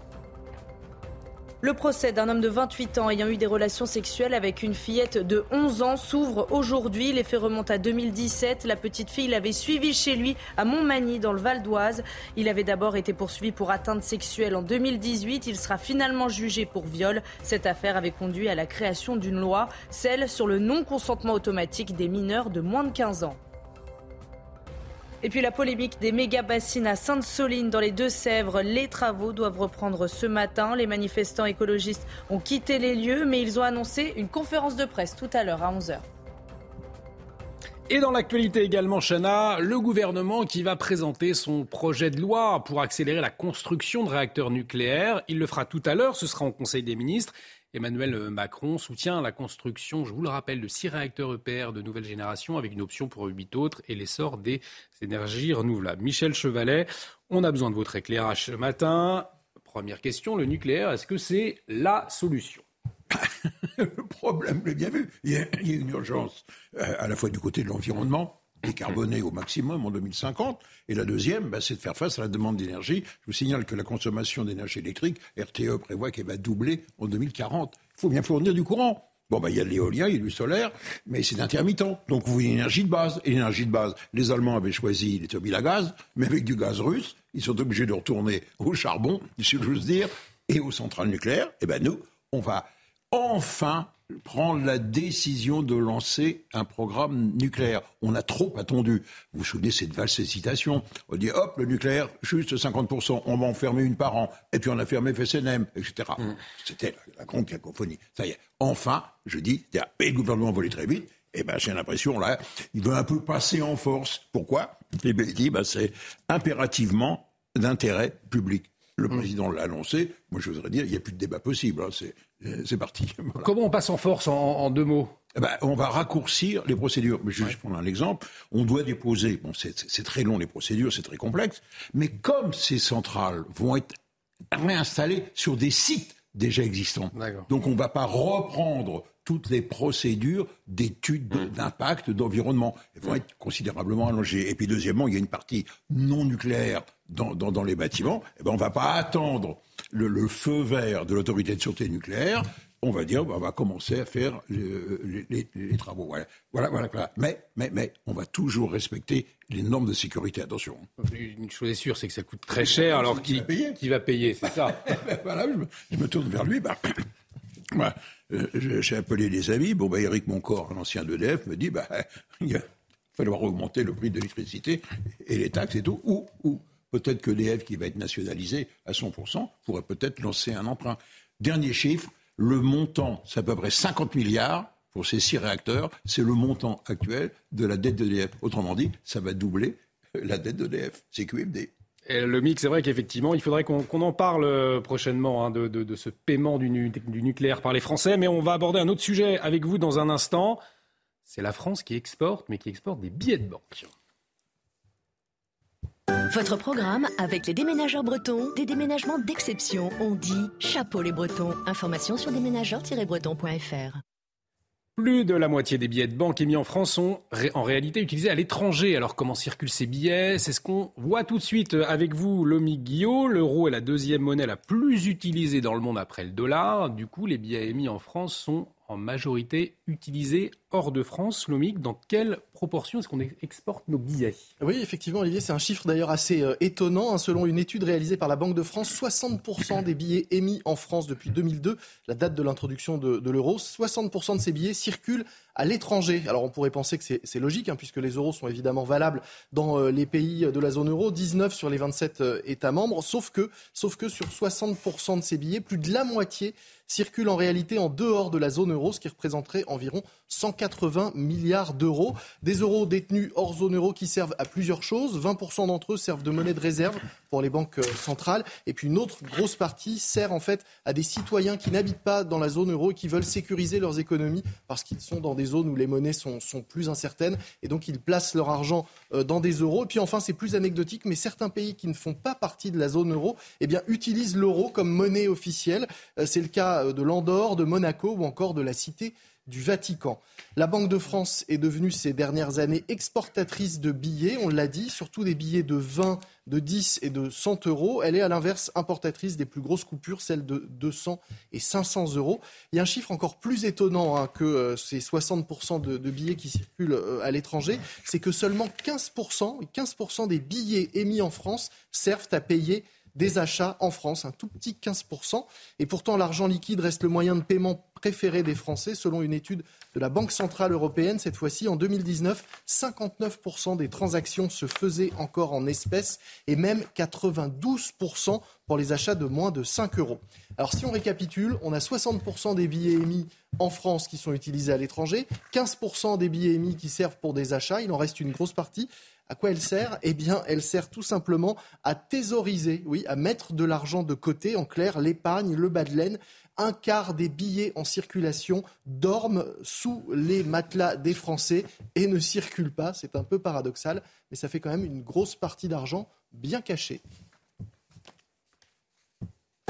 Le procès d'un homme de 28 ans ayant eu des relations sexuelles avec une fillette de 11 ans s'ouvre aujourd'hui. Les faits remontent à 2017. La petite fille l'avait suivi chez lui à Montmagny dans le Val d'Oise. Il avait d'abord été poursuivi pour atteinte sexuelle en 2018. Il sera finalement jugé pour viol. Cette affaire avait conduit à la création d'une loi, celle sur le non-consentement automatique des mineurs de moins de 15 ans. Et puis la polémique des méga bassines à Sainte-Soline dans les Deux-Sèvres. Les travaux doivent reprendre ce matin. Les manifestants écologistes ont quitté les lieux, mais ils ont annoncé une conférence de presse tout à l'heure à 11h. Et dans l'actualité également, Chana, le gouvernement qui va présenter son projet de loi pour accélérer la construction de réacteurs nucléaires. Il le fera tout à l'heure, ce sera au Conseil des ministres. Emmanuel Macron soutient la construction, je vous le rappelle, de six réacteurs EPR de nouvelle génération avec une option pour huit autres et l'essor des énergies renouvelables. Michel Chevalet, on a besoin de votre éclairage ce matin. Première question, le nucléaire, est-ce que c'est la solution le problème, vous bien vu, il y, a, une urgence euh, à la fois du côté de l'environnement, décarboner au maximum en 2050. Et la deuxième, bah, c'est de faire face à la demande d'énergie. Je vous signale que la consommation d'énergie électrique, RTE prévoit qu'elle va doubler en 2040. Il faut bien fournir du courant. Bon, bah, il y a de l'éolien, il y a du solaire, mais c'est intermittent. Donc, vous voulez une énergie de base. Et l'énergie de base, les Allemands avaient choisi les turbines à gaz, mais avec du gaz russe, ils sont obligés de retourner au charbon, si j'ose dire, et aux centrales nucléaires. Et ben nous, on va enfin prendre la décision de lancer un programme nucléaire. On a trop attendu. Vous vous souvenez cette vaste citation On dit hop, le nucléaire, juste 50%, on va en fermer une par an. Et puis on a fermé FSNM, etc. Mm. C'était la, grande cacophonie. Ça y est, enfin, je dis, et le gouvernement volait très vite. Et eh ben, j'ai l'impression, là, il veut un peu passer en force. Pourquoi? Eh bien, il dit, ben, c'est impérativement d'intérêt public. Le mm. président l'a annoncé. Moi, je voudrais dire, il n'y a plus de débat possible. Hein. Euh, c'est parti. Comment on passe en force en, deux mots? Eh ben, on va raccourcir les procédures. Je vais prendre un exemple. On doit déposer, bon, c'est très long les procédures, c'est très complexe, mais comme ces centrales vont être réinstallées sur des sites déjà existants, donc on ne va pas reprendre toutes les procédures d'études mm. d'impact, d'environnement. Elles vont être considérablement allongées. Et puis deuxièmement, il y a une partie non nucléaire dans, dans, les bâtiments. Eh ben, on ne va pas attendre le, feu vert de l'autorité de sûreté nucléaire, on va dire, on va commencer à faire les, travaux. Voilà, voilà, voilà. Mais, mais, mais, on va toujours respecter les normes de sécurité. Attention. Une chose est sûre, c'est que ça coûte très cher. Alors qui, qui va payer, c'est ça Voilà, je me, tourne vers lui. Bah, euh, j'ai appelé les amis. Bon, bah, Eric Moncord, l'ancien d'EDF, me dit, bah, il va falloir augmenter le prix de l'électricité et les taxes et tout. Ou, ou Peut-être que l'EF, qui va être nationalisé à 100%, pourrait peut-être lancer un emprunt. Dernier chiffre, le montant, c'est à peu près 50 milliards pour ces six réacteurs. C'est le montant actuel de la dette d'EDF. Autrement dit, ça va doubler la dette d'EDF. C'est QFD. Le mix, c'est vrai qu'effectivement, il faudrait qu'on en parle euh, prochainement hein, de, ce paiement du, nucléaire par les Français. Mais on va aborder un autre sujet avec vous dans un instant. C'est la France qui exporte, mais qui exporte des billets de banque. Votre programme avec les déménageurs bretons, des déménagements d'exception. On dit chapeau les bretons. Information sur déménageurs-bretons.fr. Plus de la moitié des billets de banque émis en France sont en réalité utilisés à l'étranger. Alors comment circulent ces billets? C'est ce qu'on voit tout de suite avec vous, Lomi Guillot. L'euro est la deuxième monnaie la plus utilisée dans le monde après le dollar. Du coup, les billets émis en France sont en majorité utilisés hors de France. Lomique, dans quelle proportion est-ce qu'on exporte nos billets? Oui, effectivement, Olivier, c'est un chiffre d'ailleurs assez euh, étonnant. Hein. Selon une étude réalisée par la Banque de France, 60% des billets émis en France depuis 2002, la date de l'introduction de, l'euro, 60% de ces billets circulent à l'étranger. Alors on pourrait penser que c'est logique, hein, puisque les euros sont évidemment valables dans euh, les pays de la zone euro, 19 sur les 27 euh, États membres, sauf que, sauf que sur 60% de ces billets, plus de la moitié circulent en réalité en dehors de la zone euro, ce qui représenterait environ 180 milliards d'euros. Des euros détenus hors zone euro qui servent à plusieurs choses. 20% d'entre eux servent de monnaie de réserve pour les banques euh, centrales. Et puis une autre grosse partie sert en fait à des citoyens qui n'habitent pas dans la zone euro et qui veulent sécuriser leurs économies parce qu'ils sont dans des zones où les monnaies sont, sont plus incertaines. Et donc ils placent leur argent euh, dans des euros. Et puis enfin, c'est plus anecdotique, mais certains pays qui ne font pas partie de la zone euro eh bien, utilisent l'euro comme monnaie officielle. Euh, c'est le cas de l'Andorre, de Monaco ou encore de la Cité du Vatican. La Banque de France est devenue ces dernières années exportatrice de billets, on l'a dit, surtout des billets de 20, de 10 et de 100 euros. Elle est à l'inverse importatrice des plus grosses coupures, celles de 200 et 500 euros. Il y a un chiffre encore plus étonnant hein, que euh, ces 60% de, billets qui circulent euh, à l'étranger, c'est que seulement 15%, 15% des billets émis en France servent à payer des achats en France, un tout petit 15%. Et pourtant, l'argent liquide reste le moyen de paiement préféré des Français, selon une étude de la Banque Centrale Européenne. Cette fois-ci, en 2019, 59% des transactions se faisaient encore en espèces et même 92% pour les achats de moins de 5 euros. Alors si on récapitule, on a 60% des billets émis en France qui sont utilisés à l'étranger, 15% des billets émis qui servent pour des achats, il en reste une grosse partie. À quoi elle sert? Eh bien, elle sert tout simplement à thésauriser, oui, à mettre de l'argent de côté. En clair, l'épargne, le bas de laine. Un quart des billets en circulation dorment sous les matelas des Français et ne circulent pas. C'est un peu paradoxal, mais ça fait quand même une grosse partie d'argent bien cachée.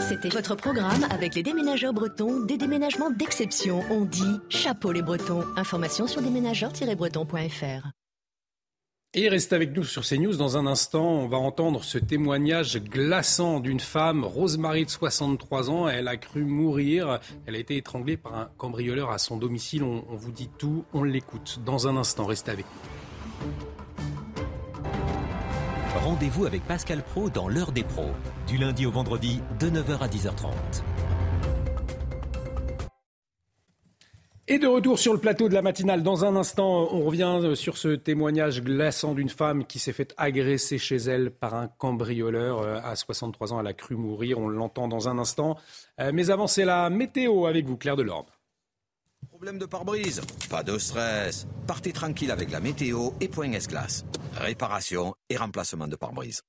C'était votre programme avec les déménageurs bretons, des déménagements d'exception. On dit chapeau les bretons. Information sur déménageurs-bretons.fr. Et restez avec nous sur CNews. Dans un instant, on va entendre ce témoignage glaçant d'une femme, Rosemary de 63 ans. Elle a cru mourir. Elle a été étranglée par un cambrioleur à son domicile. On, vous dit tout. On l'écoute. Dans un instant, restez avec nous. Rendez-vous avec Pascal Pro dans l'heure des pros, du lundi au vendredi de 9h à 10h30. Et de retour sur le plateau de la matinale. Dans un instant, on revient sur ce témoignage glaçant d'une femme qui s'est fait agresser chez elle par un cambrioleur euh, à 63 ans. Elle a cru mourir. On l'entend dans un instant. Euh, mais avant, c'est la météo avec vous, Claire Delorme. Problème de pare-brise? Pas de stress. Partez tranquille avec la météo et Point S-Glace. Réparation et remplacement de pare-brise.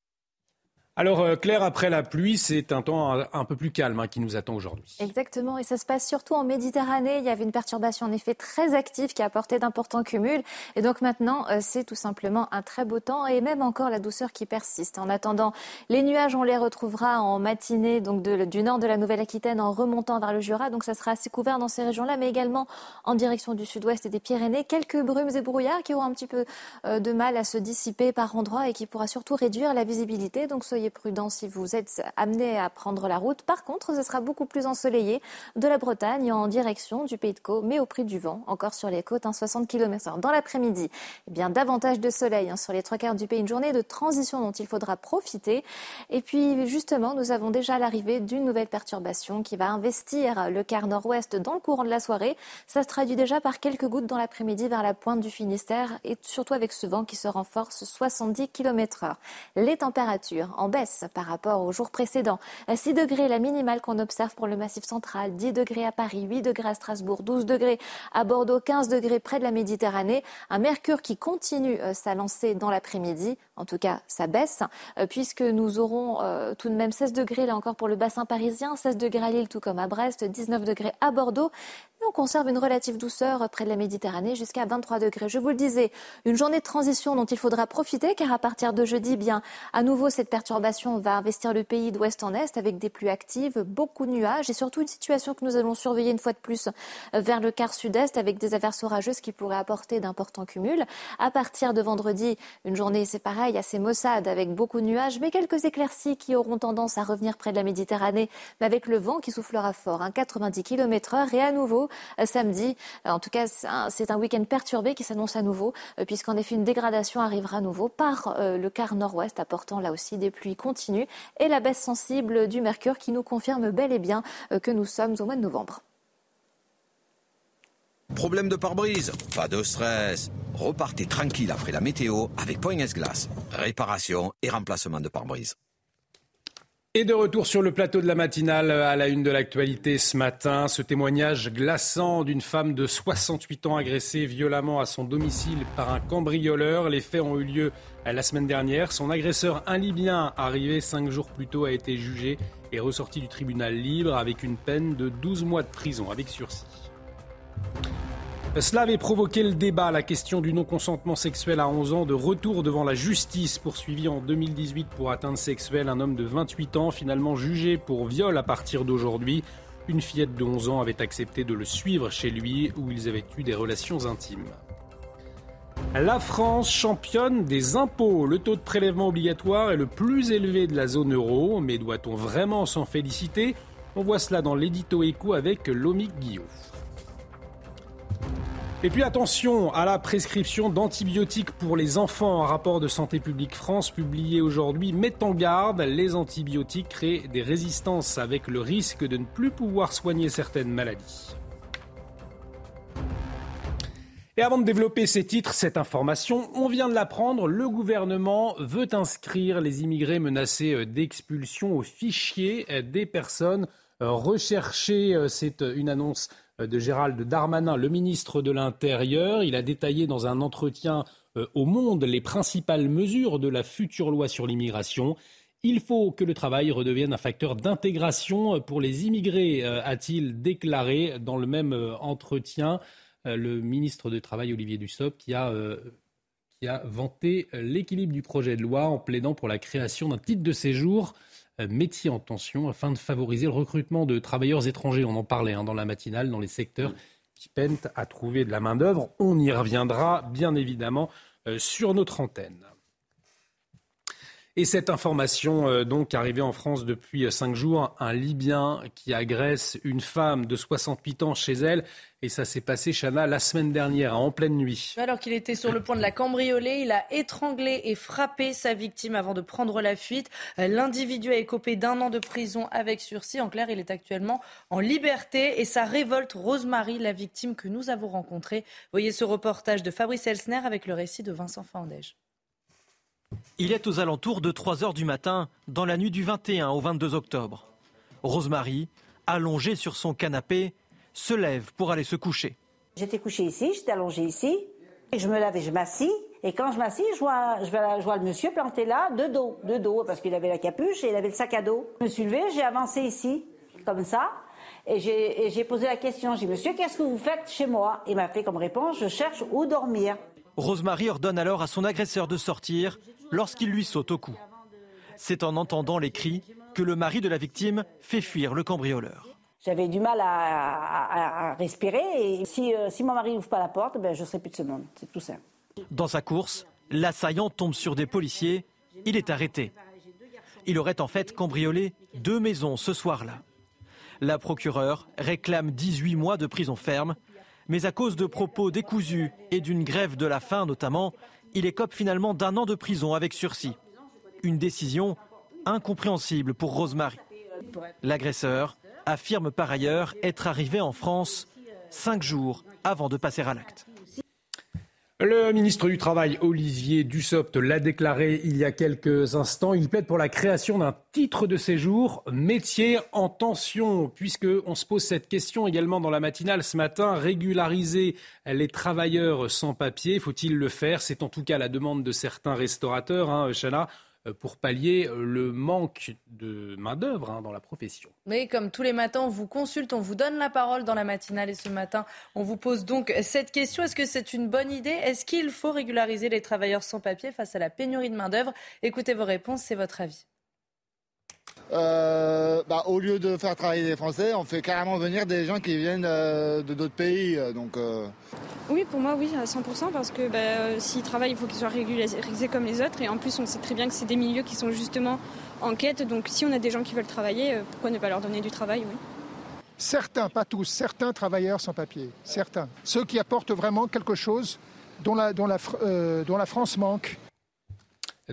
Alors euh, Claire, après la pluie, c'est un temps un, peu plus calme hein, qui nous attend aujourd'hui. Exactement, et ça se passe surtout en Méditerranée. Il y avait une perturbation en effet très active qui a apporté d'importants cumuls. Et donc maintenant, euh, c'est tout simplement un très beau temps et même encore la douceur qui persiste. En attendant, les nuages, on les retrouvera en matinée donc du nord de la Nouvelle-Aquitaine en remontant vers le Jura. Donc ça sera assez couvert dans ces régions-là, mais également en direction du sud-ouest et des Pyrénées. Quelques brumes et brouillards qui auront un petit peu euh, de mal à se dissiper par endroits et qui pourra surtout réduire la visibilité. Donc soyez prudents si vous êtes amené à prendre la route. Par contre, ce sera beaucoup plus ensoleillé de la Bretagne en direction du Pays de Caux, mais au prix du vent, encore sur les côtes, hein, 60 km/h. Dans l'après-midi, eh bien davantage de soleil hein, sur les trois quarts du pays, une journée de transition dont il faudra profiter. Et puis justement, nous avons déjà l'arrivée d'une nouvelle perturbation qui va investir le quart nord-ouest dans le courant de la soirée. Ça se traduit déjà par quelques gouttes dans l'après-midi vers la pointe du Finistère et surtout avec ce vent qui se renforce 70 km/h. Les températures en baisse par rapport au jour précédent. 6 degrés la minimale qu'on observe pour le Massif central, 10 degrés à Paris, 8 degrés à Strasbourg, 12 degrés à Bordeaux, 15 degrés près de la Méditerranée. Un mercure qui continue euh, sa lancée dans l'après-midi, en tout cas ça baisse, euh, puisque nous aurons euh, tout de même 16 degrés là encore pour le bassin parisien, 16 degrés à Lille tout comme à Brest, 19 degrés à Bordeaux. On conserve une relative douceur près de la Méditerranée jusqu'à 23 degrés. Je vous le disais, une journée de transition dont il faudra profiter car à partir de jeudi, bien, à nouveau cette perturbation va investir le pays d'ouest en est avec des pluies actives, beaucoup de nuages et surtout une situation que nous allons surveiller une fois de plus vers le quart sud-est avec des averses orageuses qui pourraient apporter d'importants cumuls. À partir de vendredi, une journée, c'est pareil, assez maussade avec beaucoup de nuages, mais quelques éclaircies qui auront tendance à revenir près de la Méditerranée, mais avec le vent qui soufflera fort, hein, 90 km heure et à nouveau euh, samedi. Euh, en tout cas, c'est un, week-end perturbé qui s'annonce à nouveau, euh, puisqu'en effet, une dégradation arrivera à nouveau par le quart nord-ouest, apportant là aussi des pluies continues et la baisse sensible du mercure qui nous confirme bel et bien que nous sommes au mois de novembre. Problème de pare-brise? Pas de stress. Repartez tranquille après la météo avec Point S-Glace. Réparation et remplacement de pare-brise. Et de retour sur le plateau de la matinale à la une de l'actualité ce matin, ce témoignage glaçant d'une femme de 68 ans agressée violemment à son domicile par un cambrioleur. Les faits ont eu lieu la semaine dernière. Son agresseur, un Libyen, arrivé cinq jours plus tôt, a été jugé et ressorti du tribunal libre avec une peine de 12 mois de prison avec sursis. Cela avait provoqué le débat, la question du non-consentement sexuel à 11 ans, de retour devant la justice, poursuivi en 2018 pour atteinte sexuelle, un homme de 28 ans, finalement jugé pour viol à partir d'aujourd'hui. Une fillette de 11 ans avait accepté de le suivre chez lui, où ils avaient eu des relations intimes. La France championne des impôts. Le taux de prélèvement obligatoire est le plus élevé de la zone euro, mais doit-on vraiment s'en féliciter? On voit cela dans l'édito écho avec Lomic Guillaume. Et puis attention à la prescription d'antibiotiques pour les enfants. Un rapport de Santé publique France publié aujourd'hui met en garde. Les antibiotiques créent des résistances avec le risque de ne plus pouvoir soigner certaines maladies. Et avant de développer ces titres, cette information, on vient de l'apprendre, le gouvernement veut inscrire les immigrés menacés d'expulsion au fichier des personnes recherchées. C'est une annonce de Gérald Darmanin, le ministre de l'Intérieur. Il a détaillé dans un entretien euh, au Monde les principales mesures de la future loi sur l'immigration. Il faut que le travail redevienne un facteur d'intégration pour les immigrés, euh, a-t-il déclaré dans le même euh, entretien le ministre du Travail Olivier Dussopt qui a, qui a vanté l'équilibre du projet de loi en plaidant pour la création d'un titre de séjour métiers en tension afin de favoriser le recrutement de travailleurs étrangers. On en parlait hein, dans la matinale, dans les secteurs qui peinent à trouver de la main-d'œuvre. On y reviendra bien évidemment sur notre antenne. Et cette information, euh, donc, arrivée en France depuis euh, cinq jours, un Libyen qui agresse une femme de 68 ans chez elle. Et ça s'est passé, Chana, la semaine dernière, en pleine nuit. Alors qu'il était sur le point de la cambrioler, il a étranglé et frappé sa victime avant de prendre la fuite. Euh, l'individu a écopé d'un an de prison avec sursis. En clair, il est actuellement en liberté et ça révolte Rosemary, la victime que nous avons rencontrée. Voyez ce reportage de Fabrice Elsner avec le récit de Vincent Fandège. Il est aux alentours de 3 heures du matin, dans la nuit du 21 au 22 octobre. Rosemary, allongée sur son canapé, se lève pour aller se coucher. J'étais couchée ici, j'étais allongée ici, et je me lève et je m'assis. Et quand je m'assis, je vois, je, vois, le monsieur planté là, de dos, de dos, parce qu'il avait la capuche et il avait le sac à dos. Je me suis levée, j'ai avancé ici, comme ça, et j'ai posé la question. J'ai dit, monsieur, qu'est-ce que vous faites chez moi? Il m'a fait comme réponse, je cherche où dormir. Rosemary ordonne alors à son agresseur de sortir lorsqu'il lui saute au cou. C'est en entendant les cris que le mari de la victime fait fuir le cambrioleur. J'avais du mal à, respirer et si, euh, si mon mari n'ouvre pas la porte, ben, je ne serai plus de ce monde. C'est tout simple. Dans sa course, l'assaillant tombe sur des policiers. Il est arrêté. Il aurait en fait cambriolé deux maisons ce soir-là. La procureure réclame 18 mois de prison ferme, mais à cause de propos décousus et d'une grève de la faim notamment, il écope finalement d'un an de prison avec sursis. Une décision incompréhensible pour Rosemary. L'agresseur affirme par ailleurs être arrivé en France cinq jours avant de passer à l'acte. Le ministre du Travail, Olivier Dussopt, l'a déclaré il y a quelques instants. Il plaide pour la création d'un titre de séjour métier en tension, puisqu'on se pose cette question également dans la matinale ce matin. Régulariser les travailleurs sans papier, faut-il le faire? C'est en tout cas la demande de certains restaurateurs, hein, Chana. Euh, pour pallier euh, le manque de main-d'œuvre hein, dans la profession. Mais comme tous les matins, on vous consulte, on vous donne la parole dans la matinale et ce matin, on vous pose donc cette question. Est-ce que c'est une bonne idée? Est-ce qu'il faut régulariser les travailleurs sans papier face à la pénurie de main-d'œuvre? Écoutez vos réponses, c'est votre avis. Euh, bah, au lieu de faire travailler des Français, on fait carrément venir des gens qui viennent de d'autres pays. Donc, oui, pour moi, oui, à 100%, parce que bah, s'ils travaillent, il faut qu'ils soient régularisés comme les autres. Et en plus, on sait très bien que c'est des milieux qui sont justement en quête. Donc si on a des gens qui veulent travailler, euh, pourquoi ne pas leur donner du travail oui. Certains, pas tous, certains travailleurs sans papier, certains. Ceux qui apportent vraiment quelque chose dont la, dont la, euh, dont la France manque.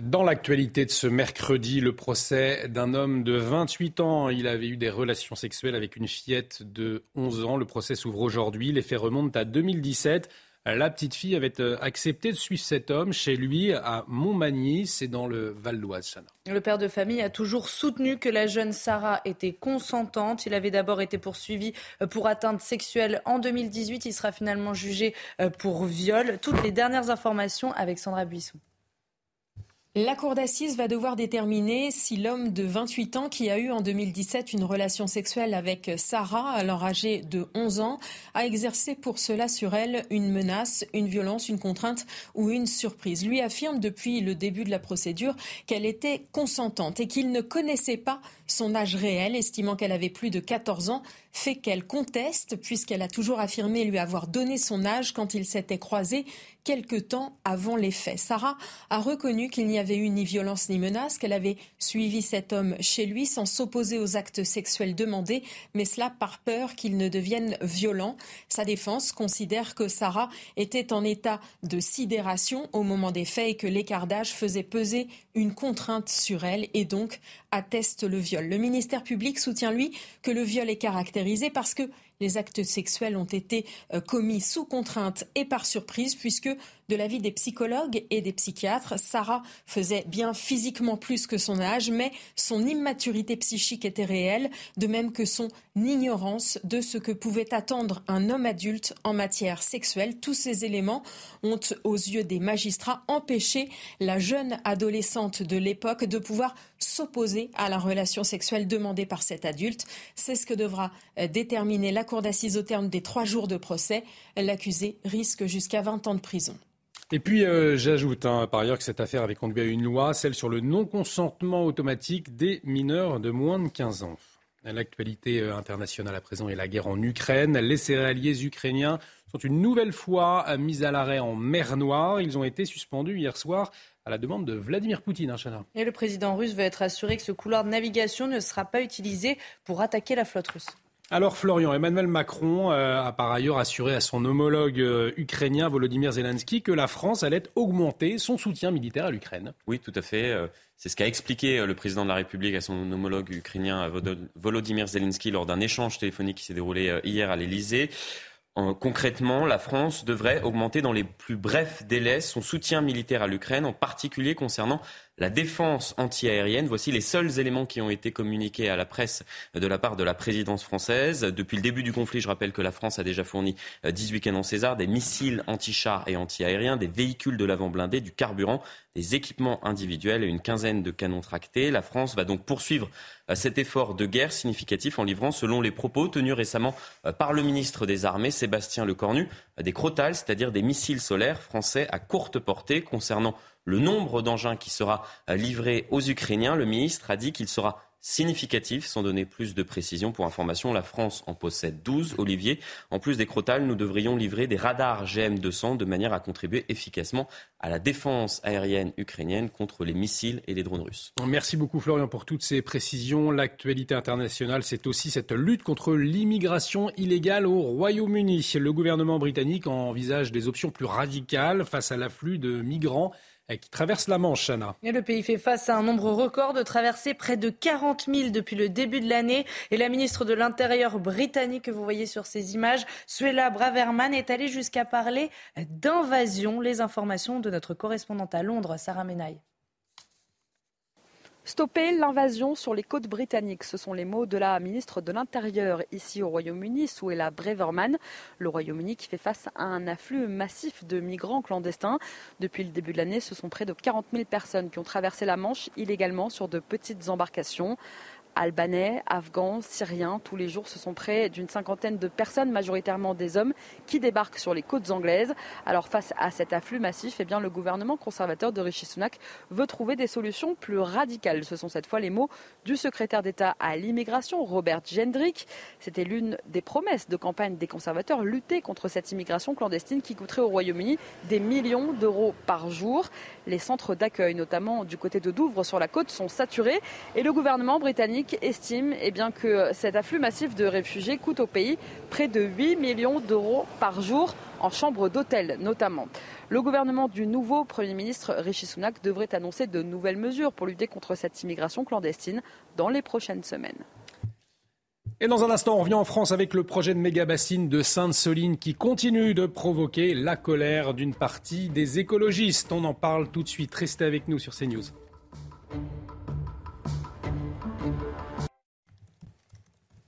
Dans l'actualité de ce mercredi, le procès d'un homme de 28 ans. Il avait eu des relations sexuelles avec une fillette de 11 ans. Le procès s'ouvre aujourd'hui. Les faits remontent à 2017. La petite fille avait euh, accepté de suivre cet homme chez lui à Montmagny, c'est dans le Val d'Oise. Le père de famille a toujours soutenu que la jeune Sarah était consentante. Il avait d'abord été poursuivi euh, pour atteinte sexuelle en 2018. Il sera finalement jugé euh, pour viol. Toutes les dernières informations avec Sandra Buisson. La cour d'assises va devoir déterminer si l'homme de 28 ans qui a eu en 2017 une relation sexuelle avec Sarah, alors âgée de 11 ans, a exercé pour cela sur elle une menace, une violence, une contrainte ou une surprise. Lui affirme depuis le début de la procédure qu'elle était consentante et qu'il ne connaissait pas son âge réel, estimant qu'elle avait plus de 14 ans, fait qu'elle conteste puisqu'elle a toujours affirmé lui avoir donné son âge quand ils s'étaient croisés quelque temps avant les faits. Sarah a reconnu qu'il n'y avait eu ni violence ni menace, qu'elle avait suivi cet homme chez lui sans s'opposer aux actes sexuels demandés, mais cela par peur qu'il ne devienne violent. Sa défense considère que Sarah était en état de sidération au moment des faits et que l'écart d'âge faisait peser une contrainte sur elle et donc atteste le viol. Le ministère public soutient, lui, que le viol est caractérisé parce que les actes sexuels ont été euh, commis sous contrainte et par surprise, puisque de l'avis des psychologues et des psychiatres, Sarah faisait bien physiquement plus que son âge, mais son immaturité psychique était réelle, de même que son ignorance de ce que pouvait attendre un homme adulte en matière sexuelle. Tous ces éléments ont, aux yeux des magistrats, empêché la jeune adolescente de l'époque de pouvoir s'opposer à la relation sexuelle demandée par cet adulte. C'est ce que devra euh, déterminer la cour d'assises au terme des trois jours de procès. L'accusé risque jusqu'à 20 ans de prison. Et puis, euh, j'ajoute hein, par ailleurs que cette affaire avait conduit à une loi, celle sur le non-consentement automatique des mineurs de moins de 15 ans. L'actualité euh, internationale à présent est la guerre en Ukraine. Les céréaliers ukrainiens sont une nouvelle fois mis à l'arrêt en mer Noire. Ils ont été suspendus hier soir à la demande de Vladimir Poutine. Hein, Et le président russe veut être assuré que ce couloir de navigation ne sera pas utilisé pour attaquer la flotte russe. Alors Florian, Emmanuel Macron euh, a par ailleurs assuré à son homologue euh, ukrainien Volodymyr Zelensky que la France allait augmenter son soutien militaire à l'Ukraine. Oui, tout à fait. Euh, c'est ce qu'a expliqué le président de la République à son homologue ukrainien Volodymyr Zelensky lors d'un échange téléphonique qui s'est déroulé hier à l'Elysée. Concrètement, la France devrait augmenter dans les plus brefs délais son soutien militaire à l'Ukraine, en particulier concernant la défense antiaérienne. Voici les seuls éléments qui ont été communiqués à la presse de la part de la présidence française. Depuis le début du conflit, je rappelle que la France a déjà fourni 18 euh, canons César, des missiles anti-chars et anti-aériens, des véhicules de l'avant blindé, du carburant, des équipements individuels et une quinzaine de canons tractés. La France va donc poursuivre euh, cet effort de guerre significatif en livrant, selon les propos tenus récemment euh, par le ministre des Armées, Sébastien Lecornu, des crotales, c'est-à-dire des missiles solaires français à courte portée concernant le nombre d'engins qui sera euh, livré aux Ukrainiens. Le ministre a dit qu'il sera significatif, sans donner plus de précision. Pour information, la France en possède 12. Olivier, en plus des crotales, nous devrions livrer des radars GM200 de manière à contribuer efficacement à la défense aérienne ukrainienne contre les missiles et les drones russes. Merci beaucoup Florian pour toutes ces précisions. L'actualité internationale, c'est aussi cette lutte contre l'immigration illégale au Royaume-Uni. Le gouvernement britannique envisage des options plus radicales face à l'afflux de migrants qui traverse la Manche, Chana. Et le pays fait face à un nombre record de traversées, près de 40 000 depuis le début de l'année. Et la ministre de l'Intérieur britannique que vous voyez sur ces images, Suella Braverman, est allée jusqu'à parler d'invasion. Les informations de notre correspondante à Londres, Sarah Menaille. Stopper l'invasion sur les côtes britanniques, ce sont les mots de la ministre de l'Intérieur ici au Royaume-Uni, Suella Breverman. Le Royaume-Uni qui fait face à un afflux massif de migrants clandestins. Depuis le début de l'année, ce sont près de 40 000 personnes qui ont traversé la Manche illégalement sur de petites embarcations. Albanais, Afghans, Syriens. Tous les jours, ce sont près d'une cinquantaine de personnes, majoritairement des hommes, qui débarquent sur les côtes anglaises. Alors face à cet afflux massif, eh bien, le gouvernement conservateur de Rishi Sunak veut trouver des solutions plus radicales. Ce sont cette fois les mots du secrétaire d'État à l'immigration, Robert Gendrick. C'était l'une des promesses de campagne des conservateurs, lutter contre cette immigration clandestine qui coûterait au Royaume-Uni des millions d'euros par jour. Les centres d'accueil, notamment du côté de Douvres sur la côte, sont saturés et le gouvernement britannique estime eh bien, que cet afflux massif de réfugiés coûte au pays près de 8 millions d'euros par jour en chambre d'hôtel notamment. Le gouvernement du nouveau Premier ministre Rishi Sunak devrait annoncer de nouvelles mesures pour lutter contre cette immigration clandestine dans les prochaines semaines. Et dans un instant, on revient en France avec le projet de méga bassine de Sainte-Soline qui continue de provoquer la colère d'une partie des écologistes. On en parle tout de suite. Restez avec nous sur CNews.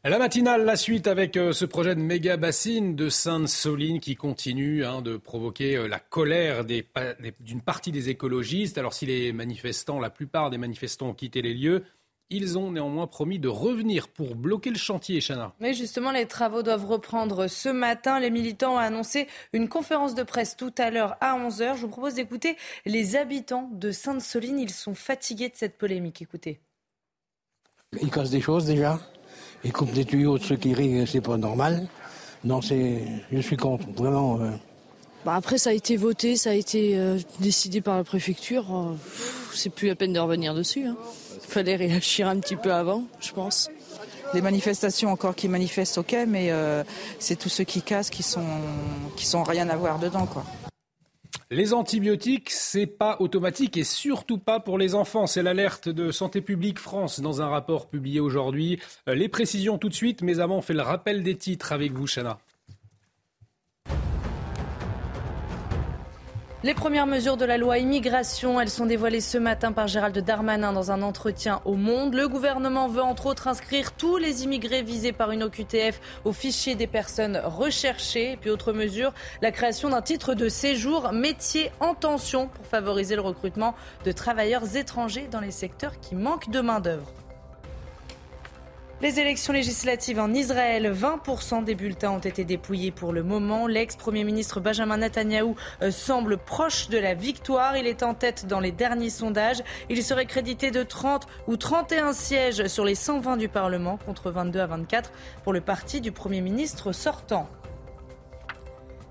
La matinale, la suite avec euh, ce projet de méga bassine de Sainte-Soline qui continue hein, de provoquer euh, la colère d'une partie des écologistes. Alors si les manifestants, la plupart des manifestants ont quitté les lieux, ils ont néanmoins promis de revenir pour bloquer le chantier, Chana. Mais justement, les travaux doivent reprendre ce matin. Les militants ont annoncé une conférence de presse tout à l'heure à 11h. Je vous propose d'écouter les habitants de Sainte-Soline. Ils sont fatigués de cette polémique. Écoutez. Ils cassent des choses déjà? Ils coupent des tuyaux de ceux qui rient, c'est pas normal. Non, c'est, je suis contre, vraiment. Euh. Bah après, ça a été voté, ça a été euh, décidé par la préfecture. Euh, c'est plus la peine de revenir dessus. Hein. Il fallait réagir un petit peu avant, je pense. Les manifestations encore qui manifestent, ok, mais c'est tous ceux qui cassent qui sont qui sont rien à voir dedans, quoi. Les antibiotiques, c'est pas automatique et surtout pas pour les enfants. C'est l'alerte de Santé publique France dans un rapport publié aujourd'hui. Euh, les précisions tout de suite, mais avant, on fait le rappel des titres avec vous, Chana. Les premières mesures de la loi immigration, elles sont dévoilées ce matin par Gérald Darmanin dans un entretien au Monde. Le gouvernement veut entre autres inscrire tous les immigrés visés par une OQTF au fichier des personnes recherchées. Et puis autre mesure, la création d'un titre de séjour métier en tension pour favoriser le recrutement de travailleurs étrangers dans les secteurs qui manquent de main-d'œuvre. Les élections législatives en Israël, 20% des bulletins ont été dépouillés pour le moment. L'ex-premier ministre Benjamin Netanyahou euh, semble proche de la victoire. Il est en tête dans les derniers sondages. Il serait crédité de 30 ou 31 sièges sur les 120 du Parlement contre 22 à 24 pour le parti du Premier ministre sortant.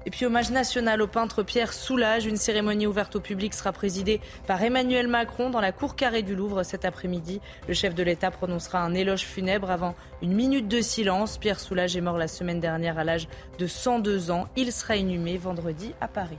Et puis hommage national au peintre Pierre Soulages. Une cérémonie ouverte au public sera présidée par Emmanuel Macron dans la cour carrée du Louvre cet après-midi. Le chef de l'État prononcera un éloge funèbre avant une minute de silence. Pierre Soulages est mort la semaine dernière à l'âge de 102 ans. Il sera inhumé vendredi à Paris.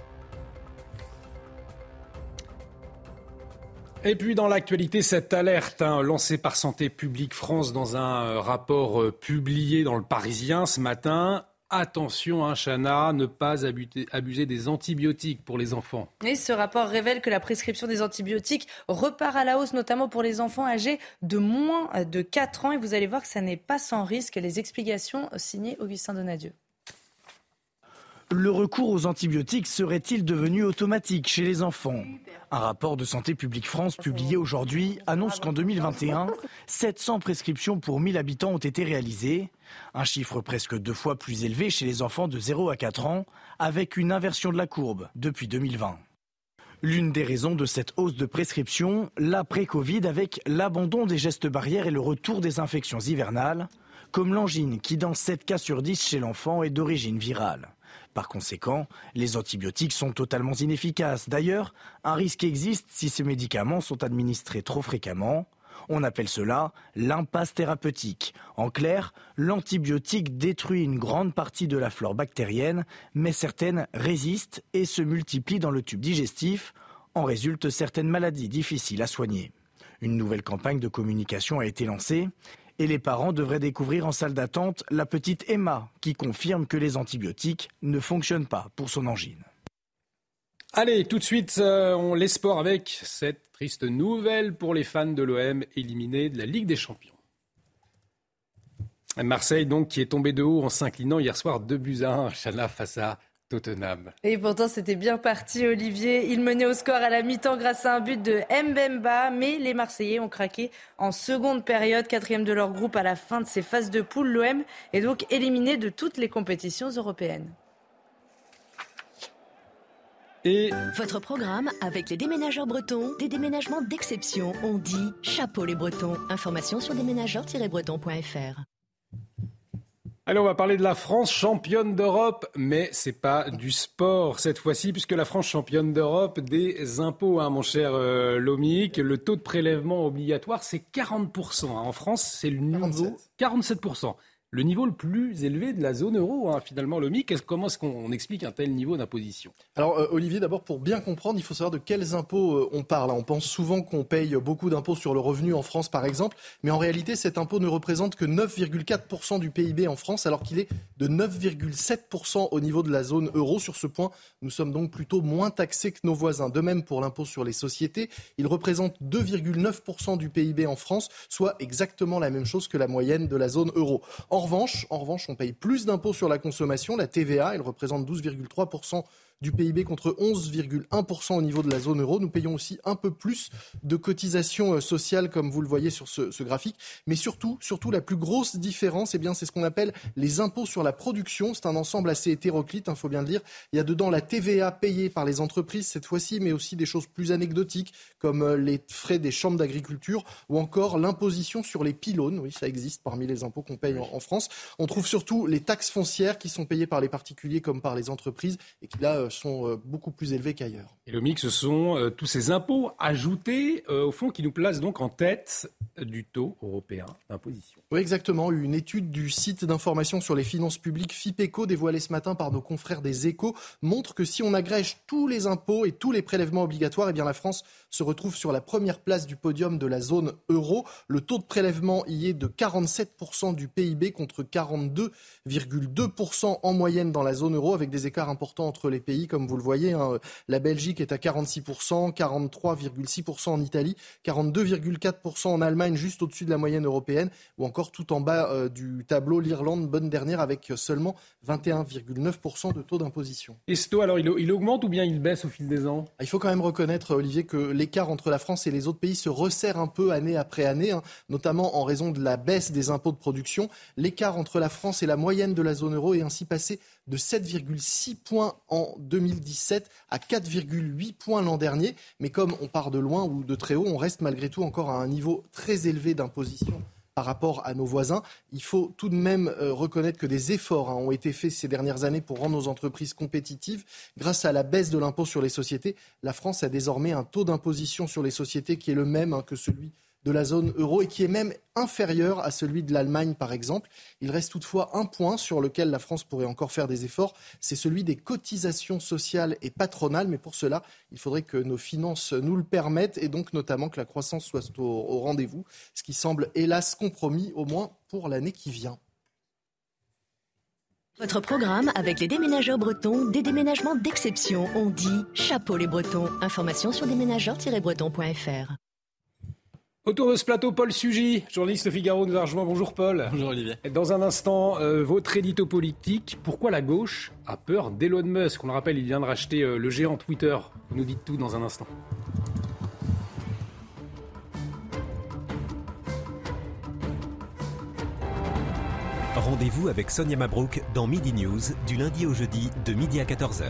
Et puis dans l'actualité, cette alerte hein, lancée par Santé publique France dans un euh, rapport euh, publié dans le Parisien ce matin Attention, hein, Chana, ne pas abuser, des antibiotiques pour les enfants. Et ce rapport révèle que la prescription des antibiotiques repart à la hausse, notamment pour les enfants âgés de moins de 4 ans. Et vous allez voir que ça n'est pas sans risque. Les explications signées Augustin Donadieu. Le recours aux antibiotiques serait-il devenu automatique chez les enfants? Un rapport de Santé publique France publié aujourd'hui annonce qu'en 2021, 700 prescriptions pour 1000 habitants ont été réalisées, un chiffre presque deux fois plus élevé chez les enfants de 0 à 4 ans, avec une inversion de la courbe depuis 2020. L'une des raisons de cette hausse de prescription, l'après-Covid avec l'abandon des gestes barrières et le retour des infections hivernales, comme l'angine qui dans 7 cas sur 10 chez l'enfant est d'origine virale. Par conséquent, les antibiotiques sont totalement inefficaces. D'ailleurs, un risque existe si ces médicaments sont administrés trop fréquemment. On appelle cela l'impasse thérapeutique. En clair, l'antibiotique détruit une grande partie de la flore bactérienne, mais certaines résistent et se multiplient dans le tube digestif. En résultent certaines maladies difficiles à soigner. Une nouvelle campagne de communication a été lancée et les parents devraient découvrir en salle d'attente la petite Emma qui confirme que les antibiotiques ne fonctionnent pas pour son angine. Allez, tout de suite, euh, on les sports avec cette triste nouvelle pour les fans de l'OM éliminés de la Ligue des Champions. Marseille, donc, qui est tombé de haut en s'inclinant hier soir 2 buts à 1, Chana face à Tottenham. Et pourtant, c'était bien parti, Olivier. Il menait au score à la mi-temps grâce à un but de Mbemba, mais les Marseillais ont craqué en seconde période, quatrième de leur groupe à la fin de ces phases de poule. L'OM est donc éliminé de toutes les compétitions européennes. Et votre programme avec les déménageurs bretons, des déménagements d'exception. On dit chapeau les bretons. Information sur déménageurs-bretons.fr. Allez, on va parler de la France championne d'Europe, mais c'est pas du sport cette fois-ci, puisque la France championne d'Europe des impôts, hein, mon cher euh, Lomic. Le taux de prélèvement obligatoire, c'est 40%. Hein. En France, c'est le niveau 47% le niveau le plus élevé de la zone euro, hein, finalement, le MIC. Comment est-ce qu'on explique un tel niveau d'imposition? Alors, euh, Olivier, d'abord, pour bien comprendre, il faut savoir de quels impôts euh, on parle. On pense souvent qu'on paye beaucoup d'impôts sur le revenu en France, par exemple, mais en réalité, cet impôt ne représente que 9,4% du PIB en France, alors qu'il est de 9,7% au niveau de la zone euro. Sur ce point, nous sommes donc plutôt moins taxés que nos voisins. De même pour l'impôt sur les sociétés, il représente 2,9% du PIB en France, soit exactement la même chose que la moyenne de la zone euro. En revanche, on paye plus d'impôts sur la consommation. La TVA, elle représente 12,3% du PIB contre 11,1% au niveau de la zone euro. Nous payons aussi un peu plus de cotisations euh, sociales, comme vous le voyez sur ce, graphique. Mais surtout, surtout, la plus grosse différence, eh bien, c'est ce qu'on appelle les impôts sur la production. C'est un ensemble assez hétéroclite, il hein, faut bien le dire. Il y a dedans la TVA payée par les entreprises cette fois-ci, mais aussi des choses plus anecdotiques, comme euh, les frais des chambres d'agriculture ou encore l'imposition sur les pylônes. Oui, ça existe parmi les impôts qu'on paye en, France. On trouve surtout les taxes foncières qui sont payées par les particuliers comme par les entreprises et qui là sont euh, beaucoup plus élevés qu'ailleurs. Et le mix, ce sont euh, tous ces impôts ajoutés, euh, au fond, qui nous placent donc en tête du taux européen d'imposition. Oui, exactement. Une étude du site d'information sur les finances publiques FIPECO, dévoilée ce matin par nos confrères des Échos, montre que si on agrège tous les impôts et tous les prélèvements obligatoires, eh bien la France se retrouve sur la première place du podium de la zone euro. Le taux de prélèvement y est de 47% du PIB contre 42,2% en moyenne dans la zone euro, avec des écarts importants entre les pays pays, comme vous le voyez. Hein. La Belgique est à 46%, 43,6% en Italie, 42,4% en Allemagne, juste au-dessus de la moyenne européenne, ou encore tout en bas euh, du tableau, l'Irlande, bonne dernière, avec seulement 21,9% de taux d'imposition. Et ce taux, alors, il, augmente ou bien il baisse au fil des ans? Ah, Il faut quand même reconnaître, Olivier, que l'écart entre la France et les autres pays se resserre un peu année après année, hein, notamment en raison de la baisse des impôts de production. L'écart entre la France et la moyenne de la zone euro est ainsi passé de 7,6 points en 2017 à 4,8 points l'an dernier. Mais comme on part de loin ou de très haut, on reste malgré tout encore à un niveau très élevé d'imposition par rapport à nos voisins. Il faut tout de même euh, reconnaître que des efforts hein, ont été faits ces dernières années pour rendre nos entreprises compétitives. Grâce à la baisse de l'impôt sur les sociétés, la France a désormais un taux d'imposition sur les sociétés qui est le même hein, que celui de la zone euro et qui est même inférieur à celui de l'Allemagne, par exemple. Il reste toutefois un point sur lequel la France pourrait encore faire des efforts, c'est celui des cotisations sociales et patronales. Mais pour cela, il faudrait que nos finances nous le permettent et donc notamment que la croissance soit au, rendez-vous, ce qui semble hélas compromis, au moins pour l'année qui vient. Votre programme avec les déménageurs bretons, des déménagements d'exception. On dit chapeau les bretons. Information sur déménageurs-bretons.fr. Autour de ce plateau, Paul Sugy, journaliste Figaro, nous a rejoint. Bonjour Paul. Bonjour Olivier. Dans un instant, euh, votre édito politique. Pourquoi la gauche a peur d'Elon Musk? On le rappelle, il vient de racheter euh, le géant Twitter. Vous nous dites tout dans un instant. Rendez-vous avec Sonia Mabrouk dans Midi News du lundi au jeudi de midi à 14h.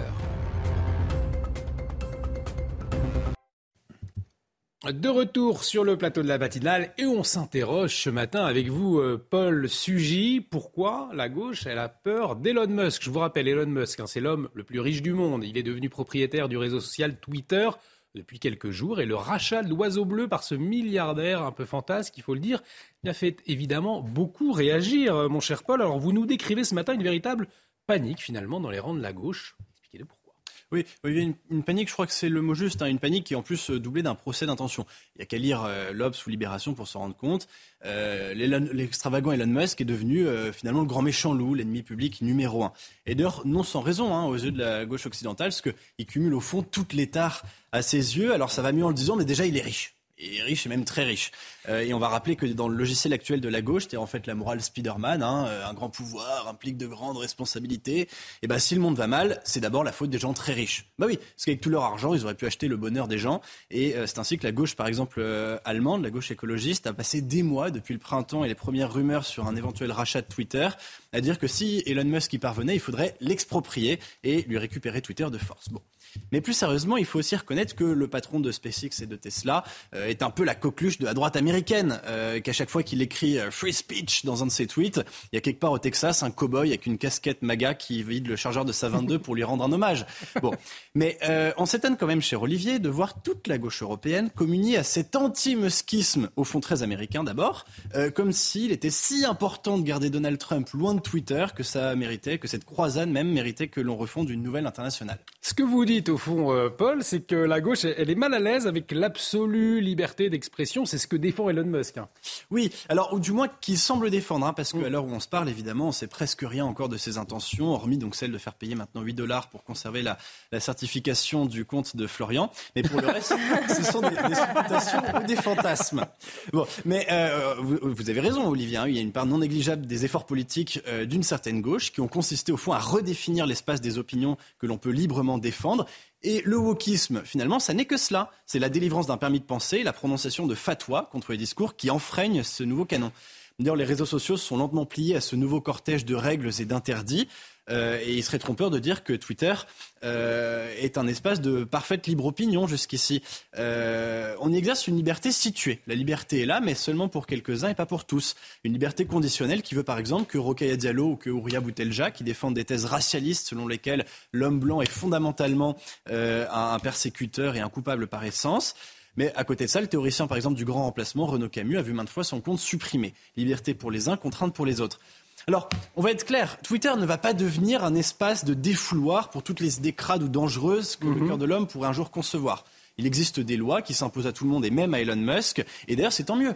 De retour sur le plateau de la matinale et on s'interroge ce matin avec vous, euh, Paul Sugy. Pourquoi la gauche, elle a peur d'Elon Musk? Je vous rappelle, Elon Musk, hein, c'est l'homme le plus riche du monde. Il est devenu propriétaire du réseau social Twitter depuis quelques jours et le rachat de l'oiseau bleu par ce milliardaire un peu fantasque, il faut le dire, il a fait évidemment beaucoup réagir, euh, mon cher Paul. Alors vous nous décrivez ce matin une véritable panique finalement dans les rangs de la gauche? Oui, une, une, panique, je crois que c'est le mot juste, hein, une panique qui est en plus euh, doublée d'un procès d'intention. Il n'y a qu'à lire euh, l'Obs ou Libération pour s'en rendre compte. Euh, L'extravagant Elon Musk est devenu euh, finalement le grand méchant loup, l'ennemi public numéro un. Et d'ailleurs, non sans raison, hein, aux yeux de la gauche occidentale, parce qu'il cumule au fond toutes les tares à ses yeux. Alors ça va mieux en le disant, mais déjà il est riche et riche et même très riche. Euh, et on va rappeler que dans le logiciel actuel de la gauche, c'est en fait la morale Spider-Man, hein, euh, un grand pouvoir implique de grandes responsabilités. Et ben si le monde va mal, c'est d'abord la faute des gens très riches. Bah oui, parce qu'avec tout leur argent, ils auraient pu acheter le bonheur des gens. Et euh, c'est ainsi que la gauche, par exemple allemande, la gauche écologiste, a passé des mois depuis le printemps et les premières rumeurs sur un éventuel rachat de Twitter à dire que si Elon Musk y parvenait, il faudrait l'exproprier et lui récupérer Twitter de force. Bon. Mais plus sérieusement, il faut aussi reconnaître que le patron de SpaceX et de Tesla euh, est un peu la coqueluche de la droite américaine, euh, qu'à chaque fois qu'il écrit euh, free speech dans un de ses tweets, il y a quelque part au Texas un cow-boy avec une casquette MAGA qui vide le chargeur de sa 22 pour lui rendre un hommage. Bon, mais on s'étonne quand même, cher Olivier, de voir toute la gauche européenne communier à cet anti-muskisme, au fond très américain d'abord, comme s'il était si important de garder Donald Trump loin de Twitter que ça méritait, que cette croisade même méritait que l'on refonde une nouvelle internationale. Ce que vous dites au fond, euh, Paul, c'est que la gauche, elle est mal à l'aise avec l'absolue liberté d'expression. C'est ce que défend Elon Musk. Hein. Oui, alors, ou du moins qu'il semble défendre, hein, parce qu'à mm. l'heure où on se parle, évidemment, on sait presque rien encore de ses intentions, hormis donc celle de faire payer maintenant 8 dollars pour conserver la, certification du compte de Florian. Mais pour le reste, ce sont des, des supputations ou des fantasmes. Bon, mais euh, vous, avez raison, Olivier. Hein, il y a une part non négligeable des efforts politiques euh, d'une certaine gauche qui ont consisté au fond à redéfinir l'espace des opinions que l'on peut librement défendre et le wokisme, finalement, ça n'est que cela. C'est la délivrance d'un permis de penser, la prononciation de fatwa contre les discours qui enfreignent ce nouveau canon. D'ailleurs, les réseaux sociaux sont lentement pliés à ce nouveau cortège de règles et d'interdits. Euh, et il serait trompeur de dire que Twitter euh, est un espace de parfaite libre opinion jusqu'ici. Euh, on y exerce une liberté située. La liberté est là, mais seulement pour quelques-uns et pas pour tous. Une liberté conditionnelle qui veut par exemple que Rokhaya Diallo ou que Ouria Boutelja, qui défendent des thèses racialistes selon lesquelles l'homme blanc est fondamentalement un persécuteur et un coupable par essence, mais à côté de ça, le théoricien, par exemple, du grand remplacement, Renaud Camus, a vu maintes fois son compte supprimé. Liberté pour les uns, contrainte pour les autres. Alors, on va être clair, Twitter ne va pas devenir un espace de défouloir pour toutes les idées crades ou dangereuses que le mhm. cœur de l'homme pourrait un jour concevoir. Il existe des lois qui s'imposent à tout le monde et même à Elon Musk, et d'ailleurs c'est tant mieux.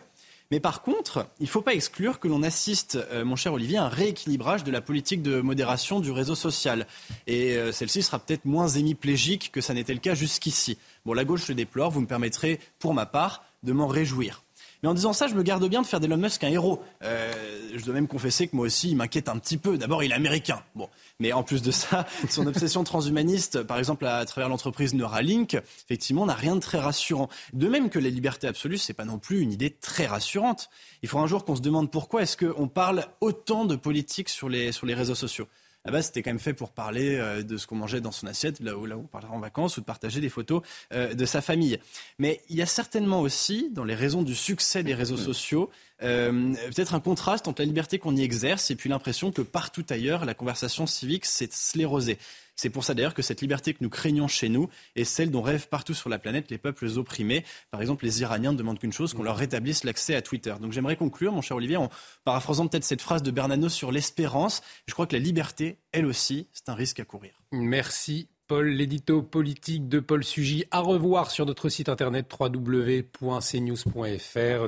Mais par contre, il ne faut pas exclure que l'on assiste, euh, mon cher Olivier, à un rééquilibrage de la politique de modération du réseau social. Et euh, celle-ci sera peut-être moins hémiplégique que ça n'était le cas jusqu'ici. Bon, la gauche le déplore, vous me permettrez, pour ma part, de m'en réjouir. Mais en disant ça, je me garde bien de faire d'Elon Musk un héros. Euh, je dois même confesser que moi aussi, il m'inquiète un petit peu. D'abord, il est américain. Bon. Mais en plus de ça, son obsession transhumaniste, par exemple à travers l'entreprise Neuralink, effectivement, n'a rien de très rassurant. De même que la liberté absolue, c'est pas non plus une idée très rassurante. Il faut un jour qu'on se demande pourquoi est-ce qu'on parle autant de politique sur les, sur les réseaux sociaux à base, c'était quand même fait pour parler euh, de ce qu'on mangeait dans son assiette, là où, là où on parlera en vacances, ou de partager des photos euh, de sa famille. Mais il y a certainement aussi, dans les raisons du succès des réseaux sociaux, euh, peut-être un contraste entre la liberté qu'on y exerce et puis l'impression que partout ailleurs, la conversation civique s'est sclérosée. C'est pour ça d'ailleurs que cette liberté que nous craignons chez nous est celle dont rêvent partout sur la planète les peuples opprimés. Par exemple, les Iraniens ne demandent qu'une chose, qu'on leur rétablisse l'accès à Twitter. Donc j'aimerais conclure, mon cher Olivier, en paraphrasant peut-être cette phrase de Bernanos sur l'espérance. Je crois que la liberté, elle aussi, c'est un risque à courir. Merci Paul, l'édito politique de Paul Sugy à revoir sur notre site internet www.cnews.fr.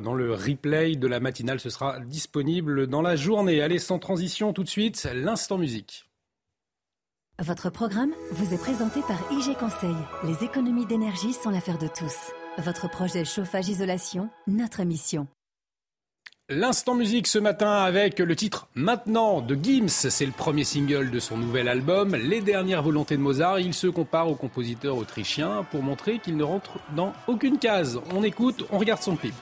Dans le replay de la matinale, ce sera disponible dans la journée. Allez, sans transition, tout de suite, l'instant musique. Votre programme vous est présenté par IG Conseil. Les économies d'énergie sont l'affaire de tous. Votre projet chauffage-isolation, notre mission. L'instant musique ce matin avec le titre Maintenant de Gims. C'est le premier single de son nouvel album, Les dernières volontés de Mozart. Il se compare au compositeur autrichien pour montrer qu'il ne rentre dans aucune case. On écoute, on regarde son clip.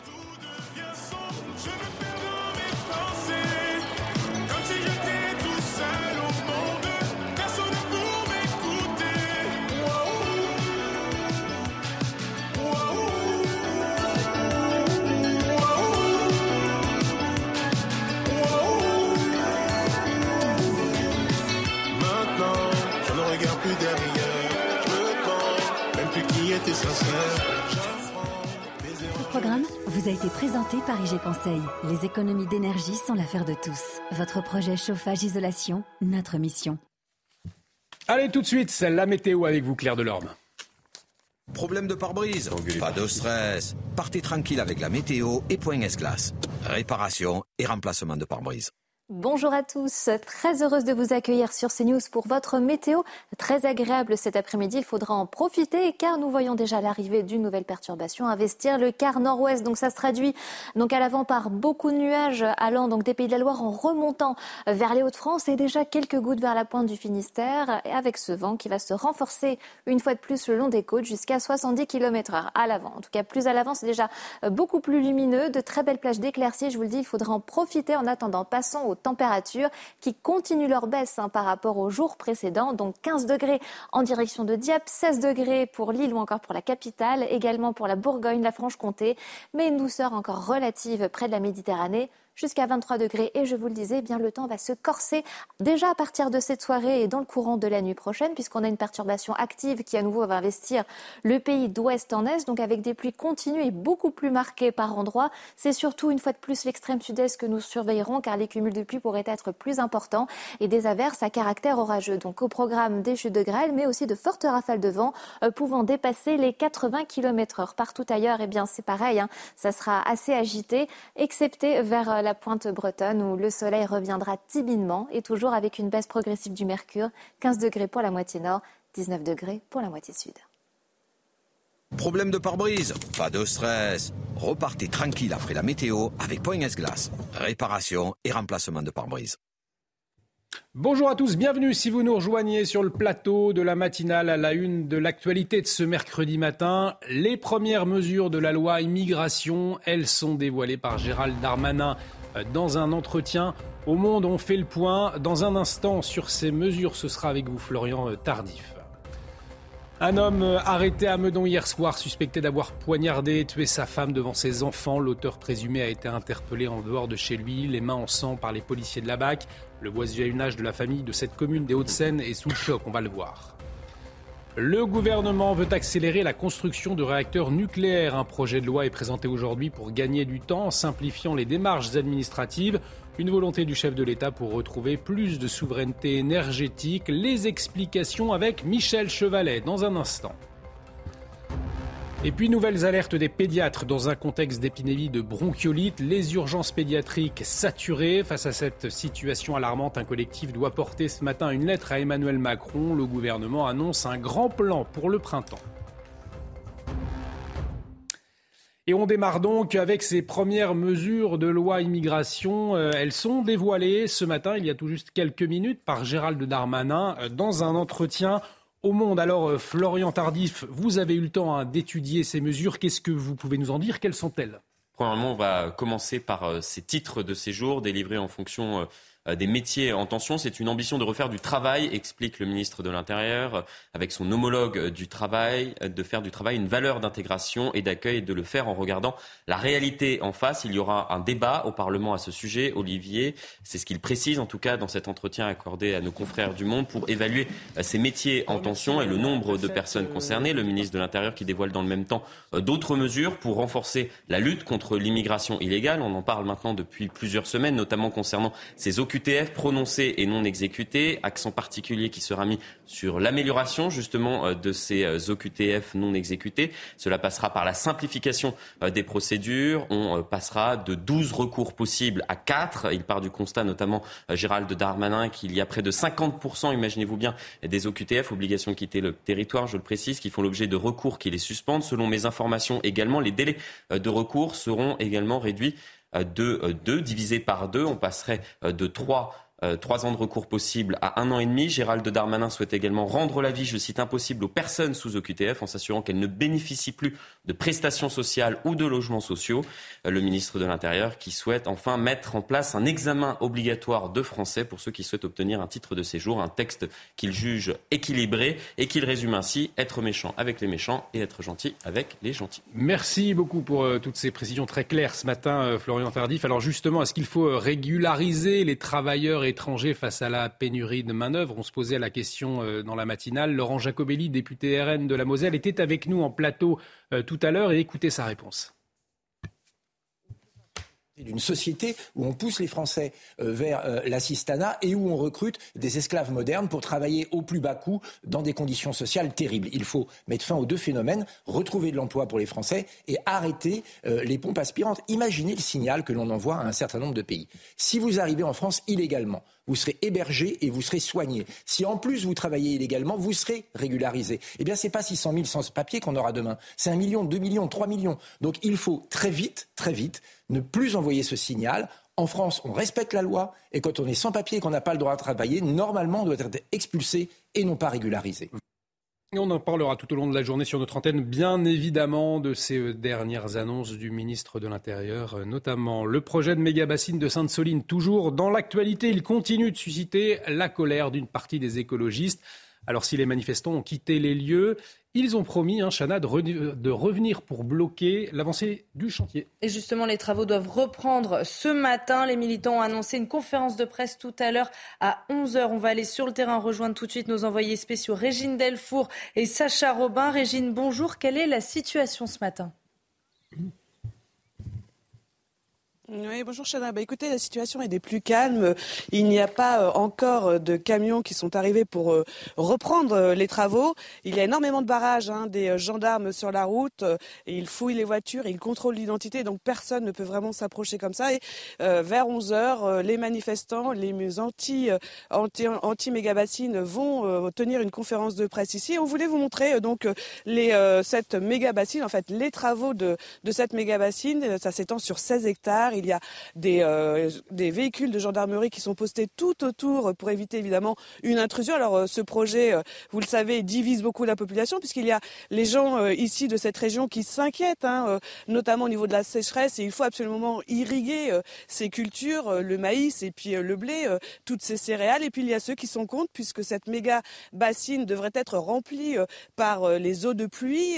Vous a été présenté par IG Conseil. Les économies d'énergie sont l'affaire de tous. Votre projet chauffage-isolation, notre mission. Allez, tout de suite, la météo avec vous, Claire Delorme. Problème de pare-brise Pas de stress. Partez tranquille avec la météo et Point S-Glace. Réparation et remplacement de pare-brise. Bonjour à tous, très heureuse de vous accueillir sur CNews pour votre météo. Très agréable cet après-midi, il faudra en profiter car nous voyons déjà l'arrivée d'une nouvelle perturbation investir le quart nord-ouest. Donc ça se traduit donc à l'avant par beaucoup de nuages allant donc des Pays de la Loire en remontant vers les Hauts-de-France et déjà quelques gouttes vers la pointe du Finistère et avec ce vent qui va se renforcer une fois de plus le long des côtes jusqu'à 70 km heure à l'avant. En tout cas plus à l'avant, c'est déjà beaucoup plus lumineux, de très belles plages d'éclaircies. Je vous le dis, il faudra en profiter en attendant. Passons au températures qui continuent leur baisse hein, par rapport aux jours précédents. Donc 15 degrés en direction de Dieppe, 16 degrés pour Lille ou encore pour la capitale, également pour la Bourgogne, la Franche-Comté, mais une douceur encore relative près de la Méditerranée jusqu'à 23 degrés. Et je vous le disais, eh bien le temps va se corser déjà à partir de cette soirée et dans le courant de la nuit prochaine, puisqu'on a une perturbation active qui à nouveau va investir le pays d'ouest en est, donc avec des pluies continues et beaucoup plus marquées par endroits. C'est surtout une fois de plus l'extrême sud-est que nous surveillerons, car les cumuls de pluie pourraient être plus importants et des averses à caractère orageux. Donc au programme des chutes de grêle, mais aussi de fortes rafales de vent euh, pouvant dépasser les 80 km heure. Partout ailleurs, eh bien c'est pareil, hein, ça sera assez agité, excepté vers euh, la pointe bretonne où le soleil reviendra timidement et toujours avec une baisse progressive du mercure, 15 degrés pour la moitié nord, 19 degrés pour la moitié sud. Problème de pare-brise Pas de stress. Repartez tranquille après la météo avec Point S-Glace. Réparation et remplacement de pare-brise. Bonjour à tous, bienvenue si vous nous rejoignez sur le plateau de la matinale à la une de l'actualité de ce mercredi matin. Les premières mesures de la loi immigration, elles sont dévoilées par Gérald Darmanin dans un entretien au Monde. On fait le point dans un instant sur ces mesures. Ce sera avec vous, Florian Tardif. Un homme arrêté à Meudon hier soir, suspecté d'avoir poignardé et tué sa femme devant ses enfants. L'auteur présumé a été interpellé en dehors de chez lui, les mains en sang par les policiers de la BAC. Le voisinage de la famille de cette commune des Hauts-de-Seine est sous le choc, on va le voir. Le gouvernement veut accélérer la construction de réacteurs nucléaires. Un projet de loi est présenté aujourd'hui pour gagner du temps en simplifiant les démarches administratives. Une volonté du chef de l'État pour retrouver plus de souveraineté énergétique. Les explications avec Michel Chevalet dans un instant. Et puis, nouvelles alertes des pédiatres dans un contexte d'épidémie de bronchiolite. Les urgences pédiatriques saturées. Face à cette situation alarmante, un collectif doit porter ce matin une lettre à Emmanuel Macron. Le gouvernement annonce un grand plan pour le printemps. Et on démarre donc avec ces premières mesures de loi immigration. Euh, elles sont dévoilées ce matin, il y a tout juste quelques minutes, par Gérald Darmanin euh, dans un entretien au Monde. Alors, euh, Florian Tardif, vous avez eu le temps hein, d'étudier ces mesures. Qu'est-ce que vous pouvez nous en dire? Quelles sont-elles? Premièrement, on va commencer par ces titres de séjour délivrés en fonction des métiers en tension. C'est une ambition de refaire du travail, explique le ministre de l'Intérieur, euh, avec son homologue euh, du travail, de faire du travail une valeur d'intégration et d'accueil de le faire en regardant la réalité en face. Il y aura un débat au Parlement à ce sujet. Olivier, c'est ce qu'il précise en tout cas dans cet entretien accordé à nos confrères du Monde pour évaluer ces métiers en tension et le nombre de personnes concernées. Le ministre de l'Intérieur qui dévoile dans le même temps d'autres mesures pour renforcer la lutte contre l'immigration illégale. On en parle maintenant depuis plusieurs semaines, notamment concernant ces occupations QTF prononcés et non exécutés, accent particulier qui sera mis sur l'amélioration justement euh, de ces euh, OQTF non exécutés. Cela passera par la simplification euh, des procédures. On passera de 12 recours possibles à 4. Il part du constat notamment Gérald Darmanin qu'il y a près de 50%, imaginez-vous bien, des OQTF, obligations de quitter le territoire, je le précise, qui font l'objet de recours qui les suspendent. Selon mes informations également, les délais de recours seront également réduits de 2, divisé par 2. On passerait euh, de 3 euh, trois ans de recours possible à un an et demi. Gérald Darmanin souhaite également rendre la vie, je cite, impossible aux personnes sous OQTF en s'assurant qu'elles ne bénéficient plus de prestations sociales ou de logements sociaux. Euh, le ministre de l'Intérieur qui souhaite enfin mettre en place un examen obligatoire de français pour ceux qui souhaitent obtenir un titre de séjour, un texte qu'il juge équilibré et qu'il résume ainsi être méchant avec les méchants et être gentil avec les gentils. Merci beaucoup pour euh, toutes ces précisions très claires ce matin, Florian Tardif. Alors justement, est-ce qu'il faut régulariser les travailleurs et étrangers face à la pénurie de main-d'œuvre. On se posait la question euh, dans la matinale. Laurent Jacobelli, député RN de la Moselle, était avec nous en plateau euh, tout à l'heure et écoutez sa réponse d'une société où on pousse les Français euh, vers l'assistanat et où on recrute des esclaves modernes pour travailler au plus bas coût dans des conditions sociales terribles. Il faut mettre fin aux deux phénomènes, retrouver de l'emploi pour les Français et arrêter les pompes aspirantes. Imaginez le signal que l'on envoie à un certain nombre de pays. Si vous arrivez en France illégalement, vous serez hébergé et vous serez soigné. Si en plus vous travaillez illégalement, vous serez régularisé. Eh bien, c'est pas 600 000 sans papier qu'on aura demain. C'est un million, deux millions, trois millions. Donc, il faut très vite, très vite, ne plus envoyer ce signal. En France, on respecte la loi et quand on est sans papier et qu'on n'a pas le droit de travailler, normalement, on doit être expulsé et non pas régularisé. On en parlera tout au long de la journée sur notre antenne, bien évidemment, de ces euh, dernières annonces du ministre de l'Intérieur, euh, notamment le projet de méga-bassine de Sainte-Soline. Toujours dans l'actualité, il continue de susciter la colère d'une partie des écologistes. Alors si les manifestants ont quitté les lieux, ils ont promis, hein, Chana, de, revenir pour bloquer l'avancée du chantier. Et justement, les travaux doivent reprendre ce matin. Les militants ont annoncé une conférence de presse tout à l'heure à 11h. On va aller sur le terrain rejoindre tout de suite nos envoyés spéciaux Régine Delfour et Sacha Robin. Régine, bonjour. Quelle est la situation ce matin? Oui, bonjour Chana. Bah, écoutez, la situation est des plus calmes. Il n'y a pas euh, encore de camions qui sont arrivés pour euh, reprendre euh, les travaux. Il y a énormément de barrages, hein, des gendarmes sur la route. Ils fouillent les voitures, ils contrôlent l'identité, donc personne ne peut vraiment s'approcher comme ça. Et vers 11 heures, les manifestants, les anti anti, anti vont tenir une conférence de presse ici. on voulait vous montrer donc les cette mégabassine, en fait, les travaux de de cette mégabassine. Ça s'étend sur 16 hectares il y a euh, des, véhicules de gendarmerie qui sont postés tout autour pour éviter évidemment une intrusion. Alors euh, ce projet, euh, vous le savez, divise beaucoup la population puisqu'il y a les gens ici de cette région qui s'inquiètent, hein, notamment au niveau de la sécheresse et il faut absolument irriguer ces cultures, le maïs et puis le blé, toutes ces céréales. Et puis il y a ceux qui sont contre puisque cette méga bassine devrait être remplie par les eaux de pluie.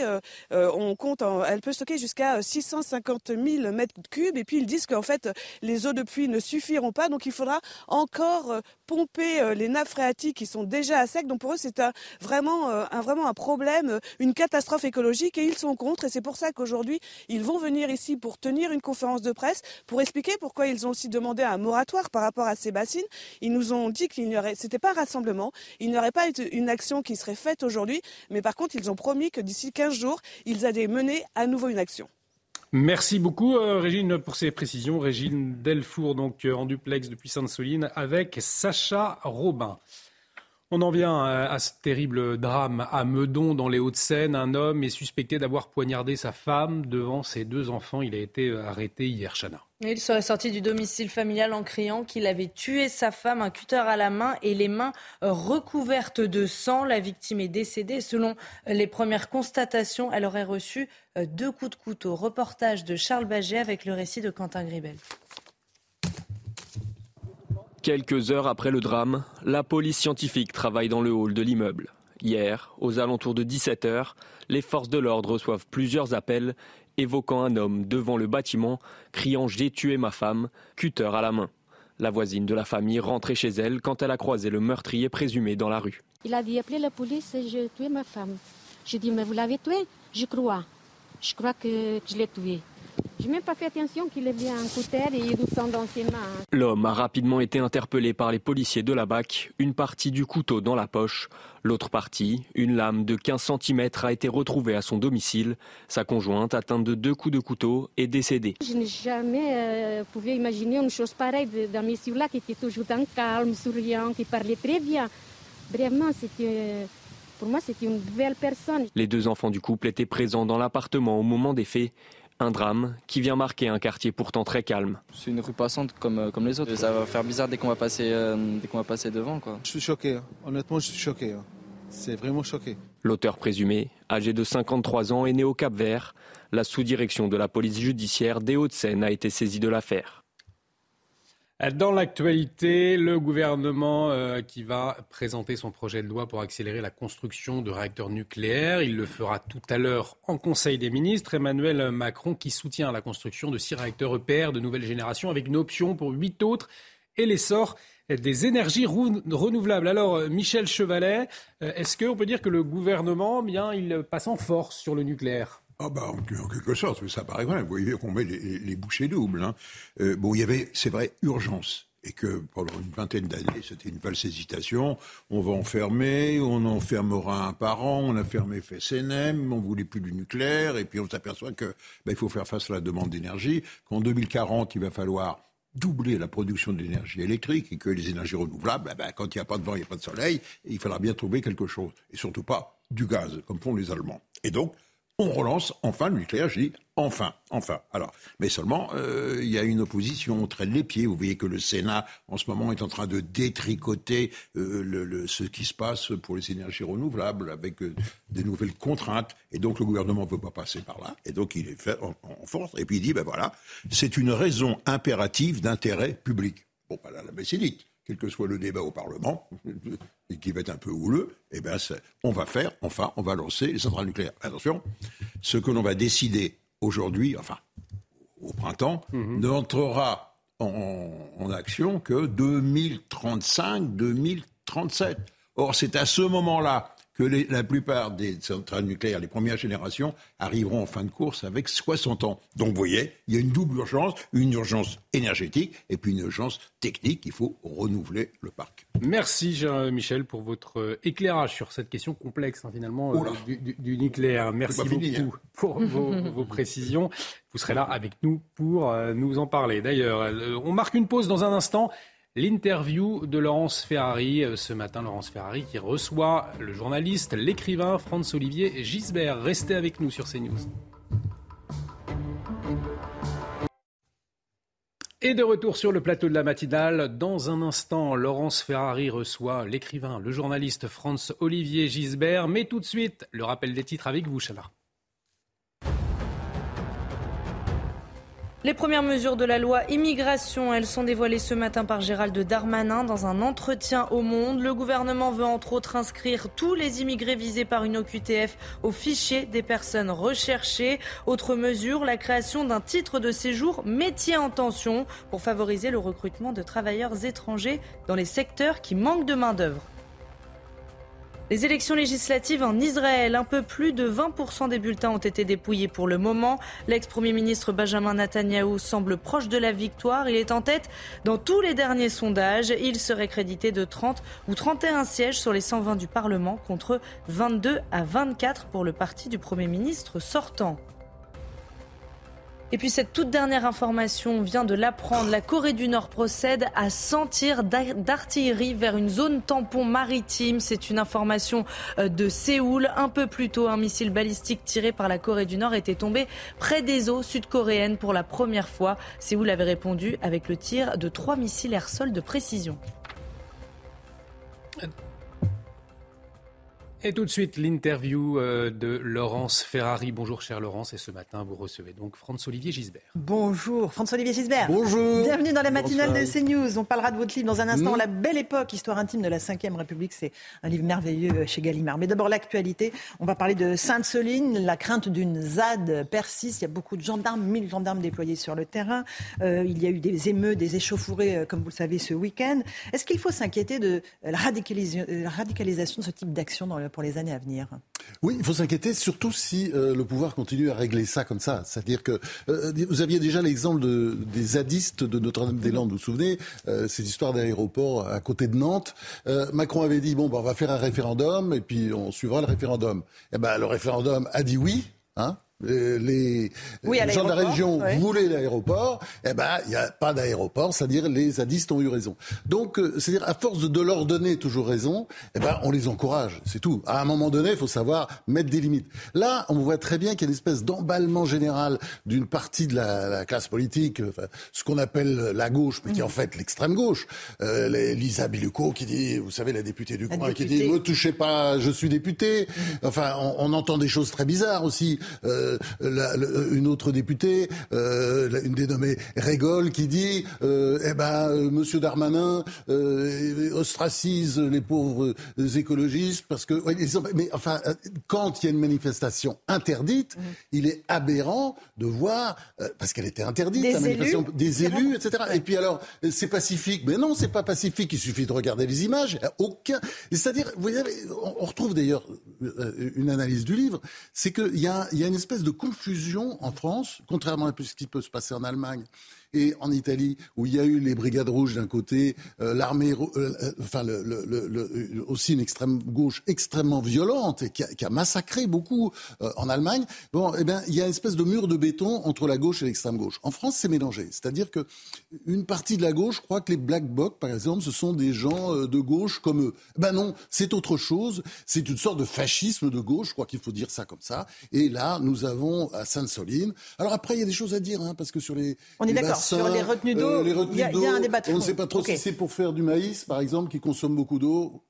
on compte, elle peut stocker jusqu'à 650 000 mètres cubes et puis ils disent disent qu'en fait les eaux de pluie ne suffiront pas, donc il faudra encore euh, pomper euh, les nappes phréatiques qui sont déjà à sec. Donc pour eux c'est vraiment, un, vraiment un problème, une catastrophe écologique et ils sont contre et c'est pour ça qu'aujourd'hui ils vont venir ici pour tenir une conférence de presse pour expliquer pourquoi ils ont aussi demandé un moratoire par rapport à ces bassines. Ils nous ont dit qu'il n'y aurait, c'était pas un rassemblement, il n'y aurait pas une action qui serait faite aujourd'hui, mais par contre ils ont promis que d'ici 15 jours ils allaient mener à nouveau une action. Merci beaucoup, euh, Régine, pour ces précisions. Régine Delfour, donc euh, en duplex depuis Sainte-Soline, avec Sacha Robin. On en vient euh, à ce terrible drame à Meudon, dans les Hauts-de-Seine. Un homme est suspecté d'avoir poignardé sa femme devant ses deux enfants. Il a été arrêté hier, Chana. Il serait sorti du domicile familial en criant qu'il avait tué sa femme, un cutter à la main et les mains recouvertes de sang. La victime est décédée. Selon les premières constatations, elle aurait reçu euh, deux coups de couteau. Reportage de Charles Baget avec le récit de Quentin Gribel. Quelques heures après le drame, la police scientifique travaille dans le hall de l'immeuble. Hier, aux alentours de 17h, les forces de l'ordre reçoivent plusieurs appels évoquant un homme devant le bâtiment, criant J'ai tué ma femme, cutter à la main. La voisine de la famille rentrait chez elle quand elle a croisé le meurtrier présumé dans la rue. Il a dit Appelez la police, j'ai tué ma femme. J'ai dit Mais vous l'avez tué? Je crois. Je crois que je l'ai tué. J'ai même pas fait attention qu'il avait un couteau et du sang dans ses mains. L'homme a rapidement été interpellé par les policiers de la BAC, une partie du couteau dans la poche. L'autre partie, une lame de 15 cm, a été retrouvée à son domicile. Sa conjointe, atteinte de deux coups de couteau, est décédée. Je n'ai jamais euh, pu imaginer une chose pareille d'un monsieur-là qui était toujours calme, souriant, qui parlait très bien. Vraiment, c'était... Pour moi, c'était une belle personne. Les deux enfants du couple étaient présents dans l'appartement au moment des faits. Un drame qui vient marquer un quartier pourtant très calme. C'est une rue passante comme, euh, comme les autres. Ça va faire bizarre dès qu'on va passer, euh, dès qu'on va passer devant. Quoi. Je suis choqué, hein. honnêtement je suis choqué. Hein. C'est vraiment choqué. L'auteur présumé, âgé de 53 ans, est né au Cap Vert. La sous-direction de la police judiciaire des Hauts-de-Seine a été saisie de l'affaire. Dans l'actualité, le gouvernement euh, qui va présenter son projet de loi pour accélérer la construction de réacteurs nucléaires. Il le fera tout à l'heure en Conseil des ministres. Emmanuel Macron qui soutient la construction de six réacteurs EPR de nouvelle génération avec une option pour huit autres et l'essor des énergies renouvelables. Alors, Michel Chevalet, euh, est-ce qu'on peut dire que le gouvernement, bien, il passe en force sur le nucléaire? Ah bah en, quelque sorte, mais ça paraît vrai. Vous voyez qu'on met les, bouchées doubles. Hein. Euh, bon, il y avait, c'est vrai, urgence. Et que pendant une vingtaine d'années, c'était une valse hésitation. On va enfermer, on enfermera un par an, on a fermé FSNM, on voulait plus du nucléaire, et puis on s'aperçoit que bah, faut faire face à la demande d'énergie, qu'en 2040, il va falloir doubler la production d'énergie électrique et que les énergies renouvelables, bah, quand il n'y a pas de vent, il n'y a pas de soleil, il faudra bien trouver quelque chose. Et surtout pas du gaz, comme font les Allemands. Et donc, on relance enfin le nucléaire. Je dis enfin, enfin. Alors, mais seulement, euh, il y a une opposition, on traîne les pieds. Vous voyez que le Sénat, en ce moment, est en train de détricoter euh, ce qui se passe pour les énergies renouvelables avec euh, des nouvelles contraintes. Et donc, le gouvernement ne veut pas passer par là. Et donc, il est fait en, force. Et puis, il dit, ben voilà, c'est une raison impérative d'intérêt public. Bon, ben là, la messinite quel que soit le débat au Parlement, et qui va être un peu houleux, eh bien, on va faire, enfin, on va lancer les centrales nucléaires. Attention, ce que l'on va décider aujourd'hui, enfin, au printemps, mhm. n'entrera en, en, action que 2035-2037. Or, c'est à ce moment-là que la plupart des centrales nucléaires, les premières générations, arriveront en fin de course avec 60 ans. Donc vous voyez, il y a une double urgence, une urgence énergétique et puis une urgence technique. Il faut renouveler le parc. Merci Jean-Michel pour votre euh, éclairage sur cette question complexe hein, finalement euh, du, nucléaire. Merci beaucoup hein. pour vos, précisions. Vous serez là avec nous pour euh, nous en parler. D'ailleurs, on marque une pause dans un instant. L'interview de Laurence Ferrari, euh, ce matin, Laurence Ferrari qui reçoit le journaliste, l'écrivain Franz-Olivier Gisbert. Restez avec nous sur CNews. Et de retour sur le plateau de la matinale, dans un instant, Laurence Ferrari reçoit l'écrivain, le journaliste Franz-Olivier Gisbert. Mais tout de suite, le rappel des titres avec vous, Chana. Les premières mesures de la loi immigration, elles sont dévoilées ce matin par Gérald Darmanin dans un entretien au Monde. Le gouvernement veut entre autres inscrire tous les immigrés visés par une OQTF au fichier des personnes recherchées. Autre mesure, la création d'un titre de séjour métier en tension pour favoriser le recrutement de travailleurs étrangers dans les secteurs qui manquent de main-d'œuvre. Les élections législatives en Israël, un peu plus de 20% des bulletins ont été dépouillés pour le moment. L'ex-premier ministre Benjamin Netanyahou semble proche de la victoire. Il est en tête dans tous les derniers sondages. Il serait crédité de 30 ou 31 sièges sur les 120 du Parlement contre 22 à 24 pour le parti du Premier ministre sortant. Et puis cette toute dernière information vient de l'apprendre. La Corée du Nord procède à sentir d'artillerie vers une zone tampon maritime. C'est une information euh, de Séoul. Un peu plus tôt, un missile balistique tiré par la Corée du Nord était tombé près des eaux sud-coréennes pour la première fois. Séoul avait répondu avec le tir de trois missiles air-sol de précision. Et tout de suite, l'interview euh, de Laurence Ferrari. Bonjour, cher Laurence. Et ce matin, vous recevez donc Franz-Olivier Gisbert. Bonjour, Franz-Olivier Gisbert. Bonjour. Bienvenue dans la matinale de CNews. On parlera de votre livre dans un instant. La belle époque, histoire intime de la Ve République. C'est un livre merveilleux chez Gallimard. Mais d'abord, l'actualité. On va parler de Sainte-Soline. La crainte d'une ZAD persiste. Il y a beaucoup de gendarmes, 1000 gendarmes déployés sur le terrain. Euh, il y a eu des émeutes, des échauffourées, euh, comme vous le savez, ce week-end. Est-ce qu'il faut s'inquiéter de la, radicalisation de ce type d'action dans le pour les années à venir. Oui, il faut s'inquiéter, surtout si euh, le pouvoir continue à régler ça comme ça. C'est-à-dire que euh, vous aviez déjà l'exemple de, des zadistes de Notre-Dame-des-Landes, vous vous souvenez, euh, cette histoire d'aéroport à côté de Nantes. Macron avait dit bon, bah, on va faire un référendum et puis on suivra le référendum. Eh ben, le référendum a dit oui. Hein euh, les, gens de la région voulaient l'aéroport, eh ben il n'y a pas d'aéroport, c'est-à-dire les zadistes ont eu raison. Donc, euh, c'est-à-dire à force de leur donner toujours raison, eh ben on les encourage, c'est tout. À un moment donné, il faut savoir mettre des limites. Là, on voit très bien qu'il y a une espèce d'emballement général d'une partie de la, classe politique, ce qu'on appelle la gauche, mais qui est en fait l'extrême gauche. Euh, Lisa Biluco qui dit, vous savez, la députée du coin, qui dit, me touchez pas, je suis député. Enfin, on, entend des choses très bizarres aussi. Euh, euh, une autre députée, euh, une dénommée Régol, qui dit euh, eh ben, Monsieur Darmanin ostracise les pauvres écologistes parce que. mais enfin, quand il y a une manifestation interdite, mmh. il est aberrant de voir parce qu'elle était interdite, des la manifestation élus, des élus, etc. Et puis alors, c'est pacifique, mais non, c'est pas pacifique. Il suffit de regarder les images. Aucun. C'est-à-dire, vous savez, on retrouve d'ailleurs une analyse du livre, c'est qu'il y a, y a une espèce de confusion en France, contrairement à ce qui peut se passer en Allemagne et en Italie, où il y a eu les brigades rouges d'un côté, euh, l'armée, euh, euh, enfin le, aussi une extrême gauche extrêmement violente et qui a, qui a massacré beaucoup en Allemagne. Bon, eh bien, il y a une espèce de mur de béton entre la gauche et l'extrême gauche. En France, c'est mélangé, c'est-à-dire que une partie de la gauche croit que les black blocs, par exemple, ce sont des gens de gauche comme eux. Ben non, c'est autre chose. C'est une sorte de fascisme de gauche. Je crois qu'il faut dire ça comme ça. Et là, nous avons à Sainte-Soline. Alors après, il y a des choses à dire, hein, parce que sur les, on est d'accord sur les retenues d'eau, euh, il y, a un débat de fond. On ne sait pas trop si c'est pour faire du maïs, par exemple, qui consomme beaucoup d'eau.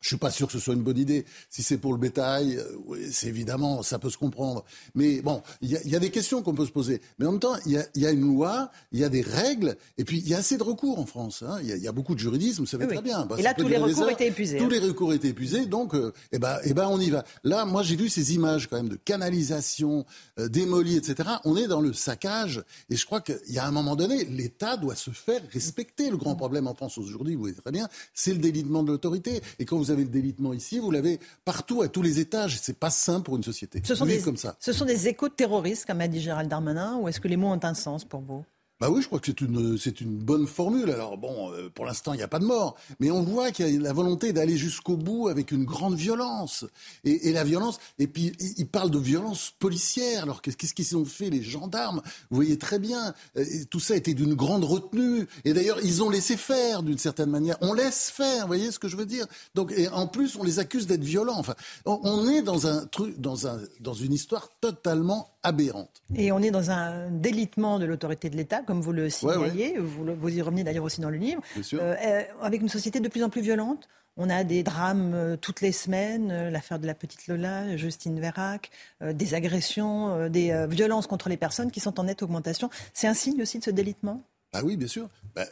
Je suis pas sûr que ce soit une bonne idée. Si c'est pour le bétail, euh, c'est évidemment, ça peut se comprendre. Mais bon, il y, a, des questions qu'on peut se poser. Mais en même temps, il y a, une loi, il y a des règles, et puis il y a assez de recours en France. Hein. Il y, a beaucoup de juridisme, vous savez très bien. et là, tous les recours étaient épuisés. Tous hein. les recours étaient épuisés, donc, euh, eh ben, eh ben, on y va. Là, moi, j'ai vu ces images quand même de canalisation, euh, démolie, etc. On est dans le saccage, et je crois qu'il y a un moment donné, l'État doit se faire respecter. Le grand problème en France aujourd'hui, vous voyez très bien, c'est le délitement de l'autorité. Et quand vous vous avez le délitement ici, vous l'avez partout, à tous les étages. C'est pas simple pour une société. Ce sont, des, comme ça. ce sont des échos terroristes, comme a dit Gérald Darmanin, ou est-ce que les mots ont un sens pour vous? Bah oui, je crois que c'est une, c'est une bonne formule. Alors bon, euh, pour l'instant, il n'y a pas de mort. Mais on voit qu'il y a la volonté d'aller jusqu'au bout avec une grande violence. Et, la violence, et puis il parle de violence policière. Alors qu'est-ce qu'ils ont fait les gendarmes? Vous voyez très bien, euh, tout ça était d'une grande retenue. Et d'ailleurs, ils ont laissé faire d'une certaine manière. On laisse faire, vous voyez ce que je veux dire? Donc, et en plus, on les accuse d'être violents. Enfin, on, on est dans un truc, dans un, dans une histoire totalement aberrante. Et on est dans un délitement de l'autorité de l'État comme vous le signaliez. Vous, vous, y revenez d'ailleurs aussi dans le livre. Euh, avec une société de plus en plus violente. On a des drames toutes les semaines, l'affaire de la petite Lola, Justine Vérac, des agressions, des violences contre les personnes qui sont en nette augmentation. C'est un signe aussi de ce délitement? Ah oui, bien sûr. Ben,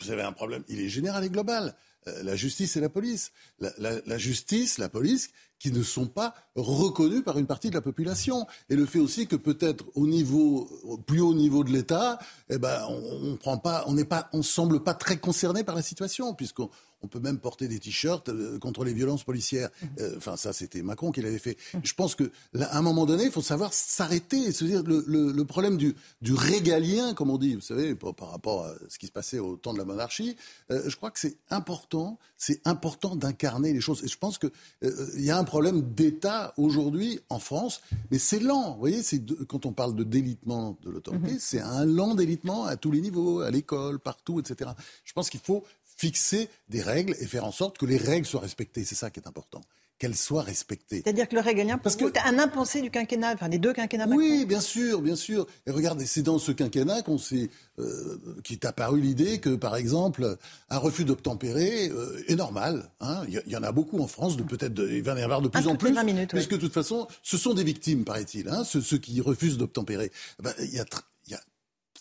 vous avez un problème, il est général et global. La justice et la police. la, justice, la police, qui ne sont pas reconnus par une partie de la population. Et le fait aussi que peut-être au niveau, au plus haut niveau de l'État, eh ben, on, on prend pas, on n'est pas, on semble pas très concerné par la situation, puisqu'on on peut même porter des t-shirts euh, contre les violences policières. Mmh. Euh, enfin, ça, c'était Macron qui l'avait fait. Mmh. Je pense que, à un moment donné, il faut savoir s'arrêter et se dire le, le, problème du, du, régalien, comme on dit, vous savez, par, rapport à ce qui se passait au temps de la monarchie. Euh, je crois que c'est important, c'est important d'incarner les choses. Et je pense qu'il il y a un problème d'État aujourd'hui en France, mais c'est lent. Vous voyez, c'est quand on parle de délitement de l'autorité, mmh. c'est un lent délitement à tous les niveaux, à l'école, partout, etc. Je pense qu'il faut fixer des règles et faire en sorte que les règles soient respectées. C'est ça qui est important qu'elles soient respectées. C'est-à-dire que le régalien, parce que un impensé du quinquennat, enfin des deux quinquennats. Oui, bien sûr, bien sûr. Et regardez, c'est dans ce quinquennat qu'on s'est, euh, qui est apparu l'idée que, par exemple, un refus d'obtempérer euh, est normal. Hein. Il y, en a beaucoup en France, de peut-être, il va y en avoir de plus en plus, 20 minutes, puisque de toute façon, ce sont des victimes, paraît-il, hein, ceux, qui refusent d'obtempérer. Ben, il y a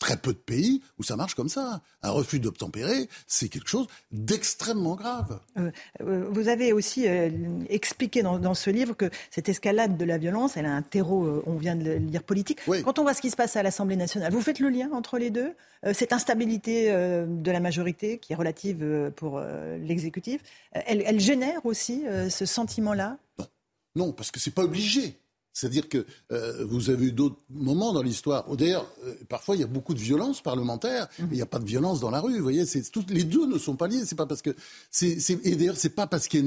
très peu de pays où ça marche comme ça. Un refus d'obtempérer, c'est quelque chose d'extrêmement grave. Euh, euh, vous avez aussi euh, expliqué dans, ce livre que cette escalade de la violence, elle a un terreau, on vient de le lire, politique. Quand on voit ce qui se passe à l'Assemblée nationale, vous faites le lien entre les deux Cette instabilité de la majorité, qui est relative pour l'exécutif, elle, elle, génère aussi ce sentiment-là? Non. Non, parce que c'est pas obligé. C'est-à-dire que euh, vous avez eu d'autres moments dans l'histoire. D'ailleurs, euh, parfois il y a beaucoup de violence parlementaire, mais il n'y a pas de violence dans la rue. Vous voyez, les deux ne sont pas liés. C'est pas parce que et d'ailleurs c'est pas parce qu'il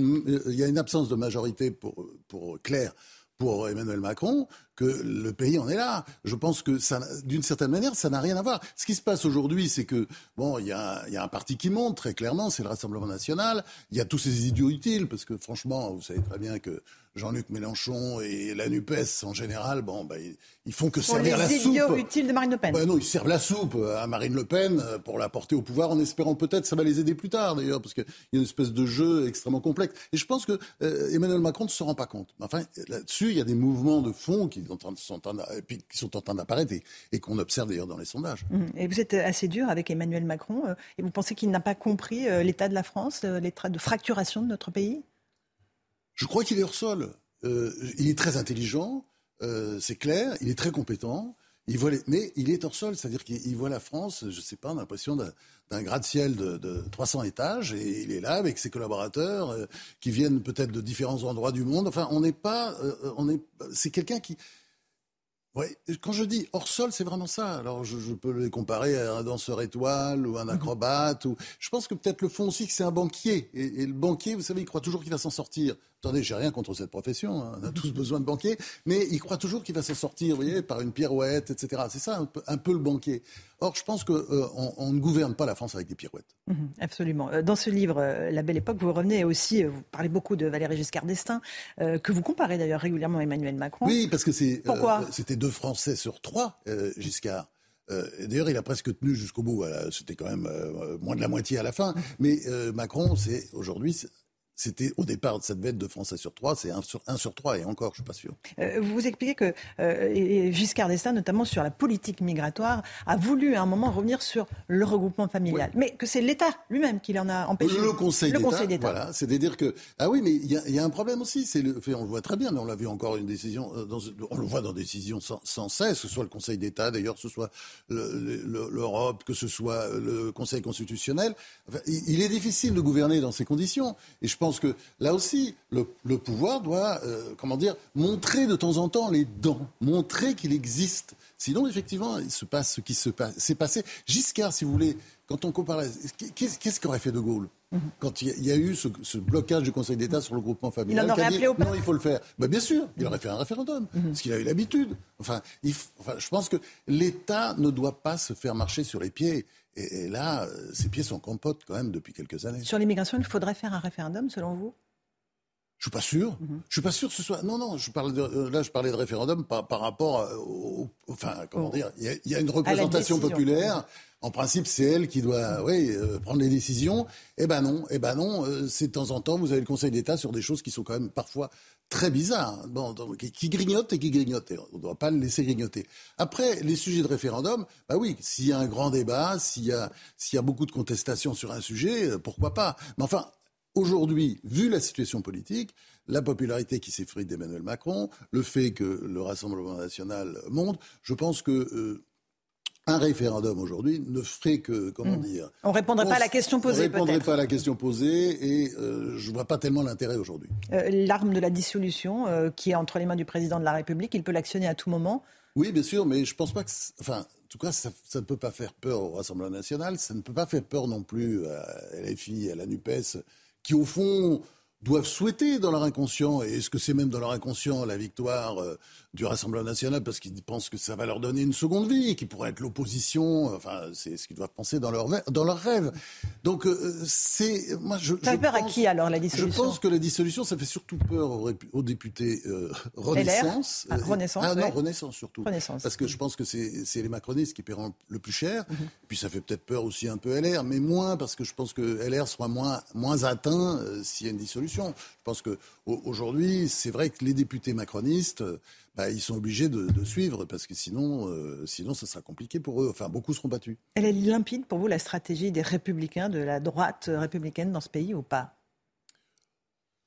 y, a une, absence de majorité pour pour Claire pour Emmanuel Macron que le pays en est là. Je pense que d'une certaine manière, ça n'a rien à voir. Ce qui se passe aujourd'hui, c'est que bon, il y a, y a, un parti qui monte très clairement, c'est le Rassemblement national. Il y a tous ces idiots utiles parce que franchement, vous savez très bien que Jean-Luc Mélenchon et la NUPES en général, bon, bah, ils, font que servir la soupe. Les utiles de Marine Le Pen. Bah non, ils servent la soupe à Marine Le Pen pour la porter au pouvoir en espérant peut-être ça va les aider plus tard d'ailleurs, parce qu'il y a une espèce de jeu extrêmement complexe. Et je pense que euh, Emmanuel Macron ne se rend pas compte. Enfin, là-dessus, il y a des mouvements de fond qui sont en train, d'apparaître et, qu'on observe d'ailleurs dans les sondages. Mmh. Et vous êtes assez dur avec Emmanuel Macron euh, et vous pensez qu'il n'a pas compris euh, l'état de la France, l'état de fracturation de notre pays? Je crois qu'il est hors sol. Euh, il est très intelligent, euh, c'est clair, il est très compétent. Il voit mais il est hors sol, c'est-à-dire qu'il voit la France, je ne sais pas, on a l'impression d'un gratte-ciel de, 300 étages, et il est là avec ses collaborateurs euh, qui viennent peut-être de différents endroits du monde. Enfin, on n'est pas, on est, c'est quelqu'un qui, Ouais, quand je dis hors sol, c'est vraiment ça. Alors, je, peux les comparer à un danseur étoile ou un mhm. acrobate. Ou... Je pense que peut-être le fond aussi que c'est un banquier. Et, le banquier, vous savez, il croit toujours qu'il va s'en sortir. Attendez, j'ai rien contre cette profession. Hein. On a tous besoin de banquiers, mais il croit toujours qu'il va s'en sortir, vous voyez, par une pirouette, etc. C'est ça un peu, le banquier. Or, je pense qu'on euh, on ne gouverne pas la France avec des pirouettes. Mhm, absolument. Euh, dans ce livre, euh, La Belle Époque, vous revenez aussi, vous parlez beaucoup de Valéry Giscard d'Estaing, que vous comparez d'ailleurs régulièrement à Emmanuel Macron. Oui, parce que c'est. Pourquoi? C'était deux Français sur trois, Giscard. D'ailleurs, il a presque tenu jusqu'au bout. C'était quand même moins de la moitié à la fin. Mhm. Mais Macron, c'est aujourd'hui c'était au départ, cette bête de Français sur trois, c'est 1 sur, 1 sur 3 et encore, je ne suis pas sûr. Euh, vous expliquez que euh, Giscard d'Estaing, notamment sur la politique migratoire, a voulu à un moment revenir sur le regroupement familial, mais que c'est l'État lui-même qui l'en a empêché. Le Conseil d'État, voilà, c'est-à-dire que ah oui, mais il y, a un problème aussi, c'est le, on le voit très bien, mais on l'a vu encore une décision, euh, dans, on le voit dans des décisions sans, cesse, que ce soit le Conseil d'État, d'ailleurs, que ce soit l'Europe, que ce soit le Conseil constitutionnel. il, est difficile de gouverner dans ces conditions, et je pense que là aussi, le, pouvoir doit, euh, comment dire, montrer de temps en temps les dents, montrer qu'il existe. Sinon, effectivement, il se passe ce qui se passe. C'est passé. Giscard, si vous voulez, quand on compare, qu'est-ce qu'aurait fait De Gaulle mhm. quand il y, a eu ce, blocage du Conseil d'État sur le groupement familial, il en aurait appelé au Non, il faut le faire. Ben, bien sûr, il aurait fait un référendum, parce qu'il a eu l'habitude. Enfin, enfin, je pense que l'État ne doit pas se faire marcher sur les pieds. Et, là, ces pieds sont compotes quand même depuis quelques années. Sur l'immigration, il faudrait faire un référendum, selon vous? Je suis pas sûr. Je suis pas sûr que ce soit. Non, non. Je parle de... euh, là, je parlais de référendum par, par rapport euh, au. Enfin, comment dire Il y, a, il y a une représentation populaire. En principe, c'est elle qui doit, oui, euh, prendre les décisions. Eh ben non. Eh ben non. euh, c'est de temps en temps, vous avez le Conseil d'État sur des choses qui sont quand même parfois très bizarres, bon, donc, qui, grignotent et qui grignotent. Et on ne doit pas le laisser grignoter. Après, les sujets de référendum, bah oui, s'il y a un grand débat, s'il y a, s'il y a beaucoup de contestations sur un sujet, pourquoi pas Mais enfin, aujourd'hui, vu la situation politique, la popularité qui s'effrite d'Emmanuel Macron, le fait que le Rassemblement national monte, je pense que euh, un référendum aujourd'hui ne ferait que, comment Mm. dire On répondrait pas à la question posée, On répondrait peut-être. pas à la question posée et euh, je vois pas tellement l'intérêt aujourd'hui. Euh, L'arme de la dissolution euh, qui est entre les mains du président de la République, il peut l'actionner à tout moment. Oui, bien sûr, mais je pense pas que. Enfin, en tout cas, ça, ça ne peut pas faire peur au Rassemblement national, ça ne peut pas faire peur non plus à LFI, à la NUPES, qui au fond doivent souhaiter dans leur inconscient, et est-ce que c'est même dans leur inconscient la victoire euh, du Rassemblement national parce qu'ils pensent que ça va leur donner une seconde vie, qui pourrait être l'opposition, enfin, c'est ce qu'ils doivent penser dans leur, dans leur rêve. Donc, euh, c'est. Moi, je. Ça je peur à qui alors la Je dissolution pense que la dissolution, ça fait surtout peur aux, députés euh, Renaissance. Ah, Euh, Renaissance, Ah non. Renaissance surtout. Renaissance. Parce que je pense que c'est c'est les macronistes qui paieront le plus cher. Mhm. Puis ça fait peut-être peur aussi un peu LR, mais moins parce que je pense que LR sera moins, moins atteint euh, s'il y a une dissolution. Je pense que au- aujourd'hui, c'est vrai que les députés macronistes, euh, bah, ils sont obligés de, de suivre parce que sinon, euh, sinon, ça sera compliqué pour eux. Enfin, beaucoup seront battus. Elle est limpide pour vous la stratégie des républicains, de la droite républicaine dans ce pays ou pas?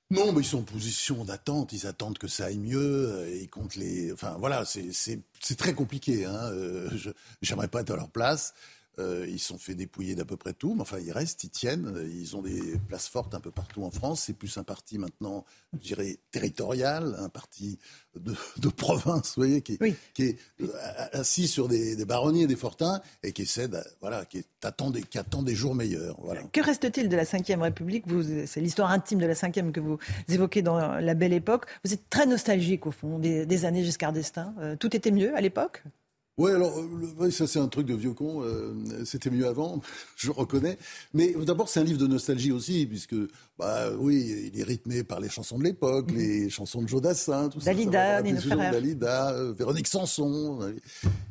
Non, mais ils sont en position d'attente. Ils attendent que ça aille mieux. euh, ils comptent les. Enfin, voilà, c'est très compliqué. Hein. euh, je- J'aimerais pas être à leur place. Euh, ils se sont fait dépouiller d'à peu près tout, mais enfin, ils restent, ils tiennent. Ils ont des places fortes un peu partout en France. C'est plus un parti maintenant, je dirais, territorial, un parti de, de province, vous voyez, qui, qui est euh, assis sur des, des baronniers et des fortins et qui essaie, de- voilà, qui, est- attend des, qui attend des jours meilleurs. Voilà. Que reste-t-il de la Ve République? C'est l'histoire intime de la Ve que vous évoquez dans la belle époque. Vous êtes très nostalgique au fond des, des années Giscard d'Estaing. Euh, tout était mieux à l'époque? Oui, alors, euh, le- ouais, ça c'est un truc de vieux con, euh, c'était mieux avant, je reconnais. Mais d'abord, c'est un livre de nostalgie aussi, puisque, bah oui, il est rythmé par les chansons de l'époque, les chansons de Jodassin, tout ça, ça. Dalida. Dalida, euh, Véronique Sanson.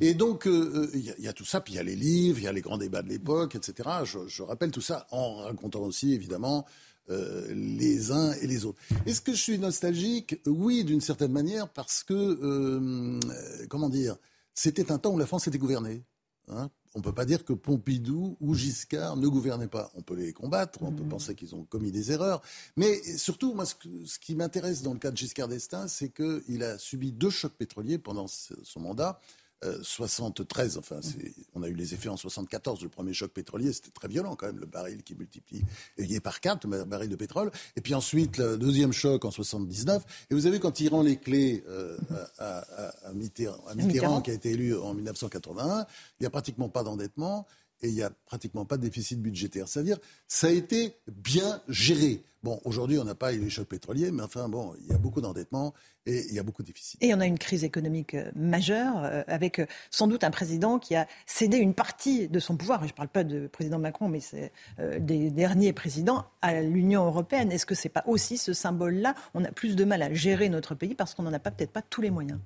Et donc, euh, il y, a- il y a tout ça, puis il y a les livres, il y a les grands débats de l'époque, etc. Je, je rappelle tout ça en racontant aussi, évidemment, euh, les uns et les autres. Est-ce que je suis nostalgique? Oui, d'une certaine manière, parce que, euh, comment dire, c'était un temps où la France était gouvernée. hein. on ne peut pas dire que Pompidou ou Giscard ne gouvernaient pas. On peut les combattre, on peut penser qu'ils ont commis des erreurs. Mais surtout, moi, ce, que- ce qui m'intéresse dans le cas de Giscard d'Estaing, c'est qu'il a subi deux chocs pétroliers pendant son mandat. Euh, 73, enfin, c'est- on a eu les effets en 74, le premier choc pétrolier, c'était très violent quand même, le baril qui multiplie il est par quatre, le baril de pétrole. Et puis ensuite, le deuxième choc en 79. Et vous avez, quand il rend les clés euh, à, à- à Mitterrand, à Mitterrand. qui a été élu en 1981, il n'y a pratiquement pas d'endettement et il n'y a pratiquement pas de déficit budgétaire. C'est-à-dire, ça a été bien géré. Bon, aujourd'hui, on n'a pas eu les chocs pétroliers, mais enfin, bon, il y a beaucoup d'endettement et il y a beaucoup de déficit. Et on a une crise économique euh, majeure, euh, avec euh, sans doute un président qui a cédé une partie de son pouvoir, je ne parle pas du président Macron, mais c'est des derniers présidents, à l'Union européenne. Est-ce que ce n'est pas aussi ce symbole-là? On a plus de mal à gérer notre pays parce qu'on n'en a peut-être pas tous les moyens.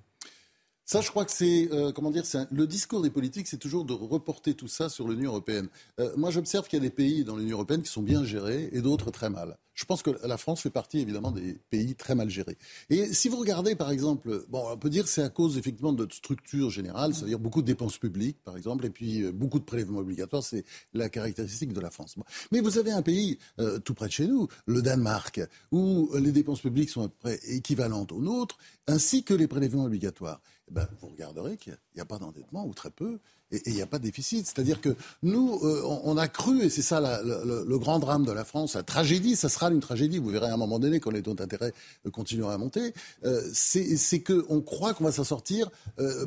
Ça, je crois que c'est, euh, comment dire, le discours des politiques, c'est toujours de reporter tout ça sur l'Union européenne. Euh, moi, j'observe qu'il y a des pays dans l'Union européenne qui sont bien gérés et d'autres très mal. Je pense que la France fait partie évidemment des pays très mal gérés. Et si vous regardez, par exemple, bon, on peut dire c'est à cause effectivement de notre structure générale, c'est-à-dire beaucoup de dépenses publiques, par exemple, et puis euh, beaucoup de prélèvements obligatoires, c'est la caractéristique de la France. Mais vous avez un pays tout près de chez nous, le Danemark, où les dépenses publiques sont à peu près équivalentes aux nôtres, ainsi que les prélèvements obligatoires. Eh ben, vous regarderez qu'il n'y a, pas d'endettement ou très peu. Et il n'y a pas de déficit. C'est-à-dire que nous, euh, on, on a cru, et c'est ça la- le, le- le grand drame de la France, la tragédie, ça sera une tragédie. Vous verrez à un moment donné, quand les taux d'intérêt euh, continueront à monter, euh, c'est qu'on croit qu'on va s'en sortir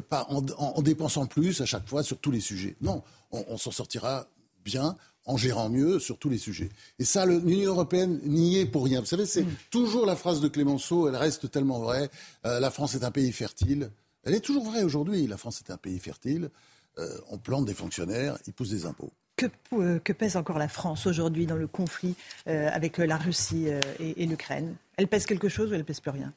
pas en, en- en dépensant plus à chaque fois sur tous les sujets. Non, on, on s'en sortira bien en gérant mieux sur tous les sujets. Et ça, l'Union européenne n'y est pour rien. Vous savez, c'est toujours la phrase de Clémenceau, elle reste tellement vraie. La France est un pays fertile. Elle est toujours vraie aujourd'hui. La France est un pays fertile. Euh, on plante des fonctionnaires, ils poussent des impôts. Que, euh, pèse encore la France aujourd'hui dans le conflit euh, avec la Russie et, et l'Ukraine? Elle pèse quelque chose ou elle pèse plus rien?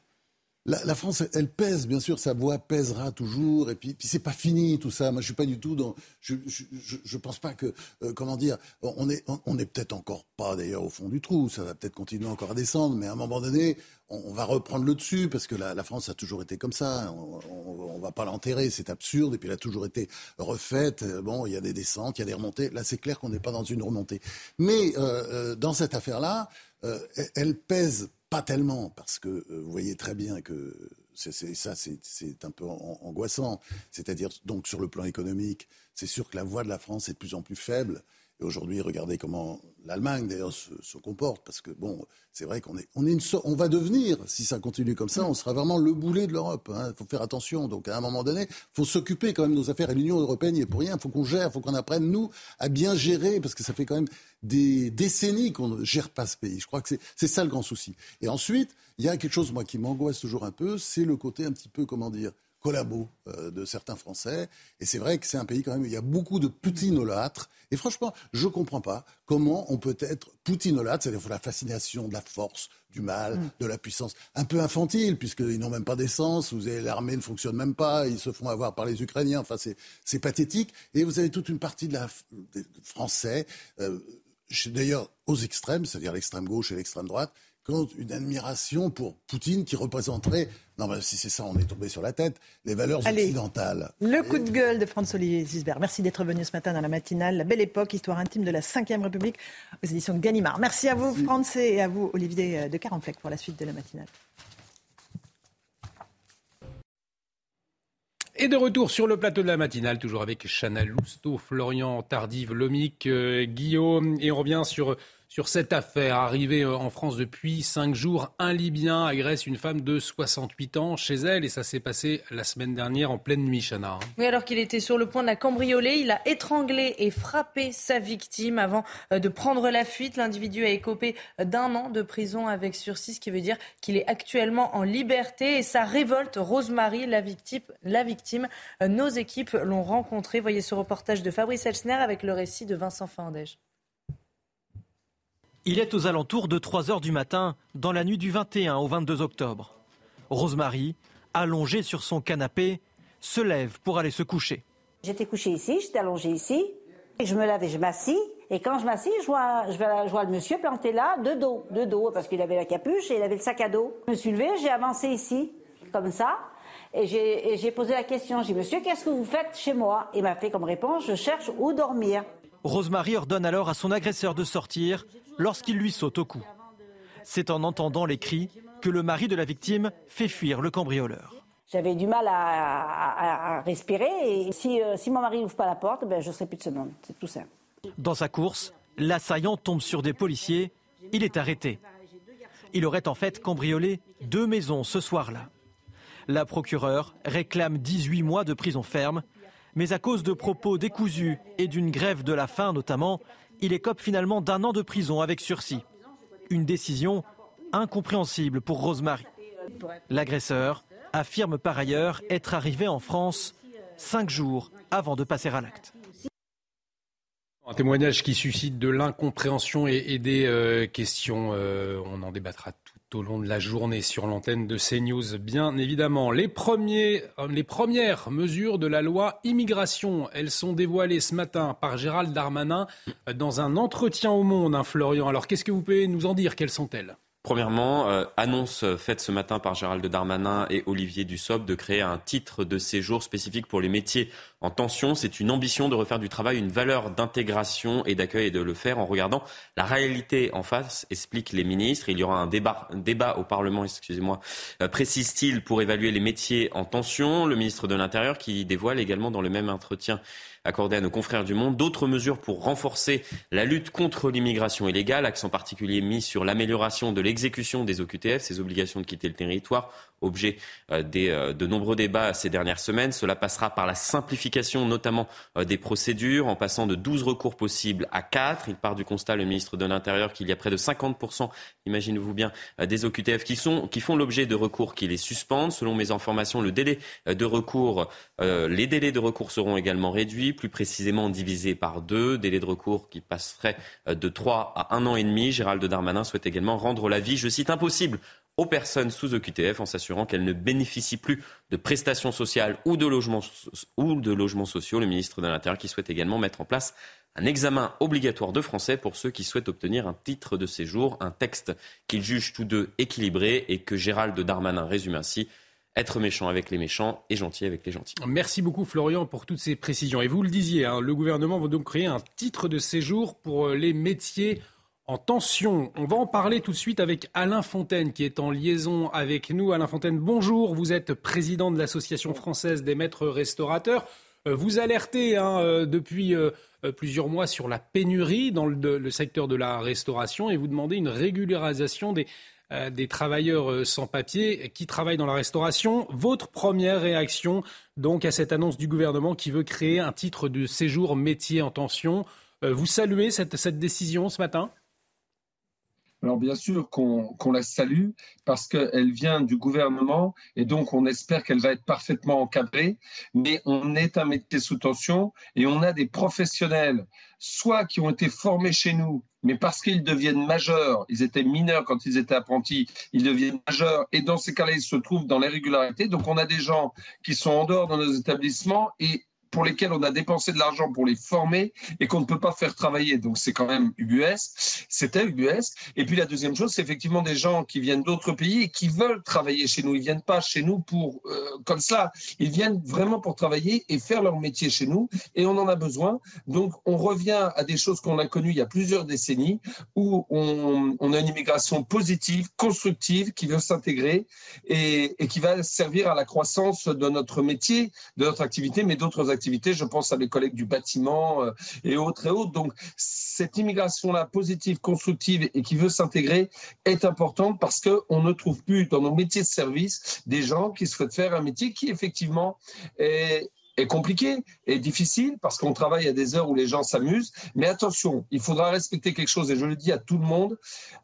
La, France, elle pèse, bien sûr, sa voix pèsera toujours. Et puis, c'est pas fini tout ça. Moi, je suis pas du tout dans. Je, je, je, pense pas que, euh, comment dire, on est, on, est peut-être encore pas d'ailleurs au fond du trou. Ça va peut-être continuer encore à descendre, mais à un moment donné, on, va reprendre le dessus parce que la, France a toujours été comme ça. On, on, va pas l'enterrer, c'est absurde. Et puis elle a toujours été refaite. Bon, il y a des descentes, il y a des remontées. Là, c'est clair qu'on n'est pas dans une remontée. Mais euh, euh dans cette affaire-là, euh, elle pèse pas tellement, parce que euh, vous voyez très bien que c'est, ça, c'est, un peu angoissant. C'est-à-dire, donc, sur le plan économique, c'est sûr que la voix de la France est de plus en plus faible. Et aujourd'hui, regardez comment l'Allemagne, d'ailleurs, se, comporte. Parce que, bon, c'est vrai qu'on est, on est une on va devenir, si ça continue comme ça, on sera vraiment le boulet de l'Europe. Il hein. faut faire attention. Donc, à un moment donné, il faut s'occuper quand même de nos affaires. Et l'Union européenne n'y est pour rien. Il faut qu'on gère, il faut qu'on apprenne, nous, à bien gérer. Parce que ça fait quand même des décennies qu'on ne gère pas ce pays. Je crois que c'est ça le grand souci. Et ensuite, il y a quelque chose, moi, qui m'angoisse toujours un peu, c'est le côté un petit peu, comment dire, collabo euh, de certains Français. Et c'est vrai que c'est un pays quand même où il y a beaucoup de poutinolâtres. Et franchement, je ne comprends pas comment on peut être poutinolâtre, c'est-à-dire la fascination de la force, du mal, mm. de la puissance, un peu infantile, puisqu'ils n'ont même pas d'essence, vous avez l'armée ne fonctionne même pas, ils se font avoir par les Ukrainiens, enfin c'est pathétique. Et vous avez toute une partie de la, des Français, euh, d'ailleurs aux extrêmes, c'est-à-dire l'extrême gauche et l'extrême droite, une admiration pour Poutine qui représenterait, non mais si c'est ça, on est tombé sur la tête, les valeurs occidentales. Le coup de gueule de François-Olivier Zisbert. Merci d'être venu ce matin dans la matinale. La belle époque, histoire intime de la Ve République aux éditions de Gallimard. Merci à vous, Français, et à vous, Olivier de Carenfleck, pour la suite de la matinale. Et de retour sur le plateau de la matinale, toujours avec Chana Lousteau, Florian Tardive, Lomic, euh, Guillaume. Et on revient sur sur cette affaire. Arrivée euh, en France depuis cinq jours, un Libyen agresse une femme de 68 ans chez elle et ça s'est passé la semaine dernière en pleine nuit, Chana. Oui, alors qu'il était sur le point de la cambrioler, il a étranglé et frappé sa victime avant euh, de prendre la fuite. L'individu a écopé d'un an de prison avec sursis, ce qui veut dire qu'il est actuellement en liberté et ça révolte Rosemary, la victime. Euh, nos équipes l'ont rencontré. Voyez ce reportage de Fabrice Elsner avec le récit de Vincent Fandège. Il est aux alentours de 3 heures du matin, dans la nuit du 21 au 22 octobre. Rosemary, allongée sur son canapé, se lève pour aller se coucher. J'étais couchée ici, j'étais allongée ici. Et je me lève et je m'assis. Et quand je m'assis, je vois, je, vois, le monsieur planté là, de dos, de dos, parce qu'il avait la capuche et il avait le sac à dos. Je me suis levée, j'ai avancé ici, comme ça. Et j'ai posé la question. J'ai dit, monsieur, qu'est-ce que vous faites chez moi? Il m'a fait comme réponse, je cherche où dormir. Rosemary ordonne alors à son agresseur de sortir lorsqu'il lui saute au cou. C'est en entendant les cris que le mari de la victime fait fuir le cambrioleur. J'avais du mal à, respirer et si, euh, si mon mari n'ouvre pas la porte, ben, je ne serai plus de ce monde. C'est tout simple. Dans sa course, l'assaillant tombe sur des policiers. Il est arrêté. Il aurait en fait cambriolé deux maisons ce soir-là. La procureure réclame 18 mois de prison ferme, mais à cause de propos décousus et d'une grève de la faim notamment, il écope finalement d'un an de prison avec sursis. Une décision incompréhensible pour Rosemary. L'agresseur affirme par ailleurs être arrivé en France cinq jours avant de passer à l'acte. Un témoignage qui suscite de l'incompréhension et, des euh, questions. Euh, on en débattra au long de la journée sur l'antenne de CNews, bien évidemment. Euh, les premières mesures de la loi immigration, elles sont dévoilées ce matin par Gérald Darmanin dans un entretien au Monde, hein, Florian. Alors qu'est-ce que vous pouvez nous en dire? Quelles sont-elles? Premièrement, euh, annonce faite ce matin par Gérald Darmanin et Olivier Dussopt de créer un titre de séjour spécifique pour les métiers en tension. C'est une ambition de refaire du travail une valeur d'intégration et d'accueil et de le faire en regardant la réalité en face, expliquent les ministres. Il y aura un débat, au Parlement, excusez-moi, euh, précise-t-il, pour évaluer les métiers en tension. Le ministre de l'Intérieur qui dévoile également dans le même entretien accordé à nos confrères du Monde. D'autres mesures pour renforcer la lutte contre l'immigration illégale, accent particulier mis sur l'amélioration de l'exécution des OQTF, ces obligations de quitter le territoire, objet euh, des, euh, de nombreux débats ces dernières semaines. Cela passera par la simplification notamment euh, des procédures, en passant de 12 recours possibles à 4. Il part du constat, le ministre de l'Intérieur, qu'il y a près de 50%, imaginez-vous bien, des OQTF qui, sont, qui font l'objet de recours qui les suspendent. Selon mes informations, le délai de recours, les délais de recours seront également réduits, plus précisément divisés par deux, délais de recours qui passeraient de 3 à 1 an et demi. Gérald Darmanin souhaite également rendre la vie, je cite, impossible aux personnes sous OQTF en s'assurant qu'elles ne bénéficient plus de prestations sociales ou de logements, ou de logements sociaux. Le ministre de l'Intérieur qui souhaite également mettre en place un examen obligatoire de français pour ceux qui souhaitent obtenir un titre de séjour, un texte qu'ils jugent tous deux équilibré et que Gérald Darmanin résume ainsi être méchant avec les méchants et gentil avec les gentils. Merci beaucoup Florian pour toutes ces précisions. Et vous le disiez, hein, le gouvernement va donc créer un titre de séjour pour euh, les métiers en tension. On va en parler tout de suite avec Alain Fontaine qui est en liaison avec nous. Alain Fontaine, bonjour. Vous êtes président de l'Association française des maîtres restaurateurs. Euh, vous alertez hein, euh, depuis plusieurs mois sur la pénurie dans le, secteur de la restauration et vous demandez une régularisation des, des travailleurs euh, sans papier qui travaillent dans la restauration. Votre première réaction donc à cette annonce du gouvernement qui veut créer un titre de séjour métier en tension. Euh, vous saluez cette, décision ce matin? Alors bien sûr qu'on la salue parce qu'elle vient du gouvernement et donc on espère qu'elle va être parfaitement encadrée. Mais on est un métier sous tension et on a des professionnels, soit qui ont été formés chez nous mais parce qu'ils deviennent majeurs, ils étaient mineurs quand ils étaient apprentis, ils deviennent majeurs, et dans ces cas-là, ils se trouvent dans l'irrégularité. Donc on a des gens qui sont en dehors de nos établissements et pour lesquels on a dépensé de l'argent pour les former et qu'on ne peut pas faire travailler. Donc c'est quand même UBS, c'était UBS. Et puis la deuxième chose, c'est effectivement des gens qui viennent d'autres pays et qui veulent travailler chez nous. Ils viennent pas chez nous pour euh, comme cela. Ils viennent vraiment pour travailler et faire leur métier chez nous. Et on en a besoin. Donc on revient à des choses qu'on a connues il y a plusieurs décennies où on, a une immigration positive, constructive, qui veut s'intégrer et qui va servir à la croissance de notre métier, de notre activité, mais d'autres activités je pense à mes collègues du bâtiment euh, et autres et autres. Donc, cette immigration-là, positive, constructive et qui veut s'intégrer, est importante parce qu'on ne trouve plus dans nos métiers de service des gens qui souhaitent faire un métier qui, effectivement, est, est compliqué et difficile parce qu'on travaille à des heures où les gens s'amusent. Mais attention, il faudra respecter quelque chose, et je le dis à tout le monde,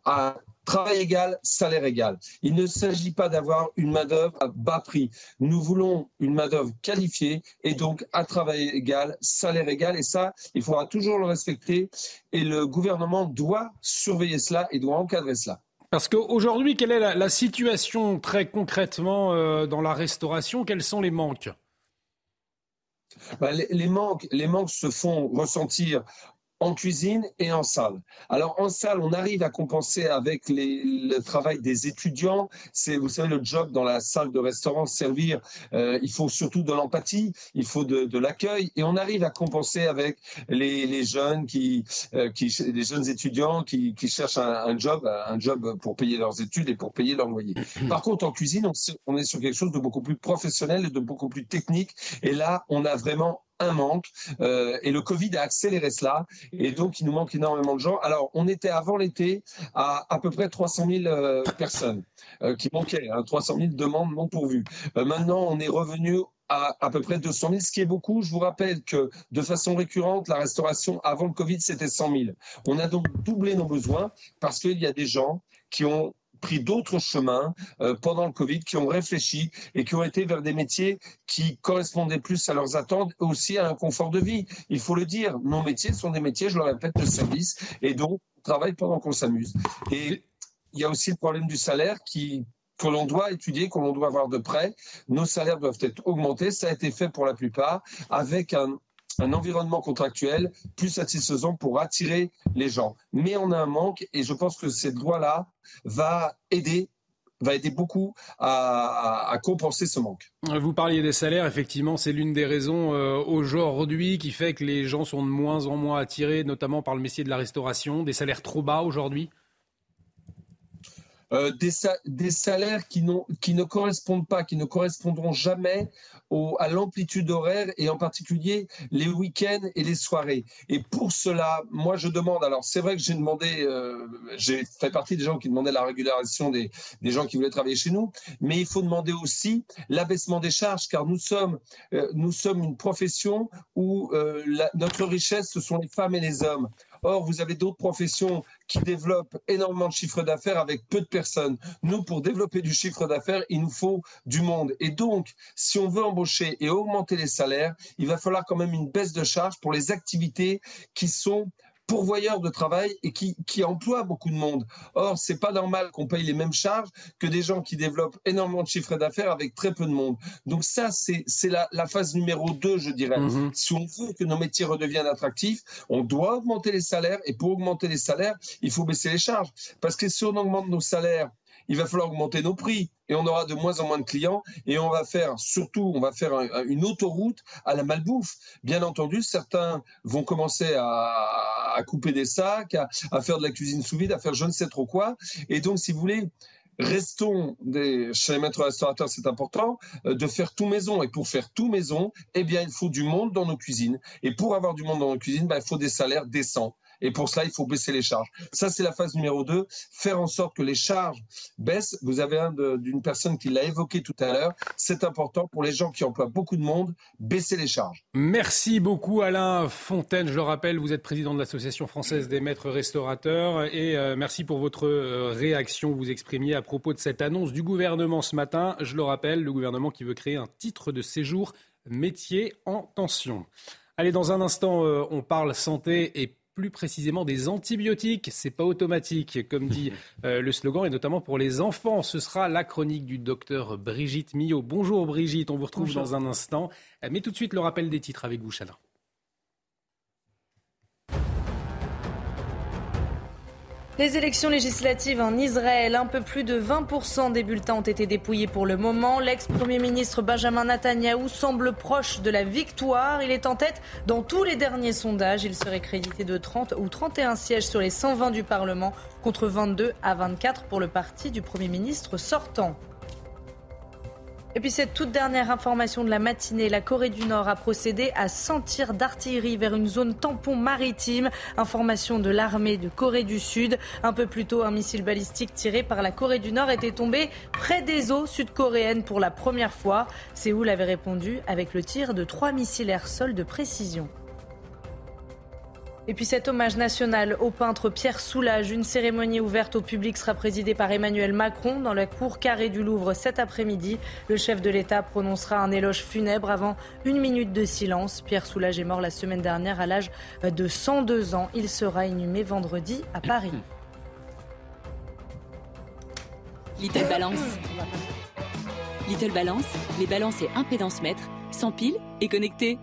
à travail égal, salaire égal. Il ne s'agit pas d'avoir une main-d'œuvre à bas prix. Nous voulons une main-d'œuvre qualifiée et donc à travail égal, salaire égal. Et ça, il faudra toujours le respecter. Et le gouvernement doit surveiller cela et doit encadrer cela. Parce qu'aujourd'hui, quelle est la, situation très concrètement euh, dans la restauration? Quels sont les manques? Bah, les, manques, les manques se font ressentir en cuisine et en salle. Alors en salle, on arrive à compenser avec le travail des étudiants. C'est, vous savez, le job dans la salle de restaurant, servir, euh, il faut surtout de l'empathie, il faut de, l'accueil, et on arrive à compenser avec les, jeunes qui, euh, qui, les jeunes étudiants qui, cherchent un, job, un job pour payer leurs études et pour payer leur loyer. Par contre, en cuisine, on, on est sur quelque chose de beaucoup plus professionnel et de beaucoup plus technique, et là, on a vraiment un manque. Euh, et le Covid a accéléré cela. Et donc, il nous manque énormément de gens. Alors, on était avant l'été à à peu près 300 000 euh, personnes euh, qui manquaient, 300 hein, 000 demandes non pourvues. maintenant, on est revenu à à peu près 200 000, ce qui est beaucoup. Je vous rappelle que de façon récurrente, la restauration avant le Covid, c'était 100 000. On a donc doublé nos besoins parce qu'il y a des gens qui ont pris d'autres chemins euh, pendant le Covid, qui ont réfléchi et qui ont été vers des métiers qui correspondaient plus à leurs attentes et aussi à un confort de vie. Il faut le dire, nos métiers sont des métiers, je le répète, de service et donc on travaille pendant qu'on s'amuse. Et il y a aussi le problème du salaire qui que l'on doit étudier, que l'on doit voir de près. Nos salaires doivent être augmentés. Ça a été fait pour la plupart avec un, un environnement contractuel plus satisfaisant pour attirer les gens. Mais on a un manque et je pense que cette loi-là va aider va aider beaucoup à, compenser ce manque. Vous parliez des salaires, effectivement, c'est l'une des raisons euh, aujourd'hui qui fait que les gens sont de moins en moins attirés, notamment par le métier de la restauration, des salaires trop bas aujourd'hui? Euh, des, salaires qui, ne correspondent pas, qui ne correspondront jamais à l'amplitude horaire et en particulier les week-ends et les soirées. Et pour cela, moi je demande, alors c'est vrai que j'ai demandé, euh, j'ai fait partie des gens qui demandaient la régularisation des, gens qui voulaient travailler chez nous, mais il faut demander aussi l'abaissement des charges car nous sommes, euh, nous sommes une profession où notre richesse, ce sont les femmes et les hommes. Or, vous avez d'autres professions qui développent énormément de chiffre d'affaires avec peu de personnes. Nous, pour développer du chiffre d'affaires, il nous faut du monde. Et donc, si on veut embaucher et augmenter les salaires, il va falloir quand même une baisse de charges pour les activités qui sont pourvoyeur de travail et qui, qui emploie beaucoup de monde. Or, c'est pas normal qu'on paye les mêmes charges que des gens qui développent énormément de chiffres d'affaires avec très peu de monde. Donc ça, c'est la, la phase numéro 2, je dirais. Mhm. Si on veut que nos métiers redeviennent attractifs, on doit augmenter les salaires et pour augmenter les salaires, il faut baisser les charges. Parce que si on augmente nos salaires, il va falloir augmenter nos prix et on aura de moins en moins de clients et on va faire surtout on va faire une autoroute à la malbouffe. Bien entendu, certains vont commencer à, couper des sacs, à, faire de la cuisine sous vide, à faire je ne sais trop quoi. Et donc, si vous voulez, restons des, chez les maîtres restaurateurs, c'est important, euh, de faire tout maison. Et pour faire tout maison, eh bien, il faut du monde dans nos cuisines. Et pour avoir du monde dans nos cuisines, ben, il faut des salaires décents. Et pour cela, il faut baisser les charges. Ça, c'est la phase numéro 2, faire en sorte que les charges baissent. Vous avez un d'une personne qui l'a évoqué tout à l'heure. C'est important pour les gens qui emploient beaucoup de monde, baisser les charges. Merci beaucoup Alain Fontaine. Je le rappelle, vous êtes président de l'Association française des maîtres restaurateurs. Et euh, merci pour votre euh, réaction vous exprimiez à propos de cette annonce du gouvernement ce matin. Je le rappelle, le gouvernement qui veut créer un titre de séjour métier en tension. Allez, dans un instant, euh, on parle santé et plus précisément des antibiotiques. C'est pas automatique, comme dit euh, le slogan, et notamment pour les enfants. Ce sera la chronique du docteur Brigitte Millot. Bonjour Brigitte, on vous retrouve dans un instant. Euh, mais tout de suite, le rappel des titres avec vous, Chana. Les élections législatives en Israël, un peu plus de 20% des bulletins ont été dépouillés pour le moment. L'ex-premier ministre Benjamin Netanyahou semble proche de la victoire. Il est en tête dans tous les derniers sondages. Il serait crédité de 30 ou 31 sièges sur les 120 du Parlement contre 22 à 24 pour le parti du Premier ministre sortant. Et puis cette toute dernière information de la matinée, la Corée du Nord a procédé à 100 tirs d'artillerie vers une zone tampon maritime. Information de l'armée de Corée du Sud. Un peu plus tôt, un missile balistique tiré par la Corée du Nord était tombé près des eaux sud-coréennes pour la première fois. Séoul avait répondu avec le tir de trois missiles air-sol de précision. Et puis cet hommage national au peintre Pierre Soulages, une cérémonie ouverte au public sera présidée par Emmanuel Macron dans la cour carrée du Louvre cet après-midi. Le chef de l'État prononcera un éloge funèbre avant une minute de silence. Pierre Soulages est mort la semaine dernière à l'âge de 102 ans. Il sera inhumé vendredi à Paris. Little Balance. Little Balance, les balances et impédance mètres, sans pile et connectés.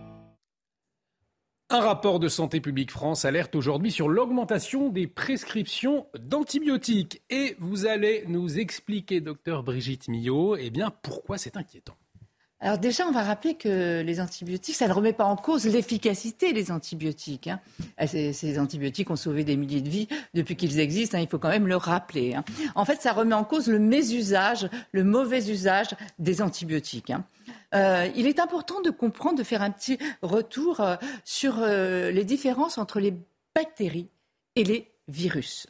Un rapport de Santé publique France alerte aujourd'hui sur l'augmentation des prescriptions d'antibiotiques. Et vous allez nous expliquer, docteur Brigitte Millot, eh bien, pourquoi c'est inquiétant. Alors déjà, on va rappeler que les antibiotiques, ça ne remet pas en cause l'efficacité des antibiotiques. Hein. Ah, ces, antibiotiques ont sauvé des milliers de vies depuis qu'ils existent, hein, il faut quand même le rappeler. Hein. En fait, ça remet en cause le mésusage, le mauvais usage des antibiotiques. Euh, il est important de comprendre, de faire un petit retour euh, sur euh, les différences entre les bactéries et les virus.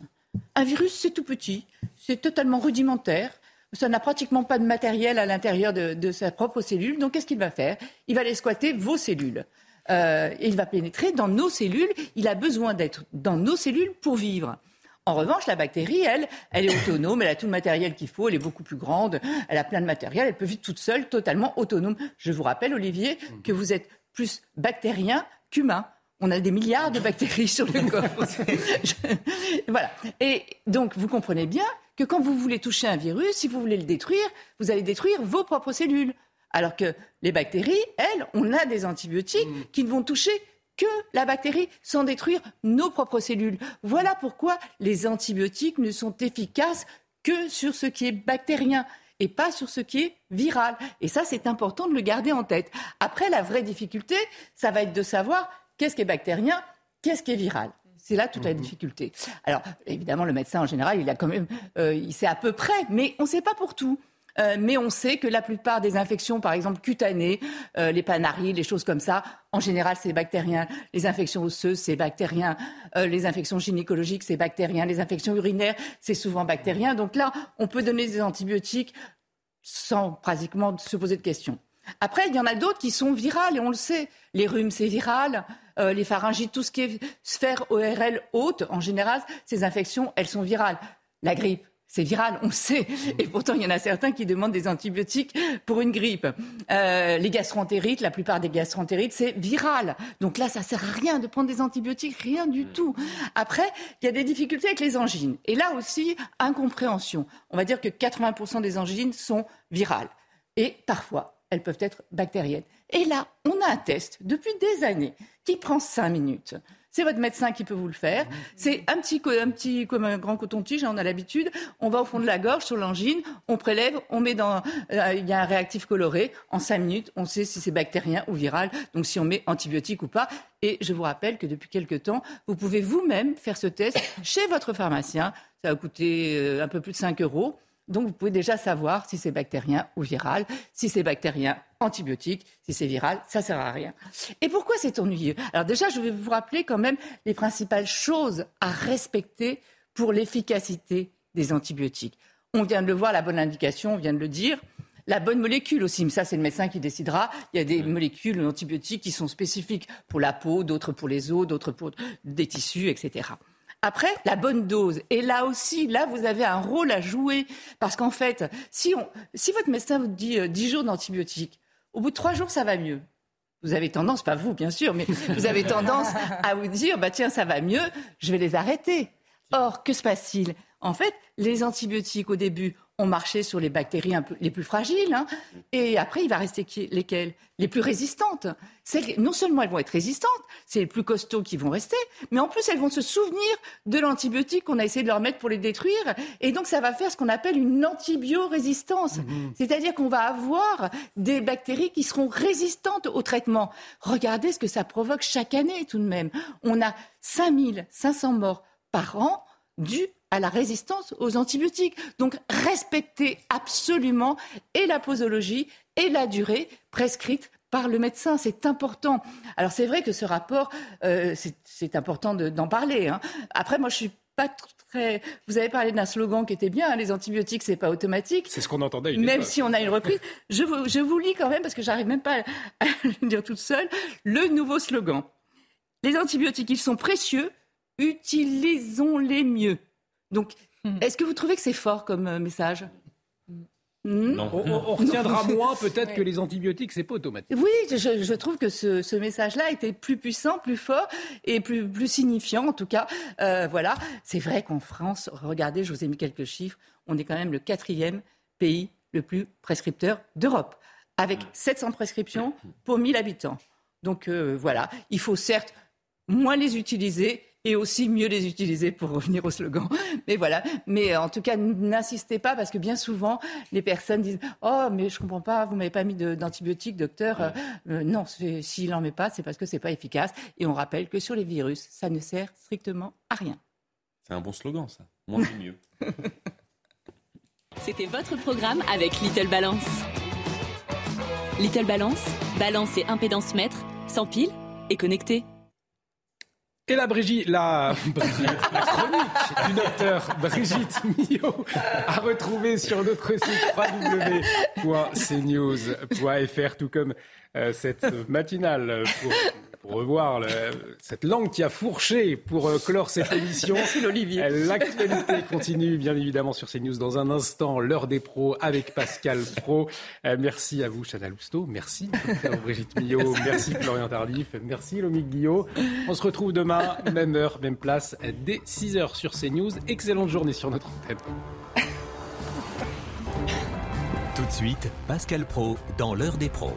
Un virus, c'est tout petit, c'est totalement rudimentaire. Ça n'a pratiquement pas de matériel à l'intérieur de, sa propre cellule. Donc, qu'est-ce qu'il va faire? Il va aller squatter vos cellules. il va pénétrer dans nos cellules. Il a besoin d'être dans nos cellules pour vivre. En revanche, la bactérie, elle, elle est autonome, elle a tout le matériel qu'il faut, elle est beaucoup plus grande, elle a plein de matériel, elle peut vivre toute seule, totalement autonome. Je vous rappelle, Olivier, que vous êtes plus bactérien qu'humain. On a des milliards de bactéries sur le corps. Voilà. Et donc, vous comprenez bien que quand vous voulez toucher un virus, si vous voulez le détruire, vous allez détruire vos propres cellules. Alors que les bactéries, elles, on a des antibiotiques mm. qui ne vont toucher que la bactérie sans détruire nos propres cellules. Voilà pourquoi les antibiotiques ne sont efficaces que sur ce qui est bactérien et pas sur ce qui est viral. Et ça, c'est important de le garder en tête. Après, la vraie difficulté, ça va être de savoir qu'est-ce qui est bactérien, qu'est-ce qui est viral. C'est là toute la mhm. difficulté. Alors, évidemment, le médecin, en général, il a quand même, euh, il sait à peu près, mais on ne sait pas pour tout. Euh, mais on sait que la plupart des infections, par exemple cutanées, euh, les panaries, les choses comme ça, en général, c'est bactérien. Les infections osseuses, c'est bactérien. Euh, les infections gynécologiques, c'est bactérien. Les infections urinaires, c'est souvent bactérien. Donc là, on peut donner des antibiotiques sans pratiquement se poser de questions. Après, il y en a d'autres qui sont virales et on le sait. Les rhumes, c'est viral. les pharyngites, tout ce qui est sphère ORL haute, en général, ces infections, elles sont virales. La grippe, c'est viral, on sait. Et pourtant, il y en a certains qui demandent des antibiotiques pour une grippe. Euh, les gastroentérites, la plupart des gastroentérites, c'est viral. Donc là, ça sert à rien de prendre des antibiotiques, rien du tout. Après, il y a des difficultés avec les angines. Et là aussi, incompréhension. On va dire que 80% des angines sont virales. Et parfois, elles peuvent être bactériennes. Et là, on a un test depuis des années qui prend 5 minutes. C'est votre médecin qui peut vous le faire. C'est un petit, un petit comme un grand coton-tige, hein, on a l'habitude. On va au fond de la gorge, sur l'angine, on prélève, on met dans. Euh, il y a un réactif coloré. En cinq minutes, on sait si c'est bactérien ou viral. Donc si on met antibiotique ou pas. Et je vous rappelle que depuis quelque temps, vous pouvez vous-même faire ce test chez votre pharmacien. Ça va coûter euh, un peu plus de 5 euros. Donc vous pouvez déjà savoir si c'est bactérien ou viral. Si c'est bactérien, antibiotique. Si c'est viral, ça sert à rien. Et pourquoi c'est ennuyeux? Alors déjà, je vais vous rappeler quand même les principales choses à respecter pour l'efficacité des antibiotiques. On vient de le voir, la bonne indication, on vient de le dire. La bonne molécule aussi, mais ça c'est le médecin qui décidera. Il y a des molécules antibiotiques qui sont spécifiques pour la peau, d'autres pour les os, d'autres pour des tissus, etc. Après, la bonne dose. Et là aussi, là, vous avez un rôle à jouer. Parce qu'en fait, si, on, si votre médecin vous dit 10 euh, jours d'antibiotiques, au bout de 3 jours, ça va mieux. Vous avez tendance, pas vous bien sûr, mais vous avez tendance à vous dire, bah tiens, ça va mieux, je vais les arrêter. Or, que se passe-t-il? En fait, les antibiotiques au début, ont marché sur les bactéries un peu, les plus fragiles. Hein. et après, il va rester qui, lesquelles? Les plus résistantes. Non seulement elles vont être résistantes, c'est les plus costauds qui vont rester, mais en plus elles vont se souvenir de l'antibiotique qu'on a essayé de leur mettre pour les détruire. Et donc ça va faire ce qu'on appelle une antibiorésistance. Mmh. C'est-à-dire qu'on va avoir des bactéries qui seront résistantes au traitement. Regardez ce que ça provoque chaque année tout de même. On a 5500 morts par an dus à la résistance aux antibiotiques. Donc respectez absolument et la posologie et la durée prescrite par le médecin. C'est important. Alors c'est vrai que ce rapport, euh, c'est important d'en parler. Hein. Après, moi, je suis pas très. Vous avez parlé d'un slogan qui était bien. Hein, les antibiotiques, c'est pas automatique. C'est ce qu'on entendait. même si on a une reprise, je vous, je vous lis quand même parce que j'arrive même pas à le dire toute seule. Le nouveau slogan. Les antibiotiques, ils sont précieux. Utilisons-les mieux. Donc, hmm. est-ce que vous trouvez que c'est fort comme euh, message? Hmm? Non. On, retiendra moins peut-être que les antibiotiques, c'est pas automatique. Oui, je, trouve que ce, message-là était plus puissant, plus fort et plus, plus signifiant en tout cas. Euh, voilà, c'est vrai qu'en France, regardez, je vous ai mis quelques chiffres, on est quand même le quatrième pays le plus prescripteur d'Europe, avec 700 prescriptions pour 1000 habitants. Donc euh, voilà, il faut certes moins les utiliser et aussi mieux les utiliser pour revenir au slogan. Mais voilà. Mais en tout cas, n'insistez pas parce que bien souvent, les personnes disent Oh, mais je comprends pas, vous m'avez pas mis d'antibiotiques, docteur. Euh, euh, non, s'il n'en met pas, c'est parce que c'est pas efficace. Et on rappelle que sur les virus, ça ne sert strictement à rien. C'est un bon slogan, ça. Moins c'est mieux. C'était votre programme avec Little Balance. Little Balance, balance et impédance mètre, sans pile et connecté. Et la, Brigitte, la, chronique du docteur Brigitte Millot a retrouvé sur notre site www.cnews.fr, tout comme euh, cette matinale pour pour revoir cette langue qui a fourché pour euh, clore cette émission. Merci l'Olivier. L'actualité continue bien évidemment sur CNews dans un instant. L'heure des pros avec Pascal Pro. Euh, merci à vous, Chana Lousteau. Merci, Brigitte Millot. Merci, Florian Tardif. Merci, Lomique Guillot. On se retrouve demain, même heure, même place, dès 6h sur CNews. Excellente journée sur notre antenne. Tout de suite, Pascal Pro dans l'heure des pros.